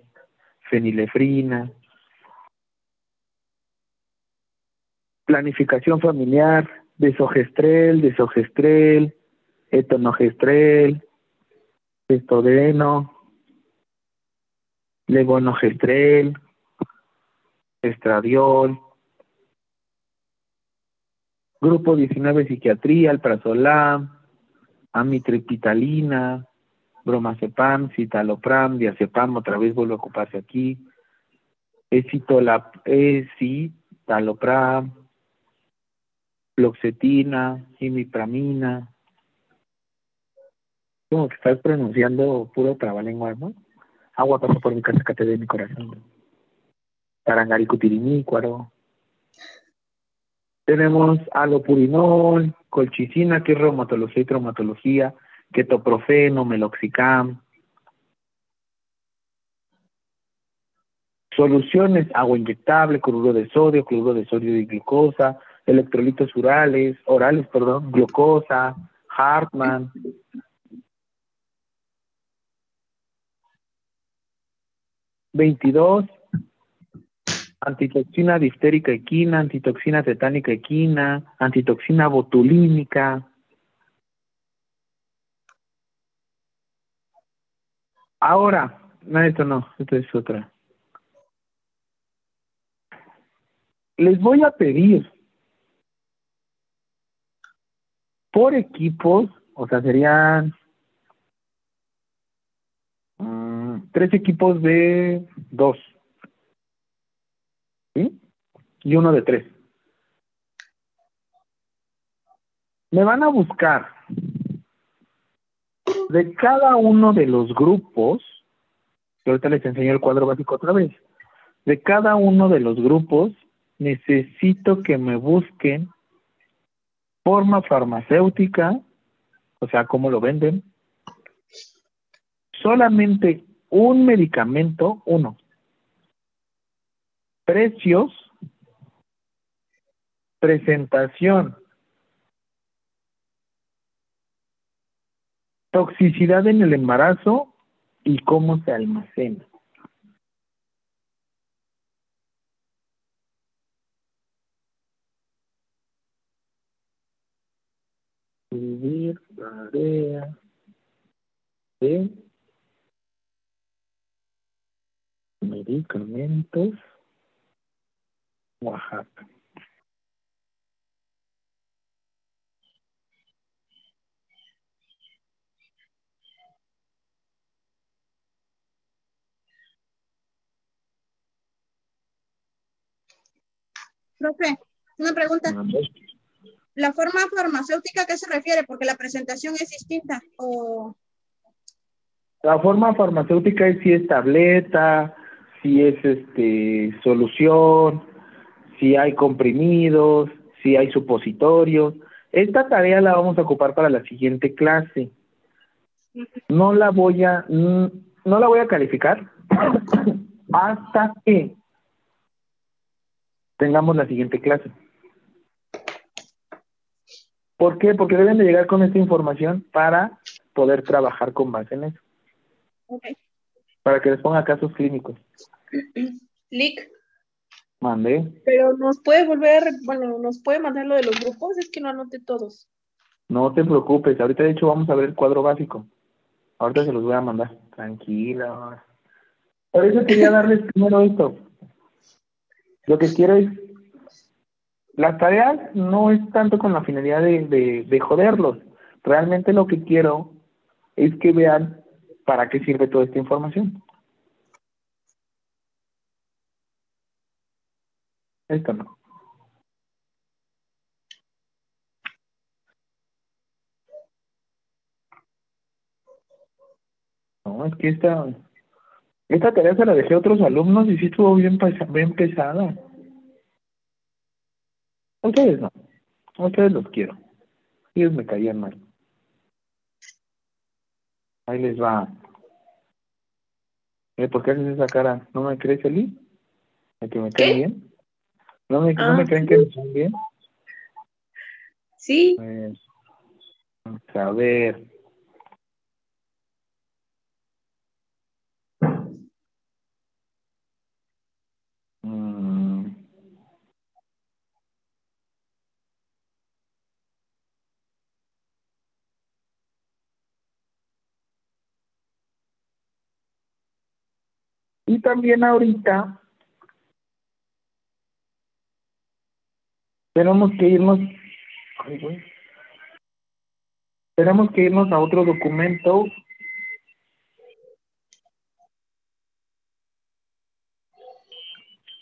S1: fenilefrina, planificación familiar, desogestrel, desogestrel, etonogestrel, estodeno, levonogestrel, estradiol, grupo 19 psiquiatría, alprazolam, amitriptilina, bromazepam, citalopram, diazepam, otra vez vuelvo a ocuparse aquí, escitalopram, floxetina, imipramina. Como que estás pronunciando puro trabalengua, ¿no? Agua pasó por mi cascate de mi corazón. Tarangaricutirinícuaro. Tenemos alopurinol, colchicina, que es reumatología y traumatología, ketoprofeno, meloxicam. Soluciones, agua inyectable, cloruro de sodio, cloruro de sodio y glucosa, electrolitos orales, orales, perdón, glucosa, Hartmann. Veintidós, antitoxina diftérica equina, antitoxina tetánica equina, antitoxina botulínica. Ahora, no, esto no, esto es otra. Les voy a pedir por equipos, o sea, serían mm, tres equipos de dos. ¿Sí? Y uno de tres. Me van a buscar de cada uno de los grupos, que ahorita les enseño el cuadro básico otra vez, de cada uno de los grupos necesito que me busquen forma farmacéutica, o sea, cómo lo venden, solamente un medicamento, uno, precios, presentación, toxicidad en el embarazo y cómo se almacena. Tarea de medicamentos Oaxaca.
S5: Profe, una pregunta. ¿La forma farmacéutica a qué se refiere? Porque la presentación es distinta. O...
S1: La forma farmacéutica es si es tableta, si es este solución, si hay comprimidos, si hay supositorios. Esta tarea la vamos a ocupar para la siguiente clase. No la voy a no la voy a calificar hasta que tengamos la siguiente clase. ¿Por qué? Porque deben de llegar con esta información para poder trabajar con base en eso.
S7: Ok.
S1: Para que les ponga casos clínicos.
S7: Lick,
S1: Mandé.
S7: pero nos puede volver, bueno, nos puede mandar lo de los grupos, es que no anoté todos.
S1: No te preocupes. Ahorita, de hecho, vamos a ver el cuadro básico. Ahorita se los voy a mandar. Tranquila. Por eso quería darles primero esto. Lo que quiero es. Las tareas no es tanto con la finalidad de, de, de joderlos. Realmente lo que quiero es que vean para qué sirve toda esta información. Esto no. No, es que esta, esta tarea se la dejé a otros alumnos y sí estuvo bien, bien pesada. A ustedes no. A ustedes los quiero. Ellos me caían mal. Ahí les va. Eh, ¿Por qué haces esa cara? ¿No me crees, Eli? ¿De que me caen bien? ¿No me, ¿No
S7: Ah.
S1: me creen que me caen bien?
S7: Sí,
S1: Pues, vamos a ver. Mm. Y también ahorita tenemos que irnos Ay, güey. Tenemos que irnos a otro documento.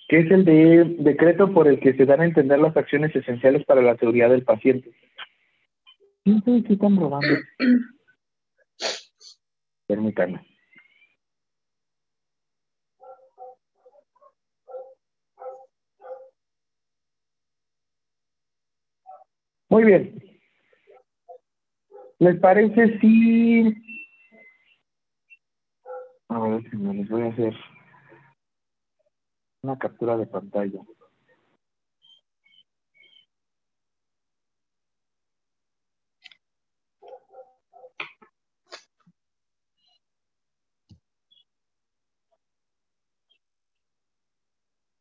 S1: que es el de decreto por el que se dan a entender las acciones esenciales para la seguridad del paciente. ¿Quién sabe qué están robando? Permítanme. Muy bien. ¿Les parece si... A ver les voy a hacer una captura de pantalla.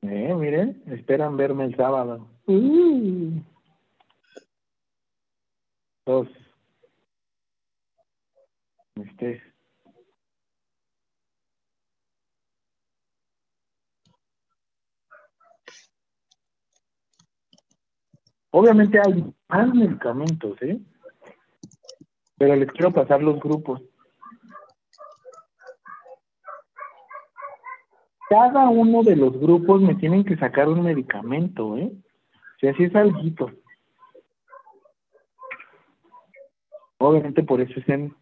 S1: Eh, miren, esperan verme el sábado. Uh. Este. Obviamente hay más medicamentos, ¿eh? Pero les quiero pasar los grupos. Cada uno de los grupos me tienen que sacar un medicamento, ¿eh? O sea, así es algo. Obviamente por eso es en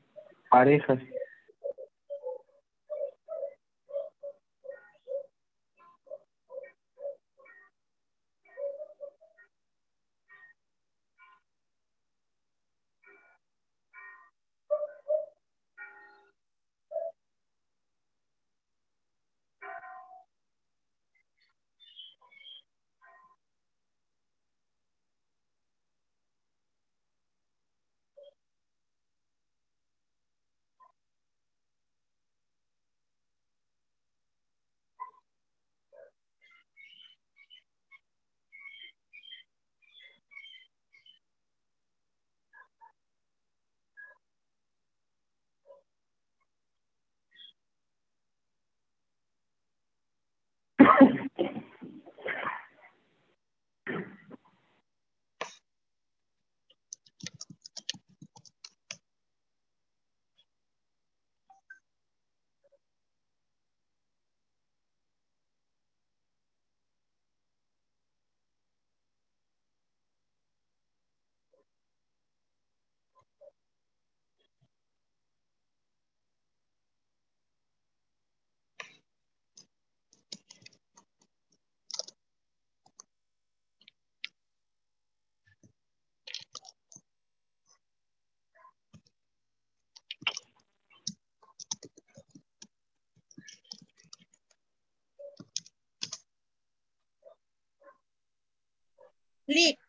S1: parejas.
S5: Lick,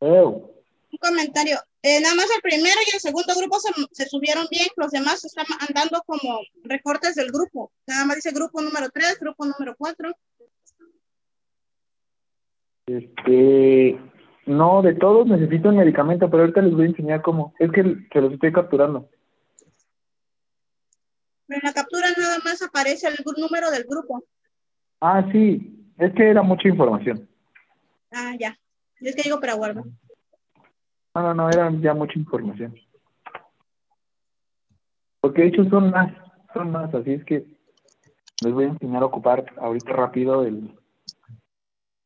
S1: Eu.
S5: comentario. Eh, nada más el primero y el segundo grupo se, se, subieron bien, los demás están andando como recortes del grupo. Nada más dice grupo número 3, grupo número 4.
S1: Este, no, de todos necesito un medicamento, pero ahorita les voy a enseñar cómo. Es que se los estoy capturando.
S5: En la captura nada más aparece el número del grupo.
S1: Ah, sí, es que era mucha información.
S5: Ah, ya. Es que digo para guardar.
S1: No, no, no, era ya mucha información. Porque de hecho son más, son más, así es que les voy a enseñar a ocupar ahorita rápido el,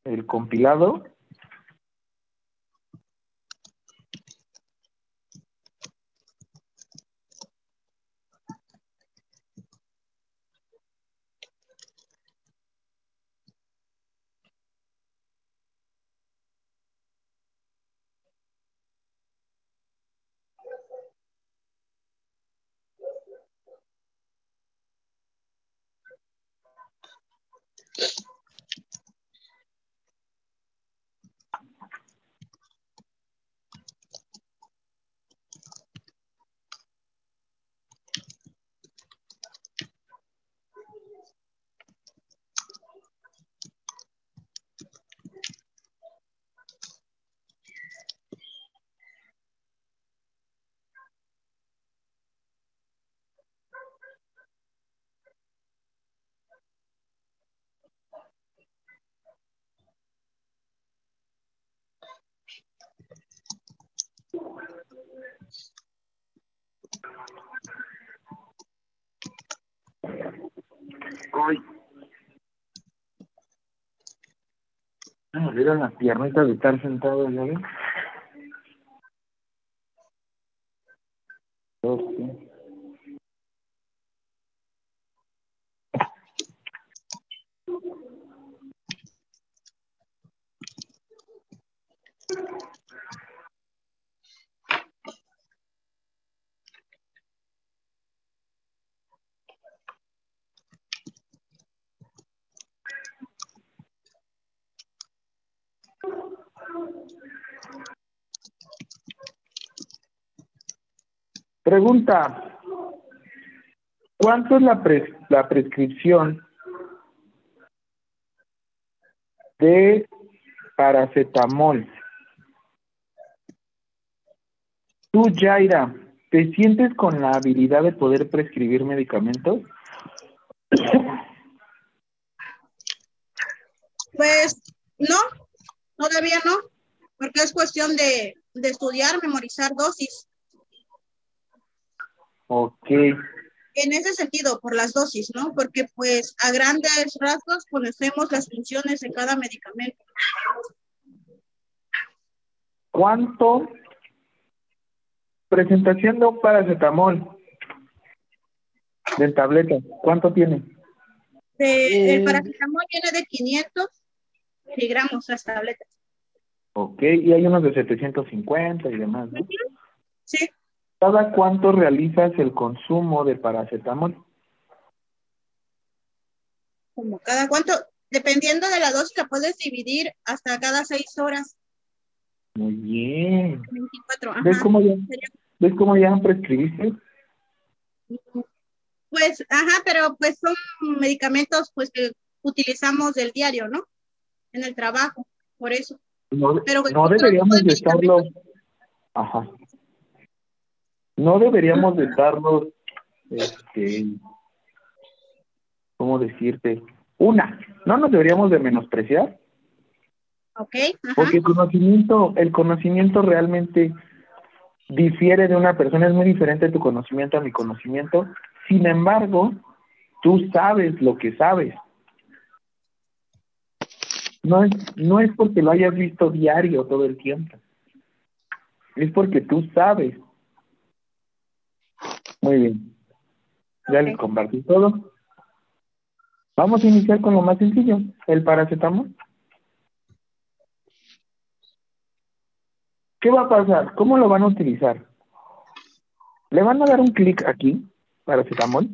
S1: el compilado. Ay. Me dolieron las piernitas de estar sentado, ¿ya ven? Okay. Pregunta, ¿cuánto es la, pres la prescripción de paracetamol? Tú, Jaira, ¿te sientes con la habilidad de poder prescribir medicamentos?
S5: Pues no, todavía no, porque es cuestión de estudiar, memorizar dosis.
S1: Ok.
S5: En ese sentido, por las dosis, ¿no? Porque pues a grandes rasgos conocemos las funciones de cada medicamento.
S1: ¿Cuánto? Presentación de un paracetamol de tableta, ¿cuánto tiene?
S5: De, el paracetamol viene de 500 miligramos las tabletas.
S1: Ok, y hay unos de 750 y demás, ¿no? ¿Cada cuánto realizas el consumo de paracetamol?
S5: Como cada cuánto, dependiendo de la dosis, la puedes dividir hasta cada seis horas.
S1: Muy bien.
S5: 24, ajá.
S1: ¿Ves cómo ya, ¿ves cómo ya prescribiste?
S5: Pues, ajá, pero pues son medicamentos pues que utilizamos del diario, ¿no? En el trabajo, por eso.
S1: No,
S5: Pero,
S1: no deberíamos de estarlo. Ajá. No deberíamos de estarlos, este, ¿cómo decirte? Una, no nos deberíamos de menospreciar. Porque el conocimiento, el conocimiento realmente difiere de una persona, es muy diferente tu conocimiento a mi conocimiento. Sin embargo, tú sabes lo que sabes. No es, no es porque lo hayas visto diario todo el tiempo. Es porque tú sabes. Muy bien. Ya les compartí todo. Vamos a iniciar con lo más sencillo, el paracetamol. ¿Qué va a pasar? ¿Cómo lo van a utilizar? Le van a dar un clic aquí, paracetamol.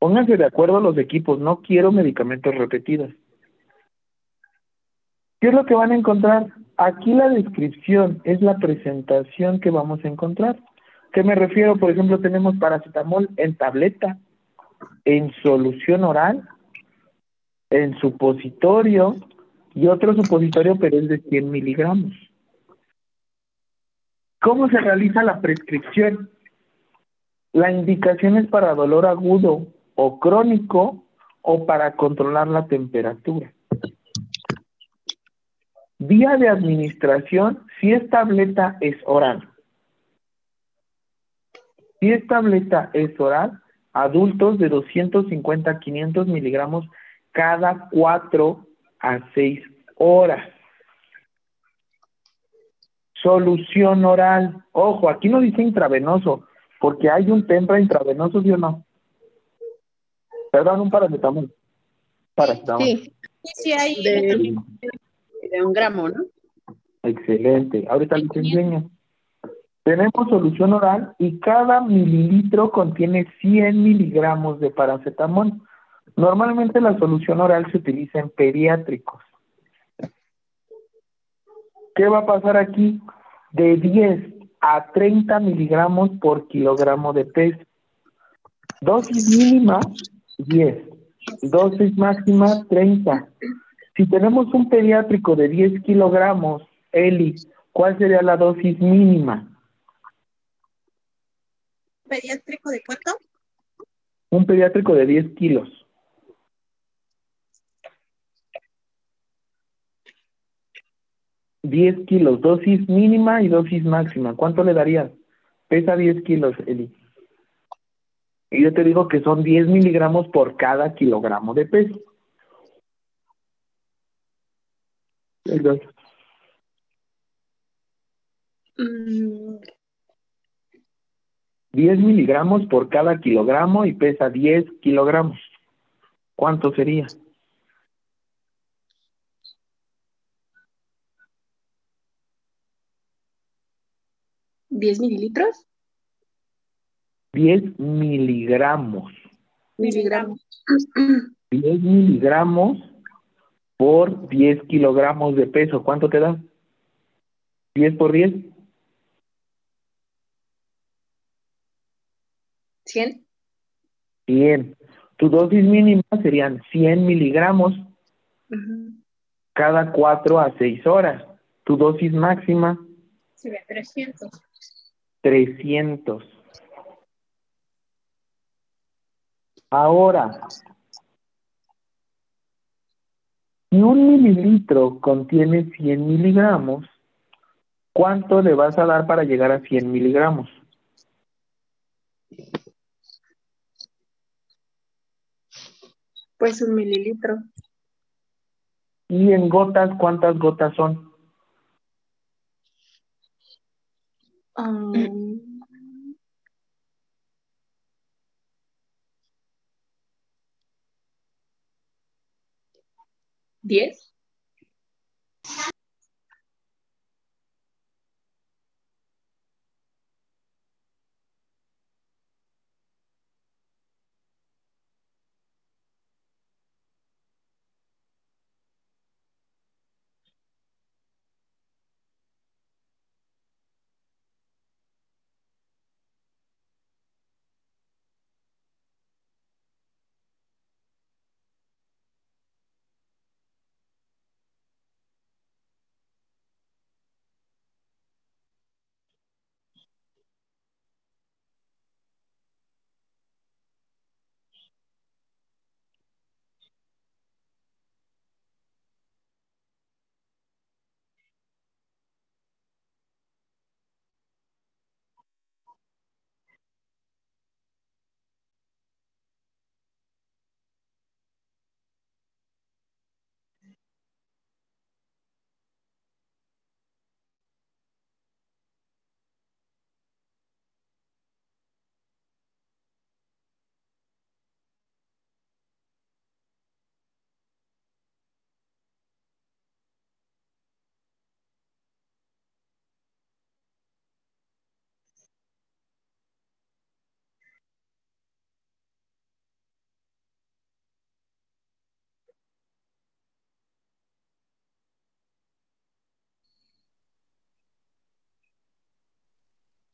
S1: Pónganse de acuerdo los equipos, no quiero medicamentos repetidos. ¿Qué es lo que van a encontrar? aquí la descripción es la presentación que vamos a encontrar. ¿Qué me refiero? Por ejemplo, tenemos paracetamol en tableta, en solución oral, en supositorio y otro supositorio, pero es de 100 miligramos. ¿Cómo se realiza la prescripción? La indicación es para dolor agudo o crónico o para controlar la temperatura. Vía de administración, si es tableta, es oral. Si es tableta, es oral, adultos de 250 a 500 miligramos cada 4 a 6 horas. Solución oral. Ojo, aquí no dice intravenoso, porque hay un tempra intravenoso, ¿sí o no? Perdón, un paracetamol. Paracetamol.
S5: Sí, sí hay
S6: De, de un gramo, ¿no?
S1: Excelente. Ahorita les enseño. Tenemos solución oral y cada mililitro contiene 100 miligramos de paracetamol. Normalmente la solución oral se utiliza en pediátricos. ¿Qué va a pasar aquí? De 10 a 30 miligramos por kilogramo de peso. Dosis mínima, 10. Dosis máxima, 30. Si tenemos un pediátrico de 10 kilogramos, Eli, ¿cuál sería la dosis mínima?
S5: pediátrico de cuánto?
S1: Un pediátrico de 10 kilos. Diez kilos, dosis mínima y dosis máxima. ¿Cuánto le darías? Pesa 10 kilos, Eli. Y yo te digo que son 10 miligramos por cada kilogramo de peso. Entonces,
S7: Mm,
S1: 10 miligramos por cada kilogramo y pesa 10 kilogramos. ¿Cuánto sería?
S7: ¿10 mililitros?
S1: 10 miligramos.
S7: Miligramos.
S1: 10 miligramos por 10 kilogramos de peso. ¿Cuánto te da? 10 por 10.
S7: ¿100?
S1: 100. Tu dosis mínima serían 100 miligramos
S7: Ujú.
S1: cada 4 a 6 horas. Tu dosis máxima,
S5: Sería 300.
S1: 300. Ahora, si un mililitro contiene 100 miligramos, ¿cuánto le vas a dar para llegar a 100 miligramos?
S7: Pues un mililitro.
S1: Y en gotas, ¿cuántas gotas son?
S7: Um, ¿Diez?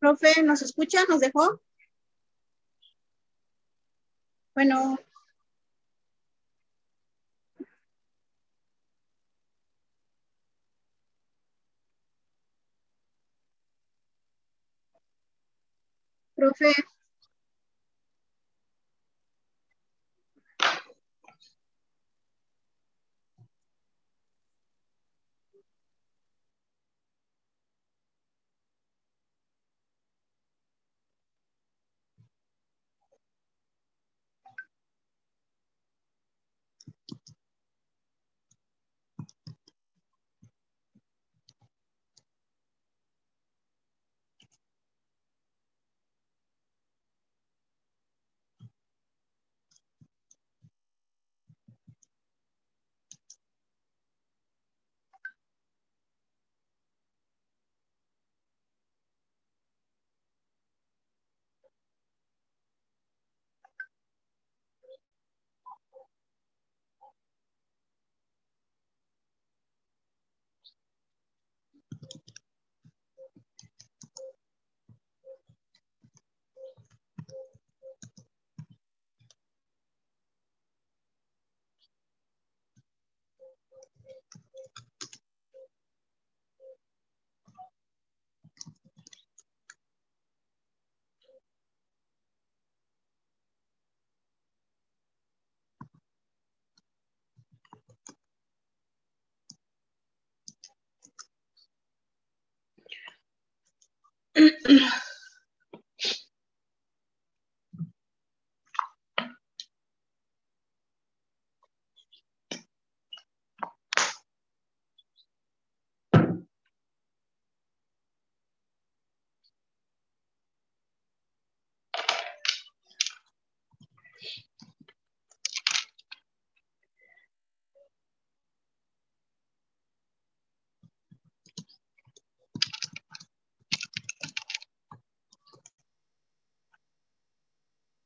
S5: Profe, ¿nos escucha? ¿Nos dejó? Bueno. Profe.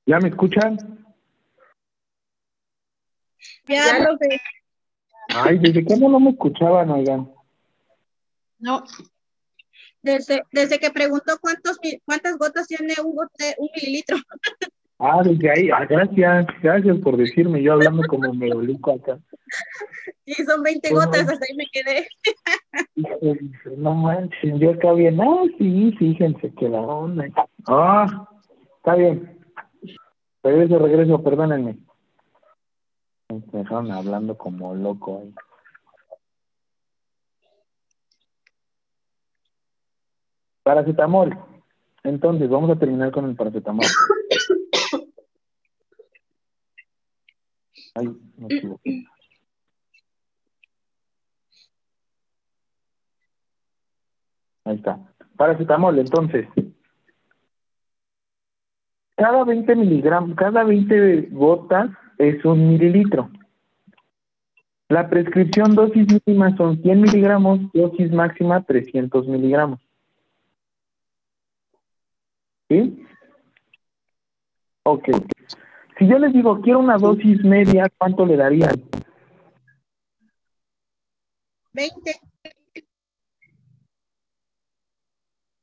S1: ¿Ya me escuchan?
S5: Ya, profe.
S1: Ay, ¿desde cuándo no me escuchaban, oigan?
S6: No,
S5: Desde, desde que preguntó cuántos, cuántas gotas tiene un, bote, un mililitro.
S1: Ah, desde ahí. Ah, gracias, gracias por decirme. Yo hablando como me olico acá.
S5: Y son 20
S1: Ujú.
S5: gotas, hasta ahí me quedé.
S1: No manches, yo acá bien. Ah, sí, fíjense que la onda. Ah, está bien. Regreso, regreso, perdónenme. Me dejaron hablando como loco ahí. Paracetamol. Entonces, vamos a terminar con el paracetamol. Ay, me equivoqué. Ahí está. Paracetamol, entonces. Cada 20 miligramos, cada 20 gotas es un mililitro. La prescripción dosis mínima son 100 miligramos, dosis máxima 300 miligramos. ¿Sí? Ok. Si yo les digo, quiero una dosis media, ¿cuánto le darían?
S5: 20.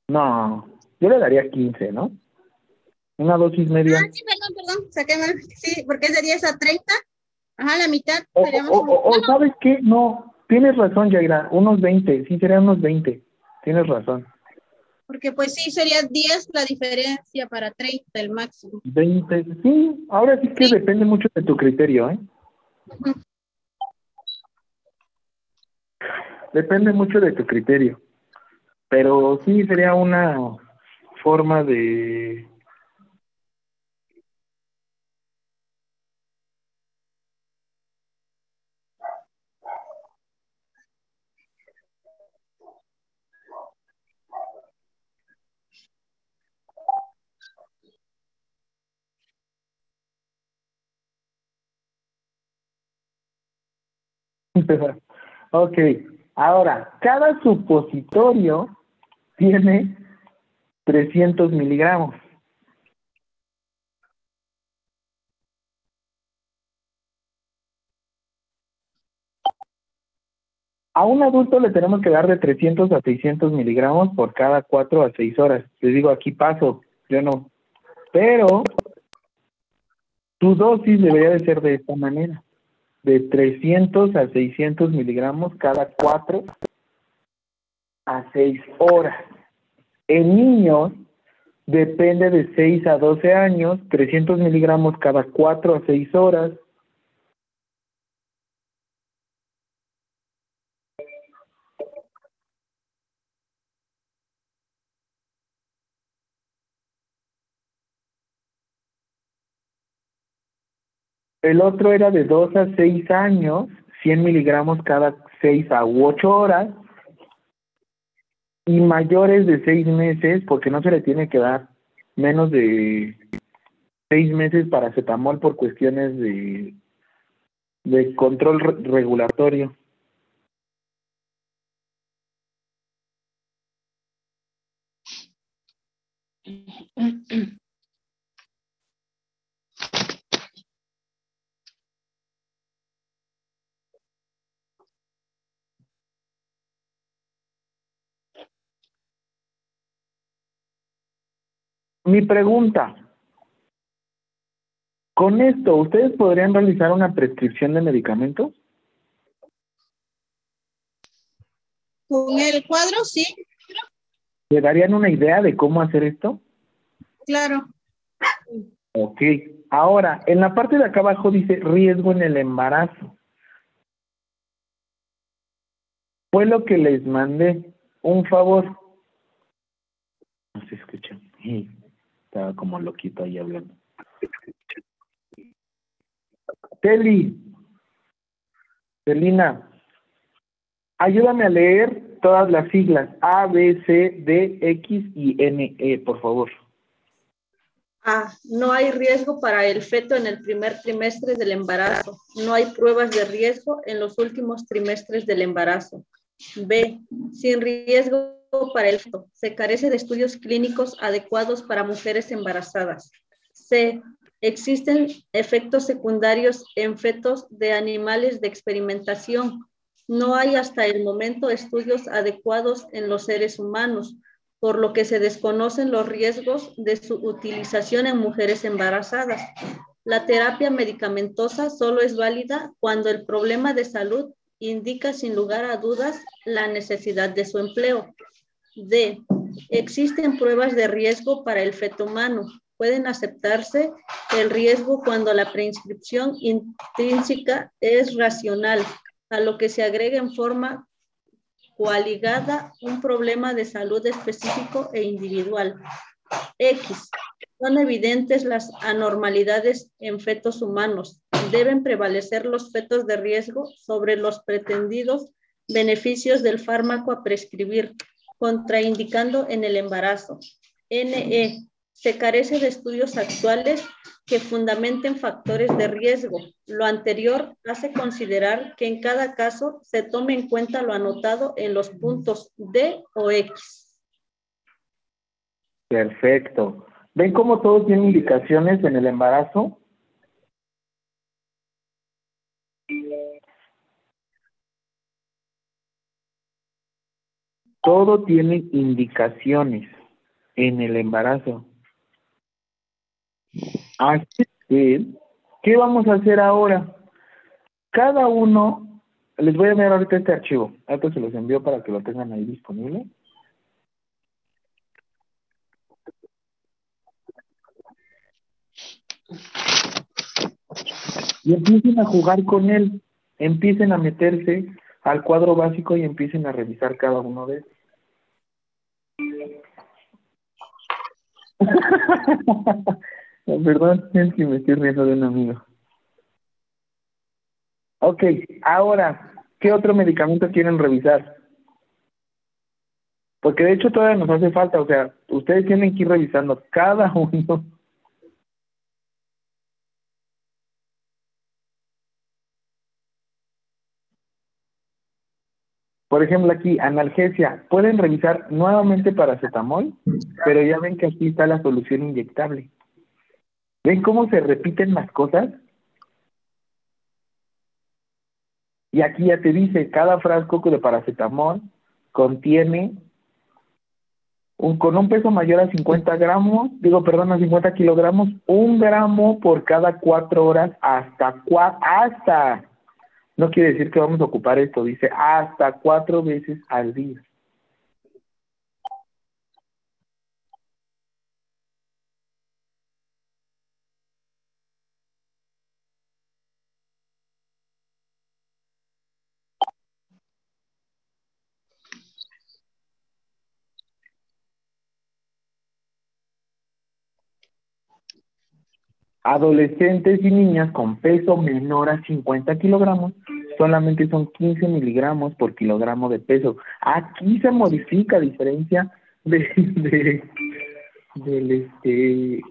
S1: No, yo le daría 15, ¿no? Una dosis media.
S5: Ah, sí, perdón, perdón. Saqué mal. Sí, porque es de 10 a 30. Ajá, la mitad.
S1: O,
S5: seríamos
S1: o-
S5: un-
S1: o- o, ¿sabes qué? No, tienes razón, Yaira, unos 20, sí, serían unos 20, tienes razón.
S5: Porque pues sí, sería 10 la diferencia para 30, el máximo.
S1: 20, sí, ahora sí que depende mucho de tu criterio, ¿eh? Depende mucho de tu criterio. Pero sí sería una forma de... ok, ahora, cada supositorio tiene 300 miligramos. A un adulto le tenemos que dar de 300 a 600 miligramos por cada 4 a 6 horas. Les digo, aquí paso, yo no. Pero tu dosis debería de ser de esta manera, de 300 a 600 miligramos cada 4 a 6 horas. En niños depende de 6 a 12 años, 300 miligramos cada 4 a 6 horas. El otro era de 2 a 6 años, 100 miligramos cada 6 a 8 horas. Y mayores de 6 meses, porque no se le tiene que dar menos de 6 meses para cetamol por cuestiones de, de control regulatorio. Mi pregunta, con esto, ¿ustedes podrían realizar una prescripción de medicamentos?
S5: Con el cuadro, sí.
S1: ¿Le darían una idea de cómo hacer esto?
S5: Claro.
S1: Ok. Ahora, en la parte de acá abajo dice riesgo en el embarazo. Fue lo que les mandé. Un favor. No se escucha. Estaba como loquito ahí hablando. Teli, Celina, ayúdame a leer todas las siglas A, B, C, D, X y N, E, por favor.
S2: A. No hay riesgo para el feto en el primer trimestre del embarazo. No hay pruebas de riesgo en los últimos trimestres del embarazo. B. Sin riesgo para el feto. Se carece de estudios clínicos adecuados para mujeres embarazadas. C. Existen efectos secundarios en fetos de animales de experimentación. No hay hasta el momento estudios adecuados en los seres humanos, por lo que se desconocen los riesgos de su utilización en mujeres embarazadas. La terapia medicamentosa solo es válida cuando el problema de salud indica sin lugar a dudas la necesidad de su empleo. D. Existen pruebas de riesgo para el feto humano. Pueden aceptarse el riesgo cuando la prescripción intrínseca es racional, a lo que se agrega en forma coaligada un problema de salud específico e individual. X. Son evidentes las anormalidades en fetos humanos. Deben prevalecer los fetos de riesgo sobre los pretendidos beneficios del fármaco a prescribir contraindicando en el embarazo. NE. Se carece de estudios actuales que fundamenten factores de riesgo. Lo anterior hace considerar que en cada caso se tome en cuenta lo anotado en los puntos D o X.
S1: Perfecto. ¿Ven cómo todos tienen indicaciones en el embarazo? Todo tiene indicaciones en el embarazo. Así que, ¿qué vamos a hacer ahora? Cada uno, les voy a enviar ahorita este archivo, ahorita se los envío para que lo tengan ahí disponible. Y empiecen a jugar con él, empiecen a meterse al cuadro básico y empiecen a revisar cada uno de ellos. Perdón, es que me estoy riendo de un amigo. Ok, ahora, ¿qué otro medicamento quieren revisar? Porque de hecho todavía nos hace falta, o sea, ustedes tienen que ir revisando cada uno Por ejemplo, aquí, analgesia. Pueden revisar nuevamente paracetamol, pero ya ven que aquí está la solución inyectable. ¿Ven cómo se repiten las cosas? Y aquí ya te dice, cada frasco de paracetamol contiene un, con un peso mayor a 50 gramos, digo, perdón, a 50 kilogramos, un gramo por cada cuatro horas hasta, hasta, no quiere decir que vamos a ocupar esto, dice hasta cuatro veces al día. Adolescentes y niñas con peso menor a 50 kilogramos solamente son 15 miligramos por kilogramo de peso. Aquí se modifica a diferencia de, de del este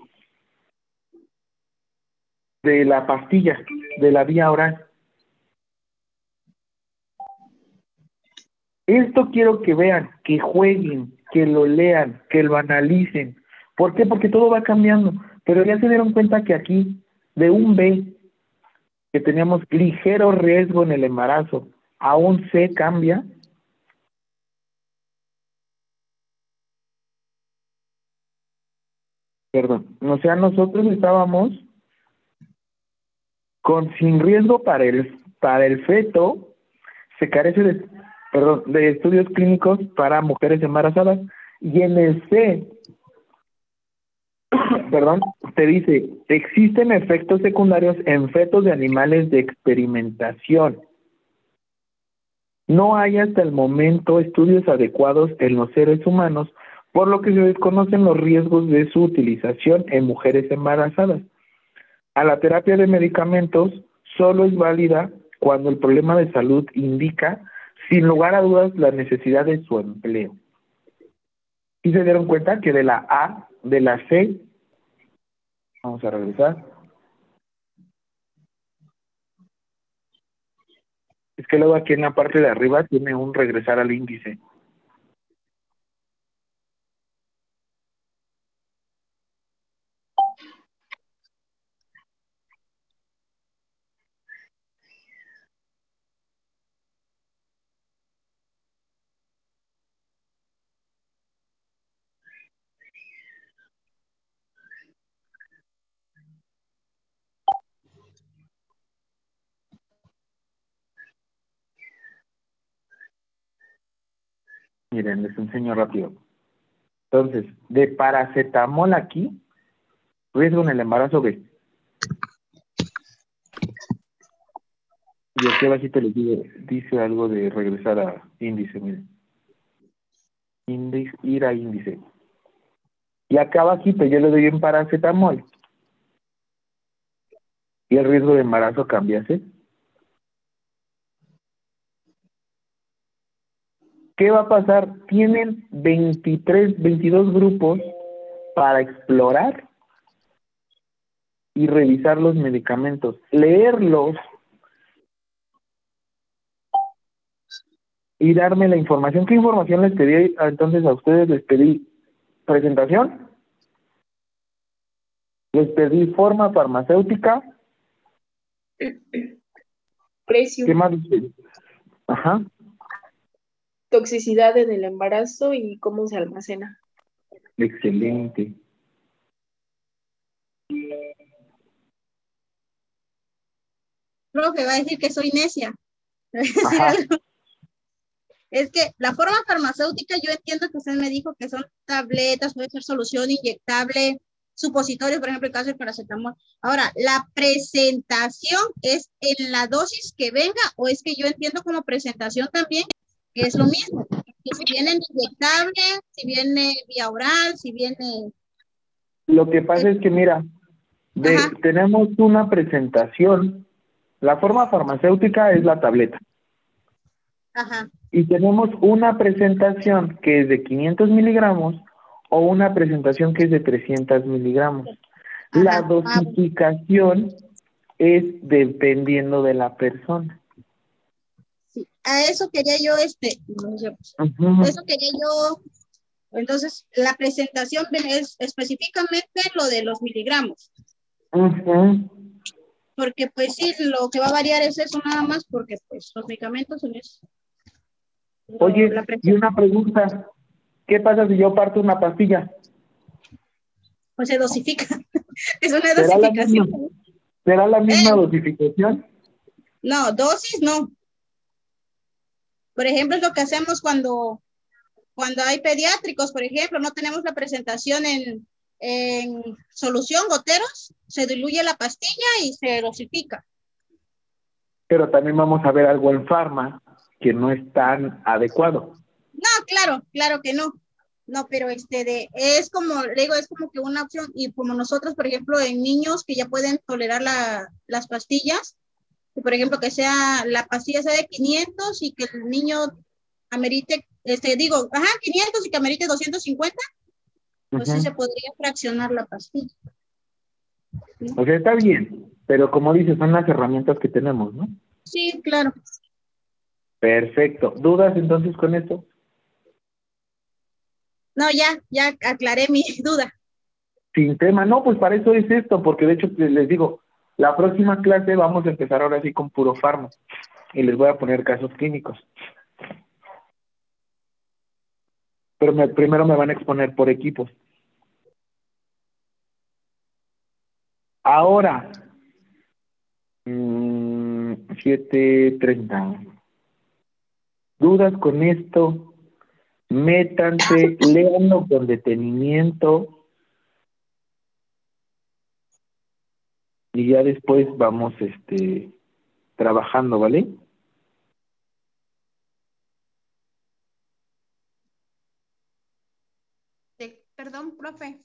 S1: de la pastilla, de la vía oral. Esto quiero que vean, que jueguen, que lo lean, que lo analicen. ¿Por qué? Porque todo va cambiando. Pero ya se dieron cuenta que aquí, de un B, que teníamos ligero riesgo en el embarazo, a un C cambia. Perdón, o sea, nosotros estábamos con sin riesgo para el para el feto, se carece de, perdón, de estudios clínicos para mujeres embarazadas y en el C perdón, te dice, existen efectos secundarios en fetos de animales de experimentación. No hay hasta el momento estudios adecuados en los seres humanos, por lo que se desconocen los riesgos de su utilización en mujeres embarazadas. A la terapia de medicamentos solo es válida cuando el problema de salud indica, sin lugar a dudas, la necesidad de su empleo. Y se dieron cuenta que de la A, de la C Vamos a regresar. Es que luego aquí en la parte de arriba tiene un regresar al índice. Miren, les enseño rápido. Entonces, de paracetamol aquí, riesgo en el embarazo B. Y aquí abajito les digo, dice algo de regresar a índice, miren. Índice, ir a índice. Y acá abajito yo le doy en paracetamol. Y el riesgo de embarazo cambia, ¿sí? ¿Qué va a pasar? Tienen 23, 22 grupos para explorar y revisar los medicamentos, leerlos y darme la información. ¿Qué información les pedí? Entonces a ustedes les pedí presentación, les pedí forma farmacéutica,
S7: precio.
S1: ¿Qué más? Ajá
S7: toxicidad en el embarazo y cómo se almacena.
S1: Excelente.
S5: Profe, va a decir que soy necia. Es que la forma farmacéutica, yo entiendo que usted me dijo que son tabletas, puede ser solución inyectable, supositorio, por ejemplo, el caso del paracetamol. Ahora, ¿la presentación es en la dosis que venga o es que yo entiendo como presentación también que es lo mismo. si viene inyectable, si viene vía oral, si viene...
S1: Lo que pasa es que, mira, tenemos una presentación. La forma farmacéutica es la tableta.
S5: Ajá.
S1: Y tenemos una presentación que es de 500 miligramos o una presentación que es de 300 miligramos. La dosificación es dependiendo de la persona
S5: a eso quería yo, este, eso quería yo, entonces la presentación es específicamente lo de los miligramos. porque pues sí, lo que va a variar es eso nada más, porque pues los medicamentos son eso.
S1: Oye, y una pregunta, ¿qué pasa si yo parto una pastilla?
S5: Pues se dosifica, es una dosificación.
S1: ¿Será la misma eh. dosificación?
S5: No, dosis no. Por ejemplo, es lo que hacemos cuando, cuando hay pediátricos, por ejemplo, no tenemos la presentación en, en solución goteros, se diluye la pastilla y se dosifica.
S1: Pero también vamos a ver algo en farma que no es tan adecuado.
S5: No, claro, claro que no. No, pero este de, es como, le digo, es como que una opción, y como nosotros, por ejemplo, en niños que ya pueden tolerar la, las pastillas, por ejemplo, que sea, la pastilla sea de 500 y que el niño amerite, este, digo, ajá, 500 y que amerite 250, pues sí se podría fraccionar la pastilla.
S1: O sea, está bien, pero como dices, son las herramientas que tenemos, ¿no?
S5: Sí, claro.
S1: Perfecto. ¿Dudas entonces con esto?
S5: No, ya, ya aclaré mi duda.
S1: Sin tema, no, pues para eso es esto, porque de hecho les digo, la próxima clase vamos a empezar ahora sí con puro farma y les voy a poner casos clínicos. Pero primero me van a exponer por equipos. Ahora, mmm, 7.30. ¿Dudas con esto? métanse, léanlo con detenimiento y ya después vamos este trabajando, ¿vale?
S4: perdón, profe.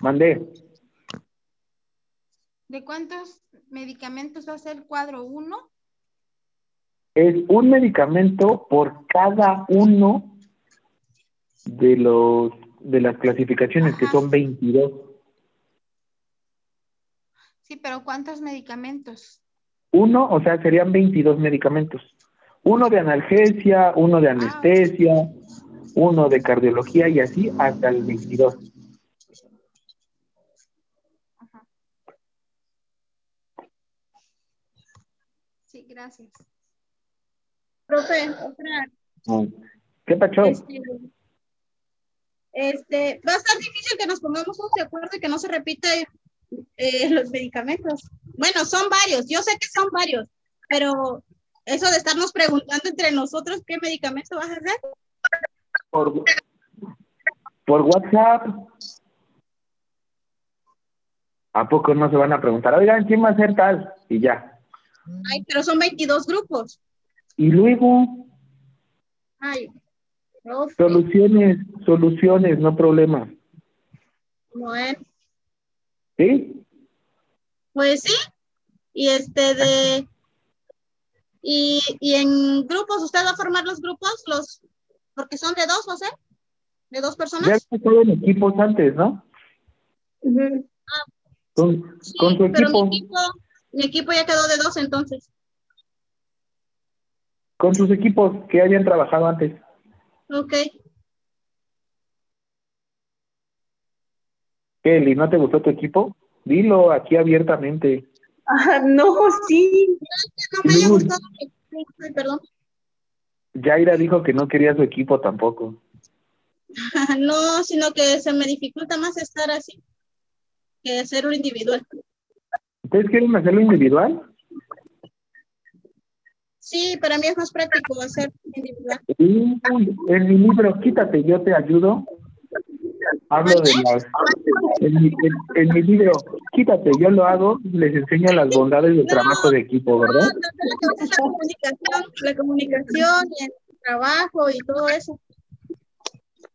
S1: Mandé.
S4: ¿De cuántos medicamentos va a ser el cuadro 1?
S1: Es un medicamento por cada uno de los de las clasificaciones que son 22.
S4: Sí, pero ¿cuántos medicamentos?
S1: Uno, o sea, serían 22 medicamentos. Uno de analgesia, uno de ah, anestesia, uno de cardiología y así hasta el 22.
S4: Sí, gracias.
S5: Profe, otra.
S1: ¿Qué pasó? Este,
S5: este, va a estar difícil que nos pongamos de acuerdo y que no se repita eh, los medicamentos. Bueno, son varios, yo sé que son varios, pero eso de estarnos preguntando entre nosotros qué medicamento vas a hacer.
S1: Por, por WhatsApp. ¿A poco no se van a preguntar, oigan, quién va a hacer tal? Y ya.
S5: Ay, pero son 22 grupos.
S1: Y luego.
S5: Ay,
S1: Soluciones, soluciones, no problemas.
S5: Bueno.
S1: ¿Sí?
S5: Pues sí. Y este de y, y en grupos, ¿usted va a formar los grupos? los Porque son de dos, ¿no sé? ¿De dos personas? Ya
S1: estado en equipos antes, ¿no?
S5: Ah.
S1: con, con su equipo. Mi equipo.
S5: Mi equipo ya quedó de dos entonces.
S1: Con sus equipos que hayan trabajado antes.
S5: Ok.
S1: Kelly, ¿no te gustó tu equipo? Dilo aquí abiertamente.
S7: Ah, no, sí.
S5: No me haya gustado perdón.
S1: Yaira dijo que no quería su equipo tampoco.
S5: no, sino que se me dificulta más estar así que hacerlo individual.
S1: ¿Ustedes quieren hacerlo individual?
S5: Sí, para mí es más práctico hacer individual.
S1: En mi libro, quítate, yo te ayudo. Hablo de las. En mi, en, mi, libro, quítate, yo lo hago, les enseño las bondades del trabajo de equipo, ¿verdad?
S5: la comunicación, la comunicación y el trabajo y todo eso.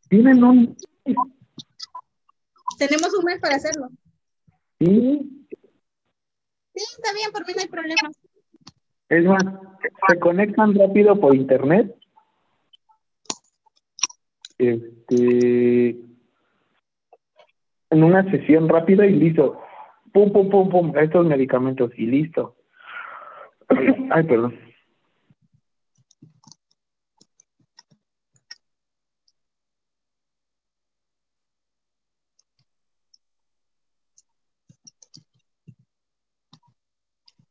S1: Tienen un.
S5: Tenemos un mes para hacerlo.
S1: Sí.
S5: Sí, está bien, por mí no hay problema.
S1: Es más, se conectan rápido por internet. Este, en una sesión rápida y listo. Pum, pum, pum, pum, estos medicamentos y listo. Ay, perdón.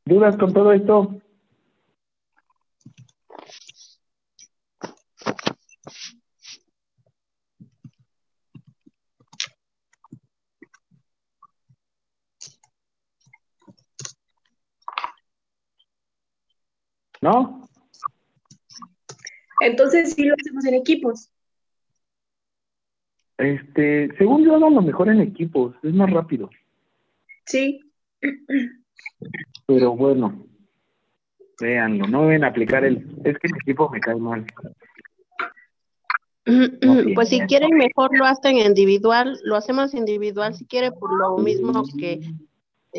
S1: ¿Dudas con todo esto? ¿No?
S7: Entonces sí lo hacemos en equipos.
S1: Este, según yo hago lo mejor en equipos, es más rápido.
S7: Sí.
S1: Pero bueno, véanlo, no deben aplicar el, es que el equipo me cae mal.
S6: Pues si quieren mejor lo hacen individual, lo hacemos individual si quiere por lo mismo que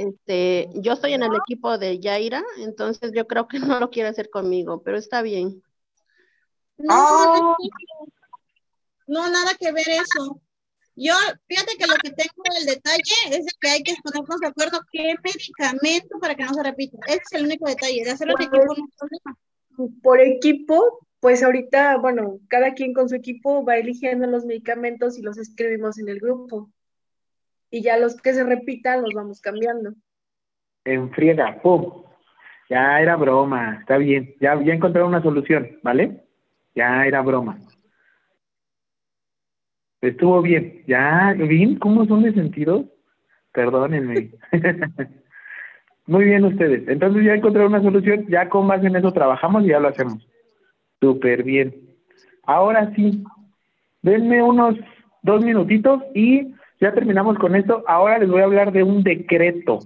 S6: este, yo estoy en el equipo de Yaira, entonces yo creo que no lo quiere hacer conmigo, pero está bien.
S5: No, no, nada que ver eso. Yo, fíjate que lo que tengo el detalle es que hay que ponernos de acuerdo qué medicamento para que no se repita. Ese es el único detalle, de hacerlo en equipo no hay problema.
S7: Por equipo, pues ahorita, bueno, cada quien con su equipo va eligiendo los medicamentos y los escribimos en el grupo. Y ya los que se repitan los vamos cambiando.
S1: En friega, pum. Ya era broma, está bien. Ya, ya encontré una solución, ¿vale? Ya era broma. Estuvo bien. Ya, ¿bien? ¿Cómo son de sentidos? Perdónenme. Muy bien ustedes. Entonces ya encontré una solución, ya con base en eso trabajamos y ya lo hacemos. Súper bien. Ahora sí, denme unos dos minutitos y ya terminamos con esto. Ahora les voy a hablar de un decreto.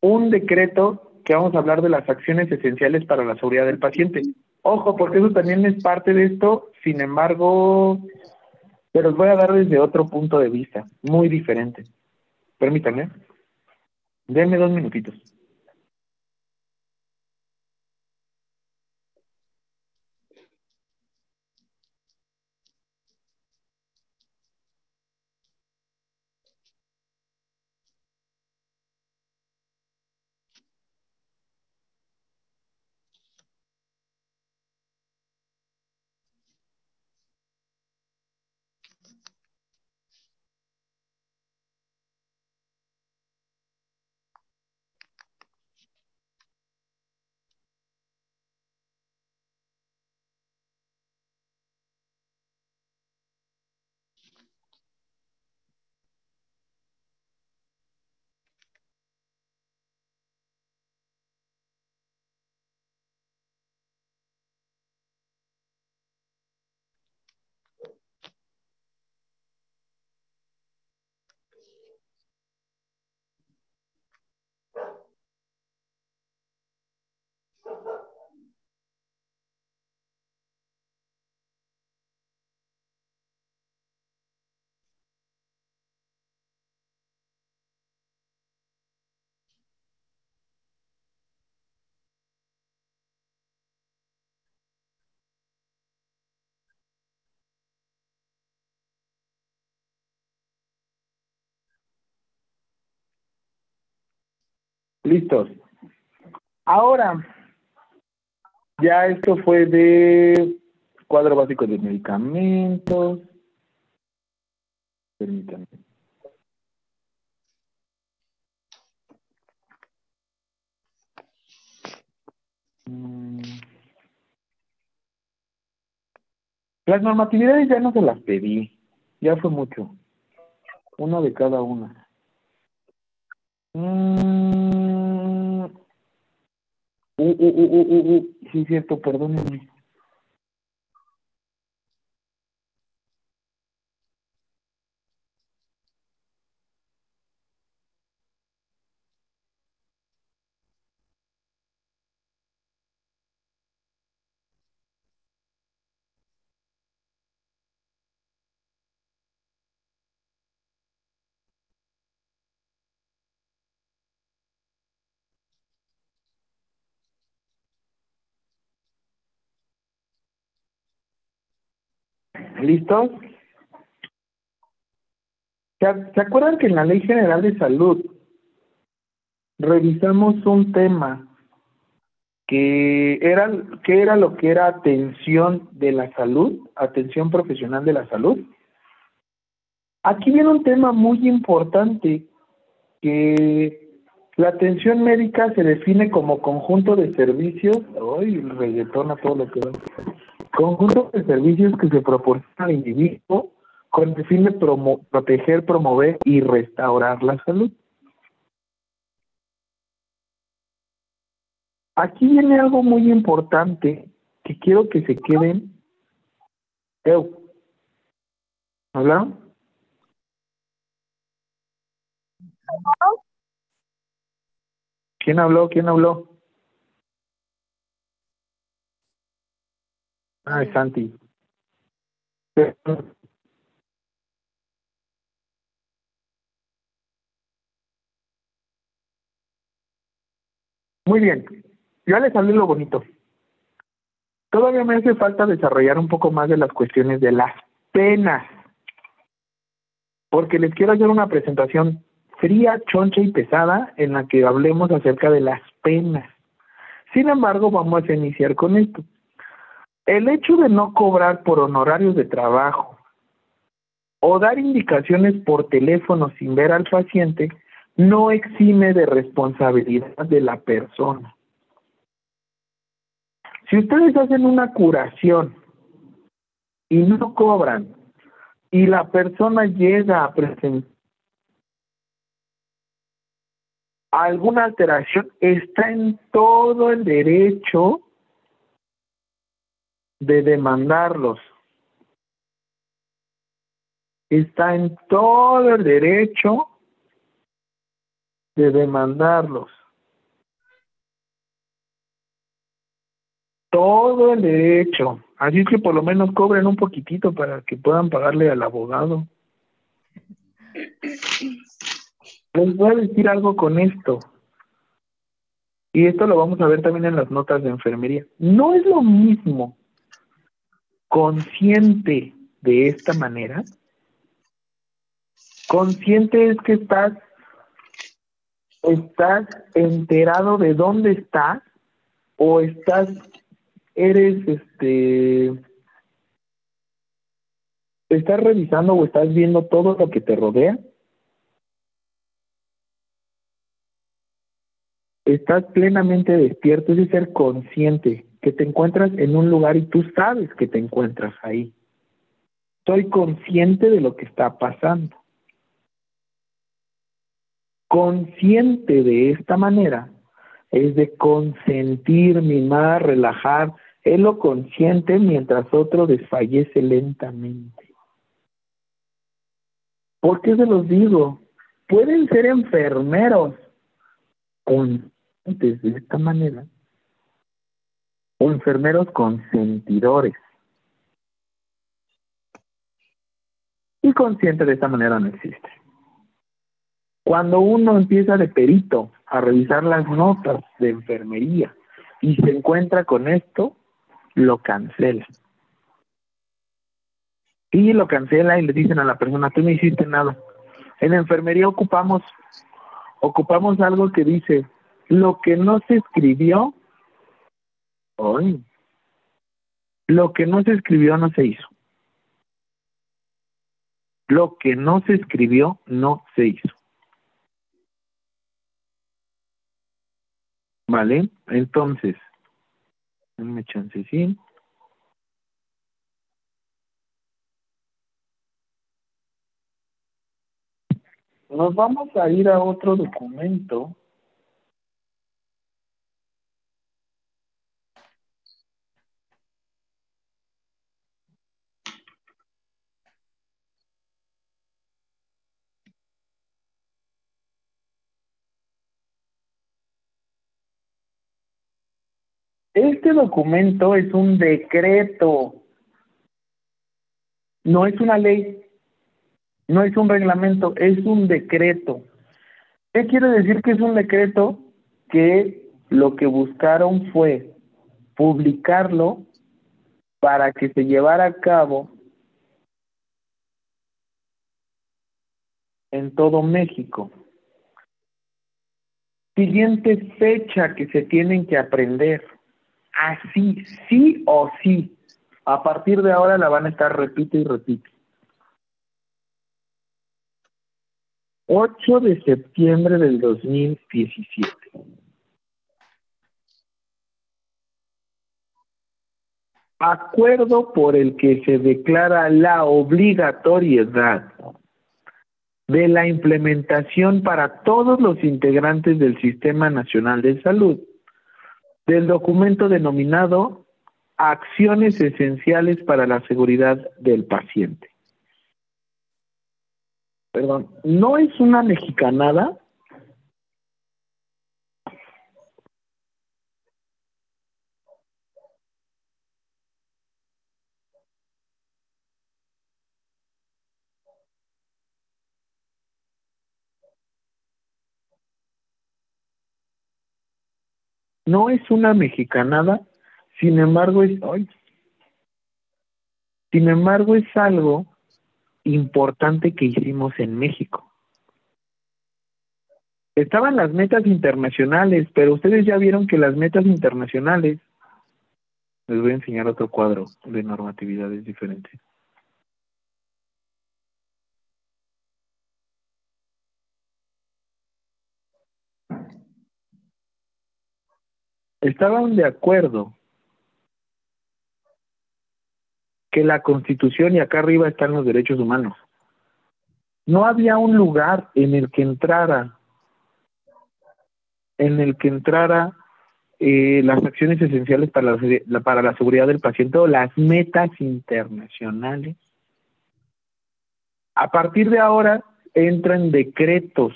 S1: Un decreto que vamos a hablar de las acciones esenciales para la seguridad del paciente. Ojo, porque eso también es parte de esto. Sin embargo, se los voy a dar desde otro punto de vista, muy diferente. Permítanme. Denme dos minutitos. Listos. Ahora, ya esto fue de cuadro básico de medicamentos. Permítanme. Mm. Las normatividades ya no se las pedí, ya fue mucho. Una de cada una. Mm. Uh, uh, uh, uh, uh, uh. Sí, cierto, perdónenme. ¿Listos? ¿Se, ¿Se acuerdan que en la Ley General de Salud revisamos un tema que era, que era lo que era atención de la salud, atención profesional de la salud? Aquí viene un tema muy importante que La atención médica se define como conjunto de servicios, hoy reggaetón a todo lo que da. Conjunto de servicios que se proporciona al individuo con el fin de proteger, promover y restaurar la salud. Aquí viene algo muy importante que quiero que se queden. ¿Hablaron? ¿Quién habló? ¿Quién habló? Ah, es Santi. Muy bien, ya les hablé lo bonito. Todavía me hace falta desarrollar un poco más de las cuestiones de las penas, porque les quiero hacer una presentación fría, choncha y pesada en la que hablemos acerca de las penas. Sin embargo, vamos a iniciar con esto. El hecho de no cobrar por honorarios de trabajo o dar indicaciones por teléfono sin ver al paciente no exime de responsabilidad de la persona. Si ustedes hacen una curación y no cobran y la persona llega a presentar alguna alteración, está en todo el derecho de demandarlos. Está en todo el derecho de demandarlos. Todo el derecho. Así es que por lo menos cobren un poquitito para que puedan pagarle al abogado. Les voy a decir algo con esto. Y esto lo vamos a ver también en las notas de enfermería. No es lo mismo consciente de esta manera. Consciente es que estás estás enterado de dónde estás o estás eres este estás revisando o estás viendo todo lo que te rodea estás plenamente despierto, es ser consciente que te encuentras en un lugar y tú sabes que te encuentras ahí. Soy consciente de lo que está pasando. Consciente de esta manera es de consentir, mimar, relajar. Es lo consciente mientras otro desfallece lentamente. ¿Por qué se los digo? Pueden ser enfermeros con de esta manera, o enfermeros consentidores. Y consciente de esta manera no existe. Cuando uno empieza de perito a revisar las notas de enfermería y se encuentra con esto, lo cancela. Y lo cancela y le dicen a la persona, tú no hiciste nada. En enfermería ocupamos, ocupamos algo que dice, lo que no se escribió, hoy, lo que no se escribió no se hizo. Lo que no se escribió no se hizo. ¿Vale? Entonces, denme chance, ¿sí? Nos vamos a ir a otro documento Este documento es un decreto, no es una ley, no es un reglamento, es un decreto. ¿Qué quiere decir que es un decreto? Que lo que buscaron fue publicarlo para que se llevara a cabo en todo México. Siguiente fecha que se tienen que aprender así, sí o sí. A partir de ahora la van a estar repite y repite. 8 de septiembre del 2017. Acuerdo por el que se declara la obligatoriedad de la implementación para todos los integrantes del Sistema Nacional de Salud del documento denominado Acciones Esenciales para la Seguridad del Paciente. Perdón, ¿no es una mexicanada? No es una mexicanada, sin embargo es, sin embargo es algo importante que hicimos en México. Estaban las metas internacionales, pero ustedes ya vieron que las metas internacionales, les voy a enseñar otro cuadro de normatividades diferentes. Estaban de acuerdo que la constitución y acá arriba están los derechos humanos. No había un lugar en el que entrara, en el que entrara eh, las acciones esenciales para la, para la seguridad del paciente o las metas internacionales. A partir de ahora entran decretos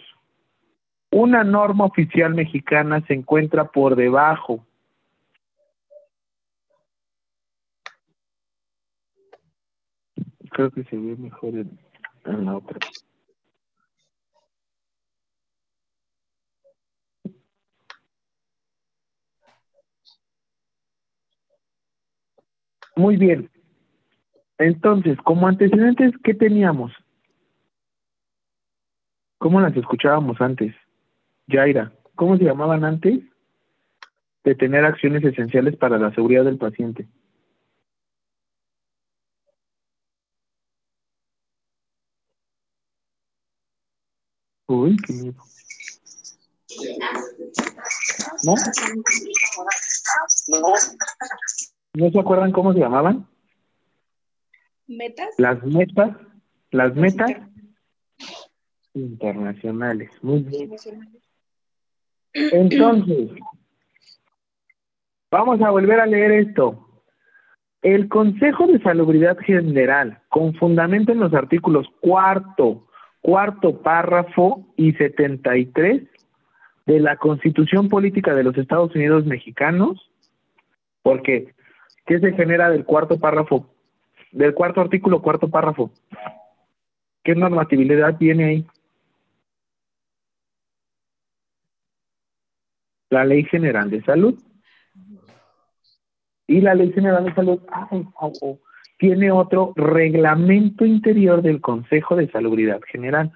S1: una norma oficial mexicana se encuentra por debajo. Creo que se ve mejor en, la otra. Muy bien. Entonces, como antecedentes, ¿qué teníamos? ¿Cómo las escuchábamos antes? Yaira, ¿cómo se llamaban antes? De tener acciones esenciales para la seguridad del paciente. Uy, qué miedo. ¿No? ¿No se acuerdan cómo se llamaban?
S7: ¿Metas?
S1: Las metas, las metas internacionales. Muy bien. Entonces, vamos a volver a leer esto. El Consejo de Salubridad General, con fundamento en los artículos cuarto, cuarto párrafo y 73 de la Constitución Política de los Estados Unidos Mexicanos, porque ¿qué se genera del cuarto párrafo? Del cuarto artículo, cuarto párrafo. ¿Qué normatividad tiene ahí? La Ley General de Salud. Y la Ley General de Salud tiene otro reglamento interior del Consejo de Salubridad General.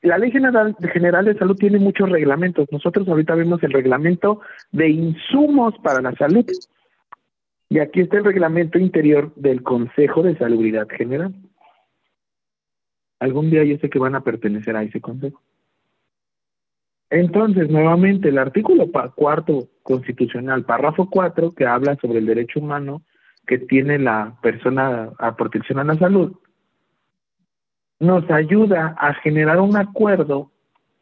S1: La Ley General, General de Salud tiene muchos reglamentos. Nosotros ahorita vemos el reglamento de insumos para la salud. Y aquí está el reglamento interior del Consejo de Salubridad General. Algún día yo sé que van a pertenecer a ese consejo. Entonces, nuevamente, el artículo cuarto constitucional, párrafo cuatro, que habla sobre el derecho humano que tiene la persona a protección a la salud, nos ayuda a generar un acuerdo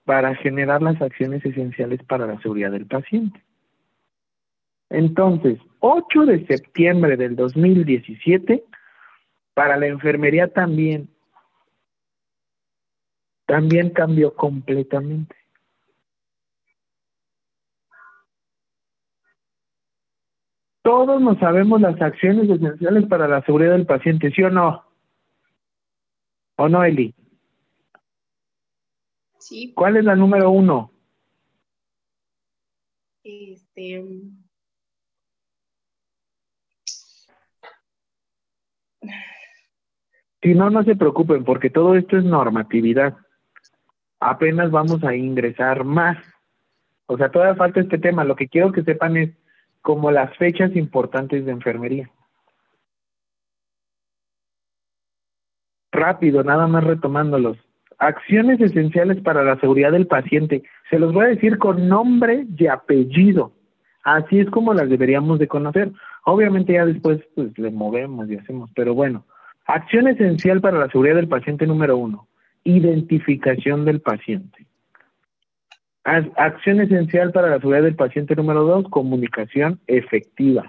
S1: para generar las acciones esenciales para la seguridad del paciente. Entonces, 8 de septiembre del 2017, para la enfermería también, también cambió completamente. Todos nos sabemos las acciones esenciales para la seguridad del paciente, ¿sí o no? ¿O no, Eli?
S7: Sí.
S1: ¿Cuál es la número uno?
S7: Este.
S1: Si no, no se preocupen, porque todo esto es normatividad. Apenas vamos a ingresar más. O sea, todavía falta este tema. Lo que quiero que sepan es como las fechas importantes de enfermería. Rápido, nada más retomándolos. acciones esenciales para la seguridad del paciente. Se los voy a decir con nombre y apellido. Así es como las deberíamos de conocer. Obviamente ya después pues le movemos y hacemos, pero bueno. Acción esencial para la seguridad del paciente número uno, identificación del paciente. Acción esencial para la seguridad del paciente número dos, comunicación efectiva.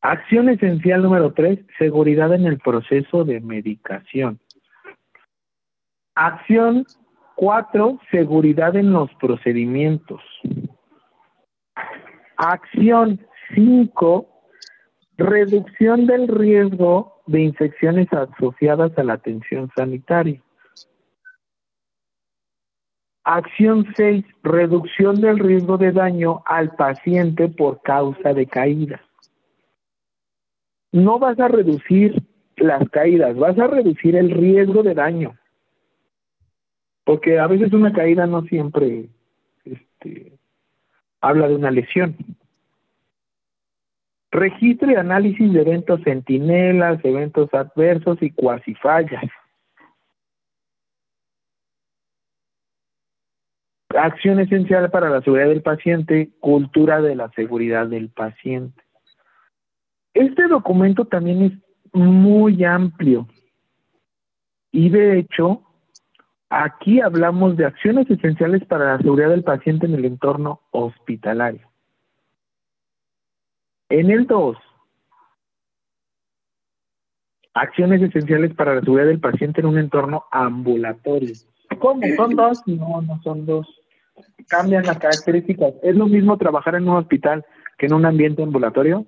S1: Acción esencial número tres, seguridad en el proceso de medicación. Acción cuatro, seguridad en los procedimientos. Acción cinco, reducción del riesgo de infecciones asociadas a la atención sanitaria. Acción 6. Reducción del riesgo de daño al paciente por causa de caídas no vas a reducir las caídas, vas a reducir el riesgo de daño. Porque a veces una caída no siempre este, habla de una lesión. Registro y análisis de eventos centinelas, eventos adversos y cuasi fallas. Acción esencial para la seguridad del paciente, cultura de la seguridad del paciente. Este documento también es muy amplio y de hecho aquí hablamos de acciones esenciales para la seguridad del paciente en el entorno hospitalario. En el 2, acciones esenciales para la seguridad del paciente en un entorno ambulatorio. ¿Cómo? ¿Son dos? No, no son dos. Cambian las características. ¿Es lo mismo trabajar en un hospital que en un ambiente ambulatorio?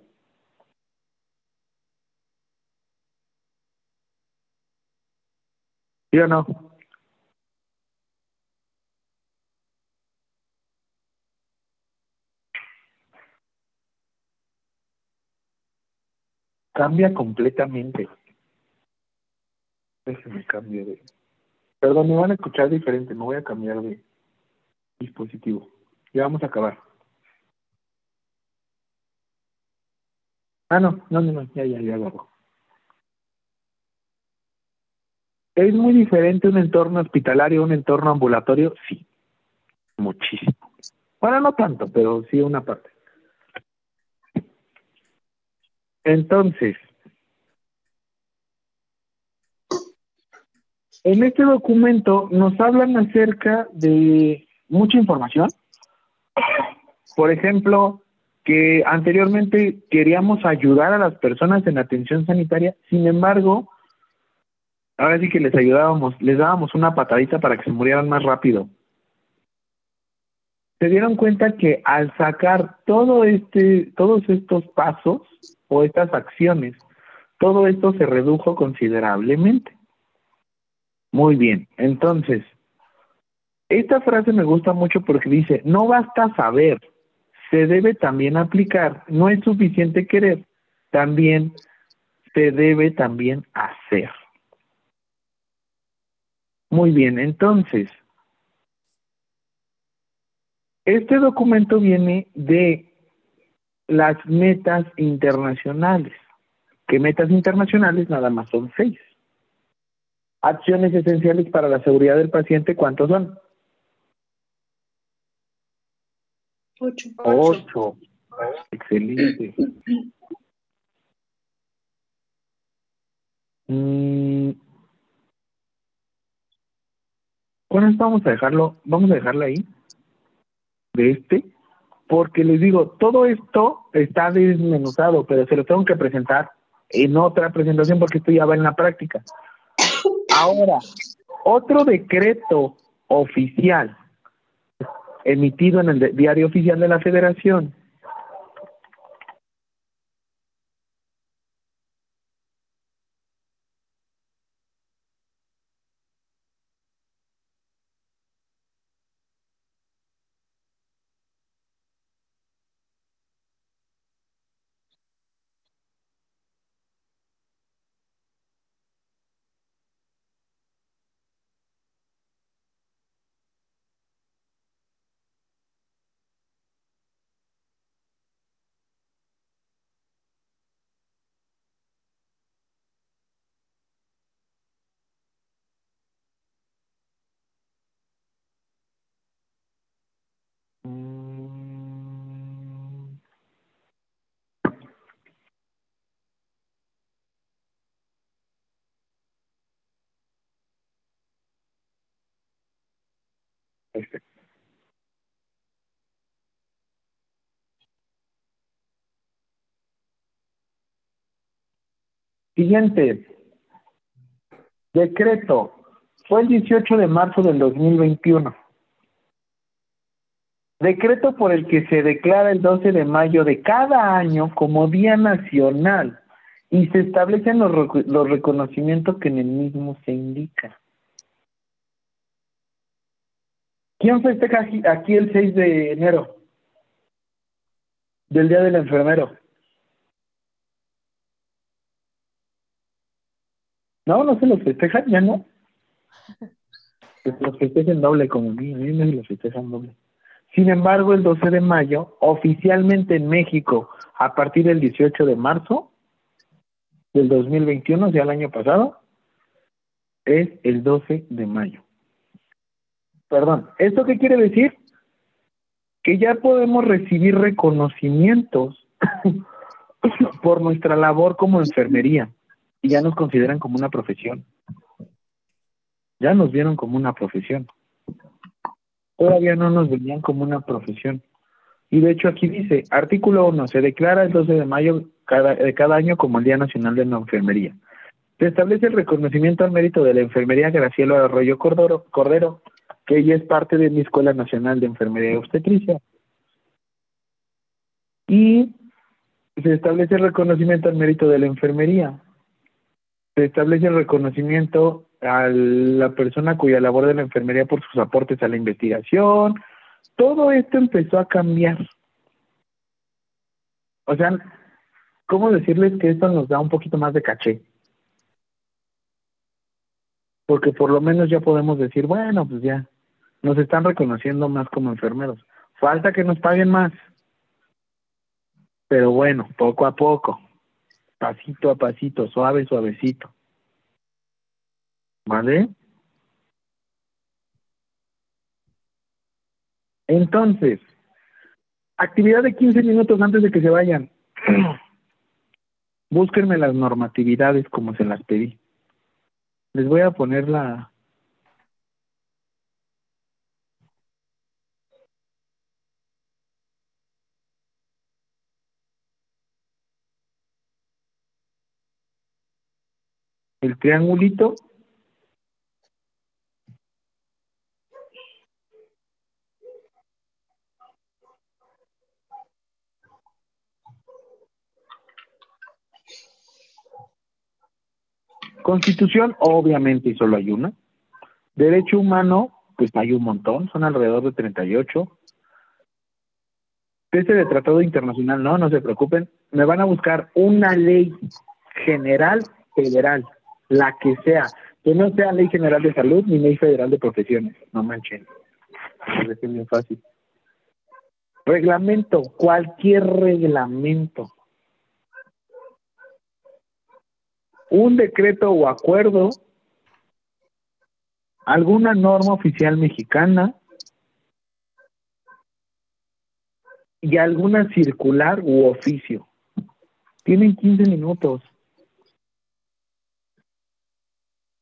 S1: ¿Sí o no? Cambia completamente. Déjenme cambio de... Perdón, me van a escuchar diferente, me voy a cambiar de dispositivo. Ya vamos a acabar. Ah, no, no, no, no ya, ya, ya lo ¿Es muy diferente un entorno hospitalario a un entorno ambulatorio? Sí, muchísimo. Bueno, no tanto, pero sí una parte. Entonces, en este documento nos hablan acerca de mucha información. Por ejemplo, que anteriormente queríamos ayudar a las personas en atención sanitaria, sin embargo, ahora sí que les ayudábamos, les dábamos una patadita para que se murieran más rápido. Se dieron cuenta que al sacar todo este, todos estos pasos o estas acciones, todo esto se redujo considerablemente. Muy bien, entonces, esta frase me gusta mucho porque dice, no basta saber, se debe también aplicar, no es suficiente querer, también se debe también hacer. Muy bien, entonces, este documento viene de las metas internacionales, que metas internacionales nada más son seis. Acciones esenciales para la seguridad del paciente, ¿cuántos son?
S7: Ocho.
S1: Ocho. Excelente. Mm, Bueno, vamos a dejarlo, vamos a dejarlo ahí, de este, porque les digo, todo esto está desmenuzado, pero se lo tengo que presentar en otra presentación porque esto ya va en la práctica. Ahora, otro decreto oficial emitido en el diario oficial de la Federación Perfecto. Siguiente. Decreto. Fue el 18 de marzo del 2021. Decreto por el que se declara el 12 de mayo de cada año como Día Nacional y se establecen los, reco- los reconocimientos que en el mismo se indica. ¿Quién festeja aquí, el 6 de enero? Del Día del Enfermero. No, no se los festejan, ya no. Se los festejen doble como a mí, a mí me los festejan doble. Sin embargo, el 12 de mayo, oficialmente en México, a partir del 18 de marzo del 2021, o sea, el año pasado, es el 12 de mayo. Perdón, ¿esto qué quiere decir? Que ya podemos recibir reconocimientos por nuestra labor como enfermería y ya nos consideran como una profesión. Ya nos vieron como una profesión. Todavía no nos veían como una profesión. Y de hecho aquí dice, artículo 1, se declara el 12 de mayo cada, de cada año como el Día Nacional de la Enfermería. Se establece el reconocimiento al mérito de la enfermería Graciela Arroyo Cordero, Cordero, que ella es parte de mi Escuela Nacional de Enfermería y Obstetricia. Y se establece el reconocimiento al mérito de la enfermería. Se establece el reconocimiento a la persona cuya labor de la enfermería por sus aportes a la investigación. Todo esto empezó a cambiar. O sea, ¿cómo decirles que esto nos da un poquito más de caché? Porque por lo menos ya podemos decir, bueno, pues ya, nos están reconociendo más como enfermeros. Falta que nos paguen más. Pero bueno, poco a poco, pasito a pasito, suave, suavecito. ¿Vale? Entonces, actividad de 15 minutos antes de que se vayan. Búsquenme las normatividades como se las pedí. Les voy a poner la... El triangulito Constitución, obviamente, y solo hay una. Derecho humano, pues hay un montón, son alrededor de 38. Este de tratado internacional, no, no se preocupen. Me van a buscar una ley general federal, la que sea, que no sea ley general de salud ni ley federal de profesiones, no manchen. Es bien fácil. Reglamento, cualquier reglamento. un decreto o acuerdo, alguna norma oficial mexicana y alguna circular u oficio. Tienen 15 minutos.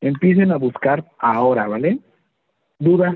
S1: Empiecen a buscar ahora, ¿vale? ¿Dudas?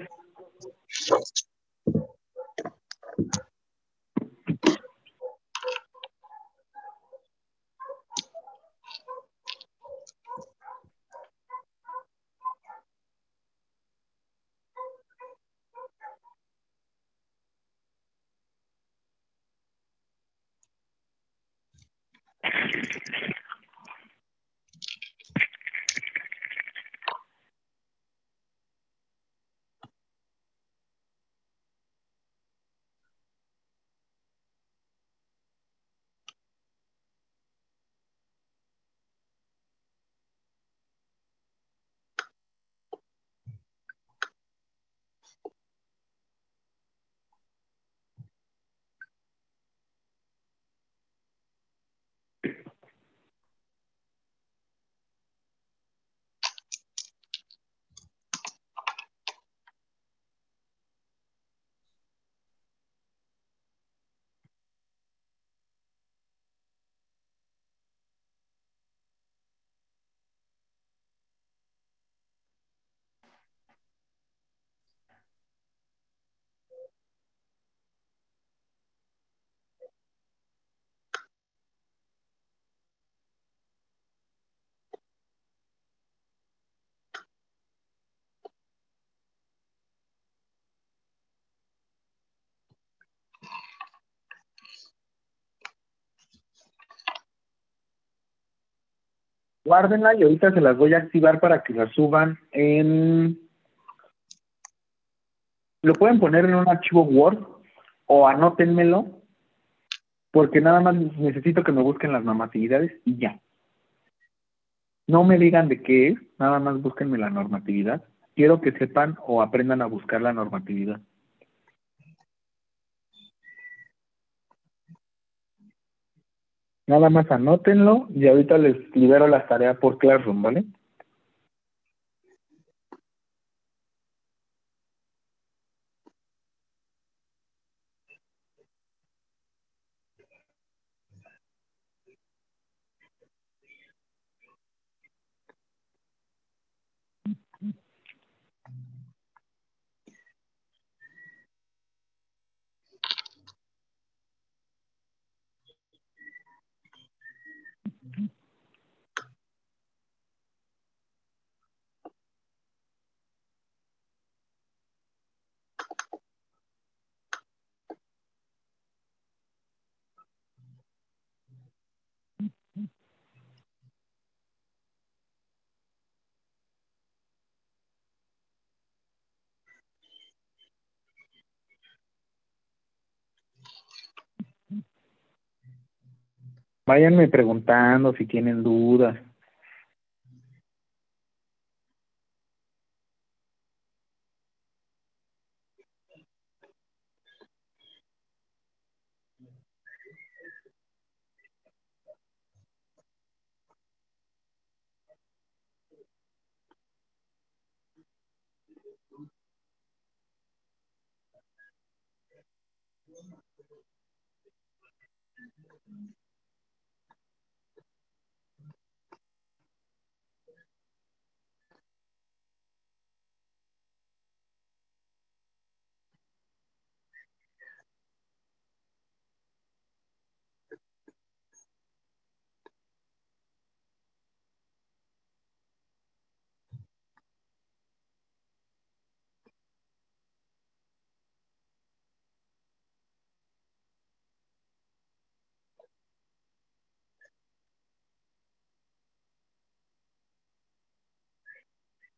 S1: Guárdenla y ahorita se las voy a activar para que las suban en... Lo pueden poner en un archivo Word o anótenmelo porque nada más necesito que me busquen las normatividades y ya. No me digan de qué es, nada más búsquenme la normatividad. Quiero que sepan o aprendan a buscar la normatividad. Nada más anótenlo y ahorita les libero las tareas por Classroom, ¿vale? Váyanme preguntando si tienen dudas.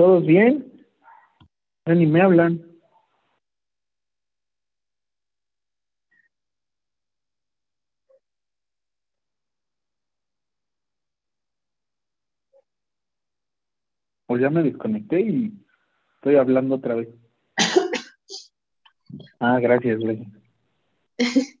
S1: ¿Todos bien? Ya ni me hablan. O ya me desconecté y estoy hablando otra vez. Ah, gracias,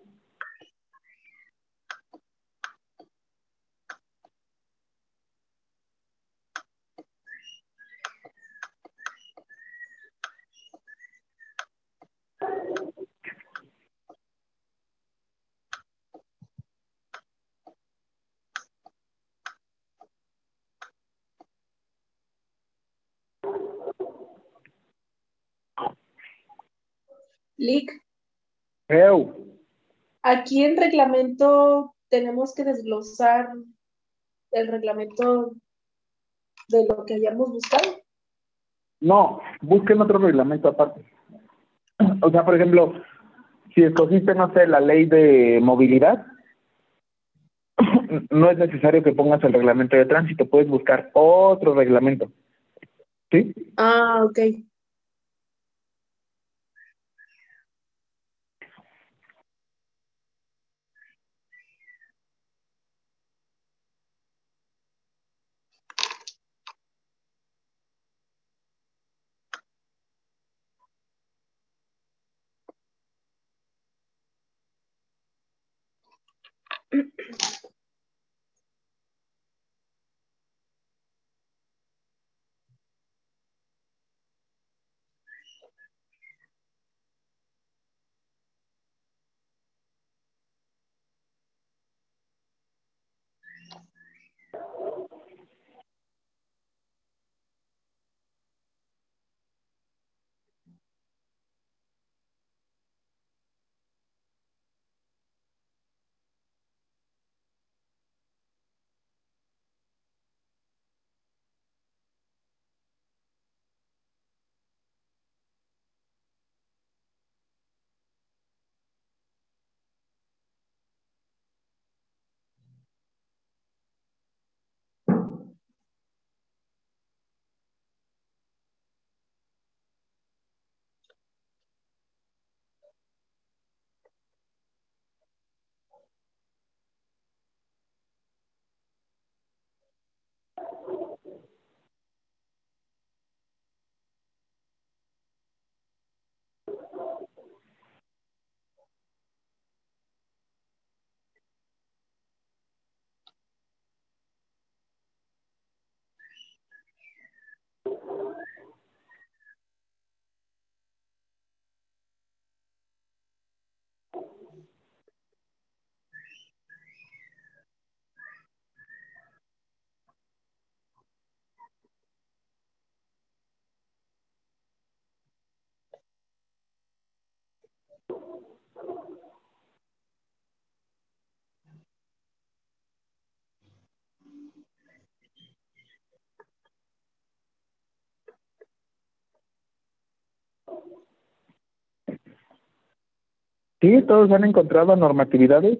S7: Lick,
S1: Eu.
S7: aquí en reglamento tenemos que desglosar el reglamento de lo que hayamos buscado.
S1: No, busquen otro reglamento aparte. O sea, por ejemplo, si escogiste, no sé, la ley de movilidad, no es necesario que pongas el reglamento de tránsito, puedes buscar otro reglamento. ¿Sí?
S7: Ah, ok.
S1: Sí, todos han encontrado normatividades.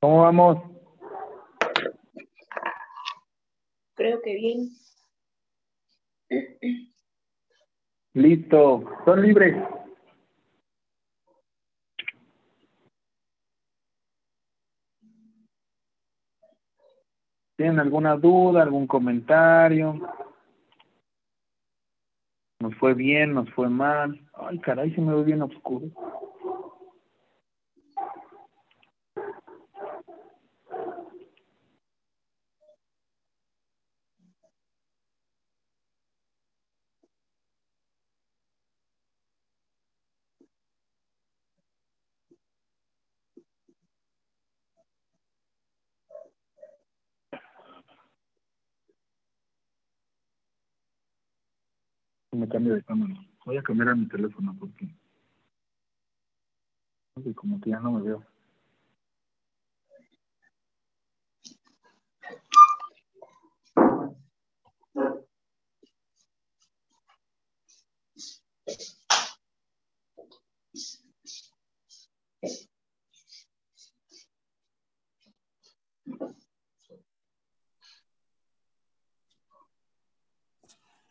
S1: ¿Cómo vamos?
S7: Creo que bien.
S1: Listo. Son libres. ¿Tienen alguna duda, algún comentario? ¿Nos fue bien, nos fue mal? Ay, caray, se me ve bien oscuro. Me cambio de cámara. Voy a cambiar a mi teléfono porque, porque como que ya no me veo.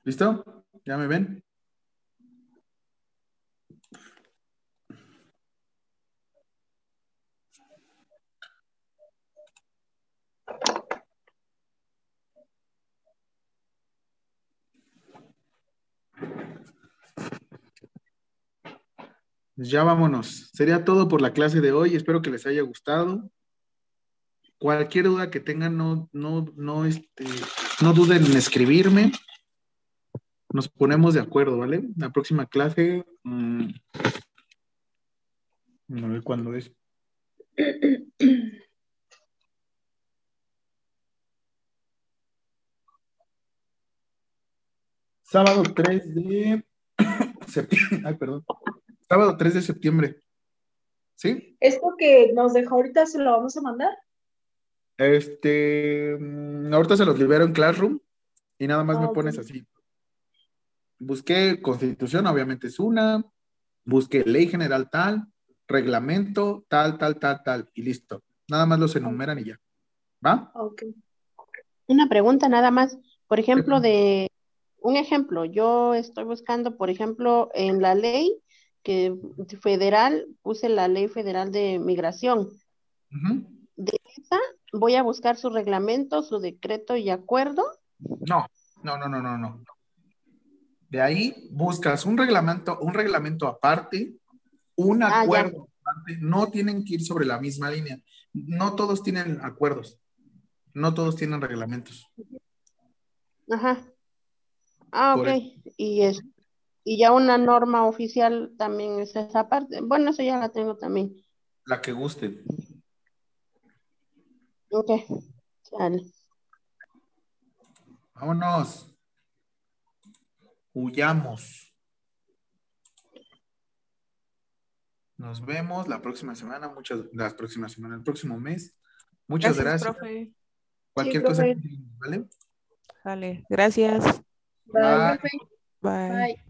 S8: ¿Listo? ¿Ya me ven? Pues ya vámonos. Sería todo por la clase de hoy. Espero que les haya gustado. Cualquier duda que tengan, no, no, no, este, no duden en escribirme nos ponemos de acuerdo, ¿vale? La próxima clase, mmm, no sé cuándo es. Sábado 3 de septiembre. Ay, perdón. Sábado 3 de septiembre. ¿Sí?
S7: ¿Esto que nos dejó ahorita se lo vamos a mandar?
S8: Este, mm, ahorita se los libero en Classroom y nada más
S7: Ah,
S8: me
S7: ok.
S8: pones así. Busqué constitución, obviamente es una, busqué ley general tal, reglamento tal, tal, tal, tal, y listo. Nada más los enumeran y ya. ¿Va?
S7: Ok.
S6: Una pregunta nada más. Por ejemplo, de un ejemplo, yo estoy buscando, por ejemplo, en la ley que federal, puse la ley federal de migración. De esa voy a buscar su reglamento, su decreto y acuerdo.
S8: No, no, no, no, no, no. De ahí buscas un reglamento, un reglamento aparte, un
S6: Ah,
S8: acuerdo aparte. No tienen que ir sobre la misma línea. No todos tienen acuerdos. No todos tienen reglamentos.
S6: Ajá. Ah,
S8: Por
S6: ok. Y es, y ya una norma oficial también es esa parte. Bueno, eso ya la tengo también.
S8: La que gusten.
S6: Ok. Sale.
S8: Vámonos. Huyamos. Nos vemos la próxima semana, muchas, las próximas semanas, el próximo mes. Muchas gracias.
S3: profe.
S8: Cualquier
S7: Sí,
S8: cosa,
S7: profe.
S8: ¿vale?
S3: Vale, gracias.
S7: Bye,
S8: Bye.
S7: profe.
S3: Bye.
S7: Bye.